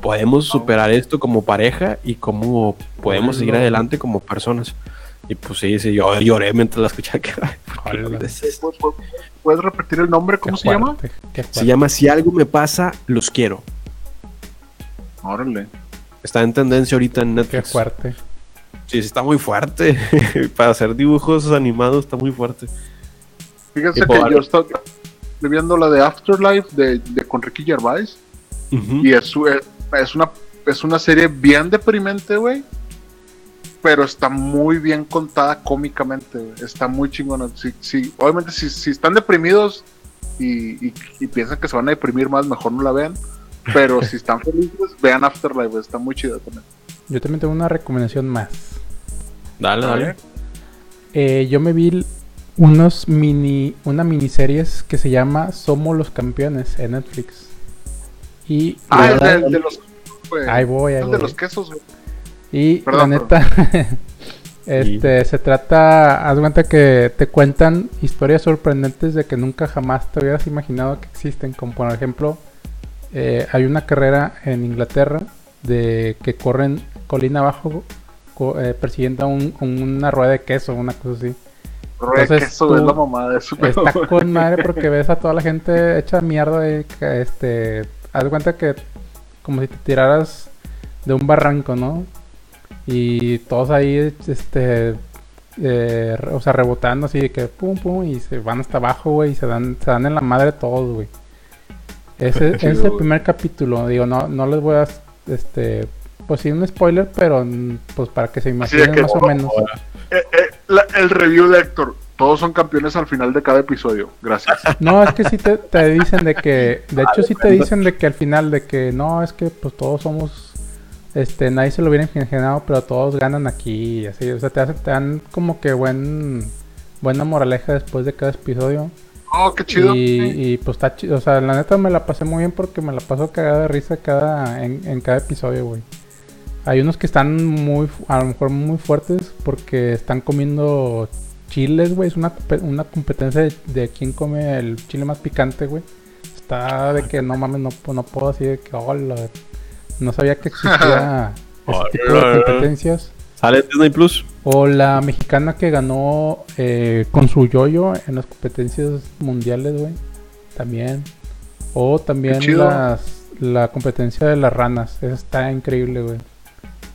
podemos superar esto como pareja y cómo podemos seguir adelante como personas. Y pues sí, sí, yo lloré mientras la escuchaba. que, ay, ¿por qué Hola. dices? ¿Puedes, repetir el nombre? ¿Cómo Qué se llama? fuerte, qué Se llama Si algo me pasa, los quiero. Órale. Está en tendencia ahorita en Qué Netflix. fuerte. Sí, está muy fuerte. Para hacer dibujos animados está muy fuerte. Fíjense que yo estoy viendo la de Afterlife de, de con Ricky Gervais y es, su- es, una es una serie bien deprimente, güey. Pero está muy bien contada cómicamente. Está muy chingona. Sí, sí, obviamente, si, si están deprimidos y, y- y piensan que se van a deprimir más, mejor no la vean. Pero si están felices, vean Afterlife. Está muy chida también. Yo también tengo una recomendación más. Dale, A dale. Eh, yo me vi unos mini, una miniseries que se llama Somos los Campeones en Netflix. Y Ah, el de, el de los güey. ahí voy, ahí El de voy. los quesos, güey. Y Perdón, la neta, este, se trata, haz de cuenta que te cuentan historias sorprendentes de que nunca jamás te hubieras imaginado que existen. Como por ejemplo, eh, hay una carrera en Inglaterra de que corren colina abajo co- eh, persiguiendo a un- una rueda de queso, una cosa así. Rueda de Entonces, queso, tú- es la mamada de eso. Está con madre porque ves a toda la gente hecha mierda y que, este, haz de cuenta que como si te tiraras de un barranco, ¿no? Y todos ahí, este, eh, o sea, rebotando así de que pum pum y se van hasta abajo, güey, y se dan, se dan en la madre todos, güey. Ese ese es el primer capítulo, digo, no, no les voy a, este, pues sí un spoiler, pero mm, pues para que se imaginen que- más o menos. Eh, eh, la- el review de Héctor. Todos son campeones al final de cada episodio. Gracias. No, es que sí te, te dicen de que, de hecho sí te dicen de que al final de que no, es que pues todos somos, este, nadie se lo hubiera imaginado, pero todos ganan aquí y así, o sea, te, hacen, te dan como que buen, buena moraleja después de cada episodio Oh, qué chido. y, y, pues está chido, o sea, la neta me la pasé muy bien porque me la paso cagada de risa cada, en, en cada episodio, güey. Hay unos que están muy, a lo mejor muy fuertes porque están comiendo chiles, güey. Es una, una competencia de, de quién come el chile más picante, güey. Está de que no mames, no, pu- no puedo así de que, hola. No sabía que existía ese tipo de competencias. Sale en Disney Plus. O la mexicana que ganó eh, con su yoyo en las competencias mundiales, güey. También. O también las, la competencia de las ranas. Esa está increíble, güey.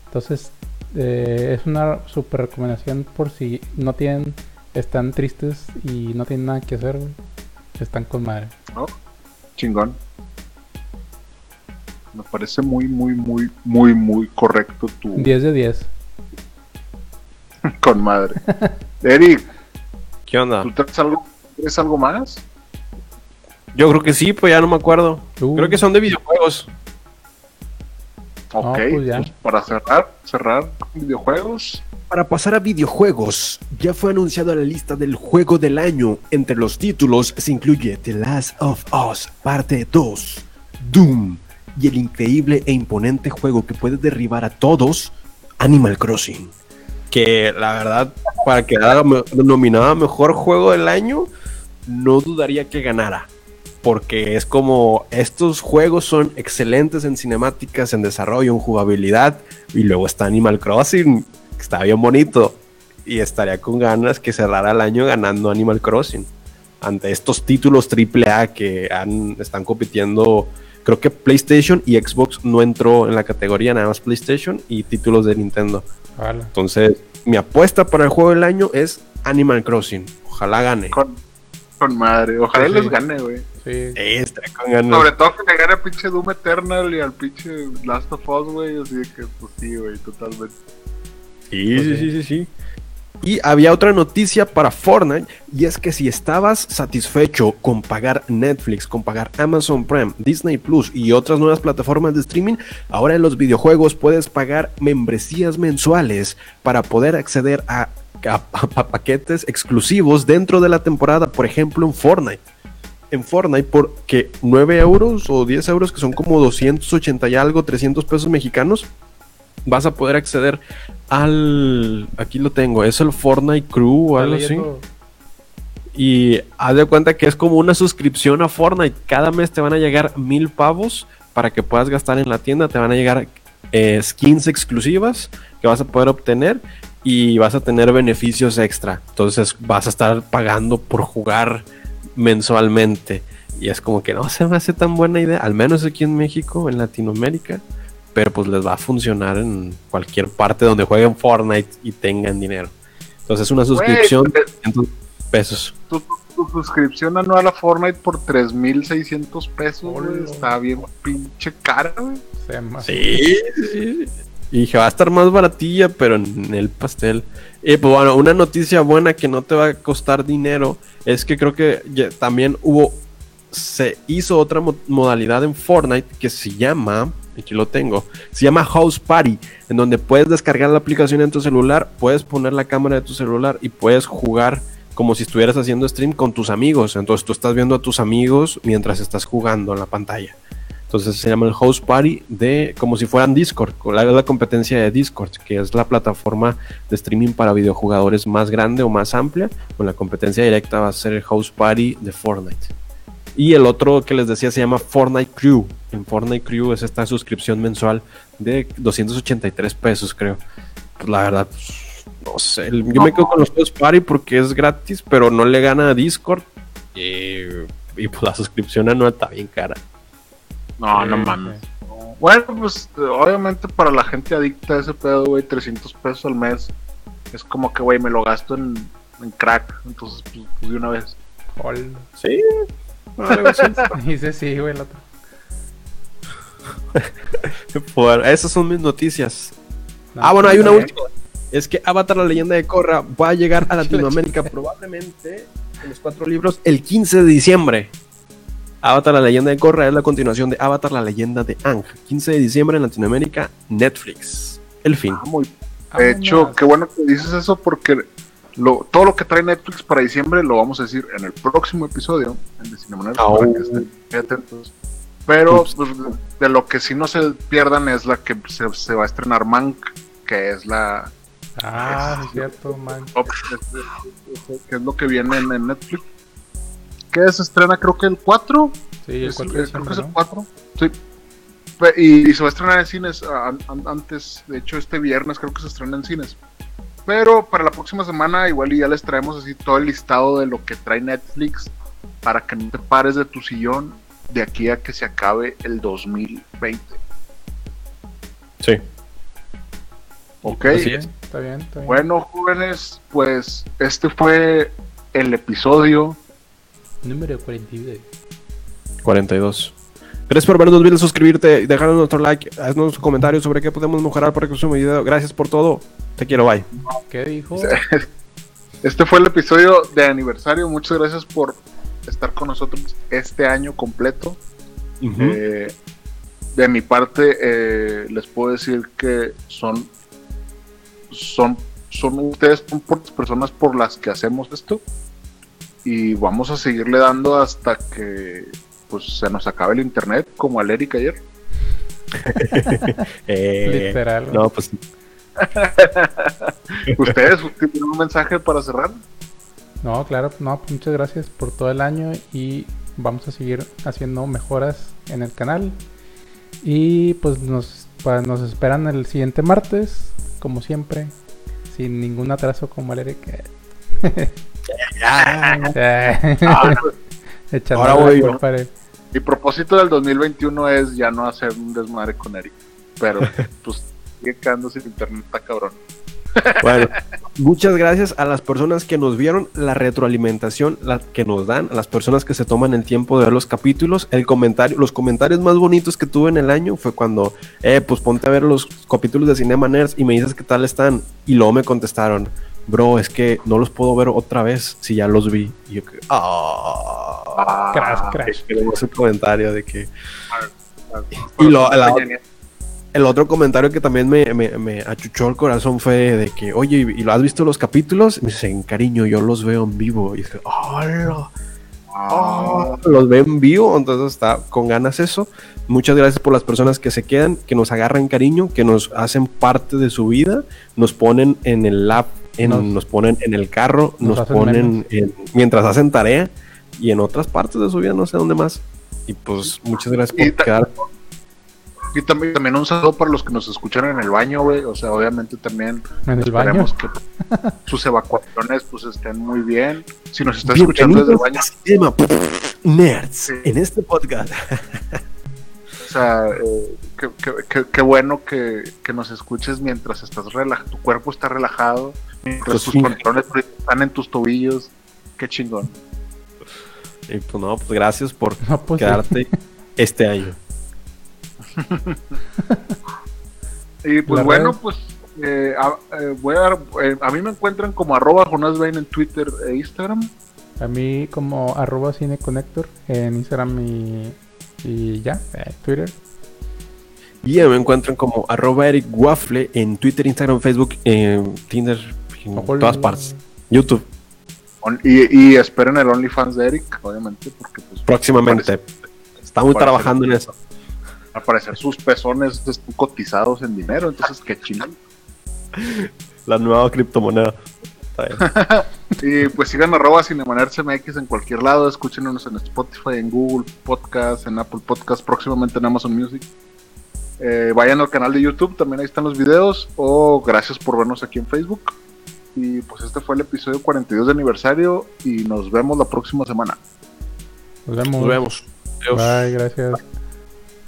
Entonces, eh, es una super recomendación por si no tienen, están tristes y no tienen nada que hacer, güey. Están con madre. Chingón. Me parece muy, muy, muy, muy, muy correcto tu 10 de 10. con madre. Eric, ¿Qué onda? ¿tú traes algo, traes algo más? Yo creo que sí, pues ya no me acuerdo. Uh. Creo que son de videojuegos. Ok, pues ya. pues para cerrar, cerrar videojuegos. Para pasar a videojuegos, ya fue anunciada la lista del juego del año. Entre los títulos se incluye The Last of Us Parte 2, Doom y el increíble e imponente juego que puede derribar a todos, Animal Crossing. Que la verdad, para quedar nominado mejor juego del año, no dudaría que ganara. Porque es como estos juegos son excelentes en cinemáticas, en desarrollo, en jugabilidad. Y luego está Animal Crossing, que está bien bonito. Y estaría con ganas que cerrara el año ganando Animal Crossing. Ante estos títulos AAA que han, están compitiendo. Creo que PlayStation y Xbox no entró en la categoría, nada más PlayStation y títulos de Nintendo. Ojalá. Entonces, mi apuesta para el juego del año es Animal Crossing. Ojalá gane. Con, con madre. Ojalá Sí, les gane, güey. Sí. Estaría con ganas. Sobre todo que le gane al pinche Doom Eternal y al pinche Last of Us, güey. Así de que, pues sí, güey, totalmente. Sí, sí, sí, sí, sí. Y había otra noticia para Fortnite, y es que si estabas satisfecho con pagar Netflix, con pagar Amazon Prime, Disney Plus y otras nuevas plataformas de streaming, ahora en los videojuegos puedes pagar membresías mensuales para poder acceder a, paquetes exclusivos dentro de la temporada, por ejemplo en Fortnite. En Fortnite, porque 9 euros o 10 euros, que son como 280 y algo, 300 pesos mexicanos, vas a poder acceder al. Aquí lo tengo, es el Fortnite Crew o algo así. Y haz de cuenta que es como una suscripción a Fortnite. Cada mes te van a llegar mil pavos para que puedas gastar en la tienda. Te van a llegar eh, skins exclusivas que vas a poder obtener y vas a tener beneficios extra. Entonces vas a estar pagando por jugar mensualmente. Y es como que no se me hace tan buena idea, al menos aquí en México, en Latinoamérica. Pero pues les va a funcionar en cualquier parte donde jueguen Fortnite y tengan dinero. Entonces es una suscripción de 100 pesos. Tú, tu suscripción anual a Fortnite por 3.600 pesos. Está bien pinche cara, güey. Sí, sí. Y dije, va a estar más baratilla, pero en el pastel. Y pues bueno, una noticia buena que no te va a costar dinero es que creo que ya también hubo, se hizo otra mo- modalidad en Fortnite que se llama, aquí lo tengo, se llama House Party, en donde puedes descargar la aplicación en tu celular, puedes poner la cámara de tu celular y puedes jugar como si estuvieras haciendo stream con tus amigos. Entonces tú estás viendo a tus amigos mientras estás jugando en la pantalla. Entonces se llama el House Party de como si fueran Discord, la, la competencia de Discord, que es la plataforma de streaming para videojugadores más grande o más amplia. Con la competencia directa va a ser el House Party de Fortnite. Y el otro que les decía se llama Fortnite Crew. En Fortnite Crew es esta suscripción mensual de 283 pesos, creo. Pues la verdad, pues, no sé. Yo me quedo con los House Party porque es gratis, pero no le gana a Discord. Y, y pues la suscripción anual está bien cara. No, no mames. Bueno, pues obviamente para la gente adicta a ese pedo, güey, 300 pesos al mes. Es como que, güey, me lo gasto en, en crack. Entonces, pues, pues, de una vez. Hola. Sí. Dice sí, güey, el otro. Por- esas son mis noticias. No, ah, bueno, hay una última. Es que Avatar, la leyenda de Korra, va a llegar a Latinoamérica probablemente en los cuatro libros el 15 de diciembre. Avatar, la leyenda de Korra es la continuación de Avatar, la leyenda de Ang. 15 de diciembre en Latinoamérica, Netflix. El fin. Ah, muy bien. De hecho, qué bueno que dices eso porque lo, todo lo que trae Netflix para diciembre lo vamos a decir en el próximo episodio, en de Cinemanera, Au. para que estén atentos. Pero pues, de lo que sí no se pierdan es la que se, se va a estrenar Mank, que es la Ah, es cierto, man. que es lo que viene en, en Netflix. Que se estrena creo que el 4, Sí, el es- 4 de eh, creo que es el ¿no? 4. Sí. Y, y se va a estrenar en cines an- an- antes, de hecho este viernes creo que se estrena en cines. Pero para la próxima semana igual ya les traemos así todo el listado de lo que trae Netflix para que no te pares de tu sillón de aquí a que se acabe el 2020. Sí. ¿Ok? Así es. Está bien, está bien. Bueno, jóvenes, pues este fue el episodio. Número 42. 42. Gracias por vernos, no olvides suscribirte, dejarnos nuestro like, haznos un comentario sobre qué podemos mejorar para que su video. Gracias por todo. Te quiero, bye. ¿Qué dijo? Este fue el episodio de aniversario. Muchas gracias por estar con nosotros este año completo. Eh, de mi parte, eh, les puedo decir que son, son, son ustedes son por las personas por las que hacemos esto y vamos a seguirle dando hasta que pues se nos acabe el internet, como al Eric ayer. Eh, Literal. No, pues ¿Ustedes tienen un mensaje para cerrar? No, claro, no, pues muchas gracias por todo el año y vamos a seguir haciendo mejoras en el canal. Y pues nos, nos esperan el siguiente martes, como siempre, sin ningún atraso como el Eric. Ah, echando Ahora voy yo. mi propósito del 2021 es ya no hacer un desmadre con Eric, pero pues sigue quedando sin internet, está cabrón. Bueno, muchas gracias a las personas que nos vieron, la retroalimentación la que nos dan, a las personas que se toman el tiempo de ver los capítulos, el comentario, los comentarios más bonitos que tuve en el año fue cuando, eh, pues ponte a ver los capítulos de Cinema Nerds y me dices qué tal están, y luego me contestaron, bro, es que no los puedo ver otra vez si ya los vi, y yo que, ah, Crash, crash. queremos un comentario de que Y lo- la- el otro comentario que también me, me, me achuchó el corazón fue de que, oye, ¿y lo has visto los capítulos? Y me dicen, cariño, yo los veo en vivo. Y dije, ¡hola! Ah, Los veo en vivo, entonces está con ganas eso. Muchas gracias por las personas que se quedan, que nos agarran cariño, que nos hacen parte de su vida, nos ponen en el lab, en, Nos- nos, ponen en el carro, nos ponen en- mientras hacen tarea y en otras partes de su vida, no sé dónde más. Y pues muchas gracias por quedar. Y también, también un saludo para los que nos escucharon en el baño, güey. O sea, obviamente también En el baño. esperemos que sus evacuaciones pues estén muy bien. Si nos estás escuchando desde el baño, Nerds Sí. en este podcast. o sea, eh, qué, qué- qué- qué bueno que, que nos escuches mientras estás relajado, tu cuerpo está relajado, mientras Pues tus sí. pantalones están en tus tobillos. Qué chingón. Y pues no, pues gracias por No, pues sí. quedarte este año. Y pues bueno, pues eh, a, eh, voy a, dar- eh, a mí me encuentran como arroba Jonas Bain en Twitter e Instagram. A mí como arroba cineconector en Instagram y, y ya, eh, Twitter. Y me encuentran como arroba Eric Waffle en Twitter, Instagram, Facebook, en Tinder, en todas partes. YouTube, Y, y esperen el OnlyFans de Eric, obviamente, porque pues próximamente. Estamos Parece- trabajando en eso. Al parecer sus pezones están cotizados en dinero, entonces qué chingón. La nueva criptomoneda. Y pues sigan arroba CinemanerdsMX en cualquier lado, escúchenos en Spotify, en Google Podcast, en Apple Podcast, próximamente en Amazon Music. Eh, vayan al canal de YouTube, también ahí están los videos. O gracias por vernos aquí en Facebook. Y pues este fue el episodio 42 de aniversario y nos vemos la próxima semana. Nos vemos. Nos vemos. Adiós. Bye, gracias.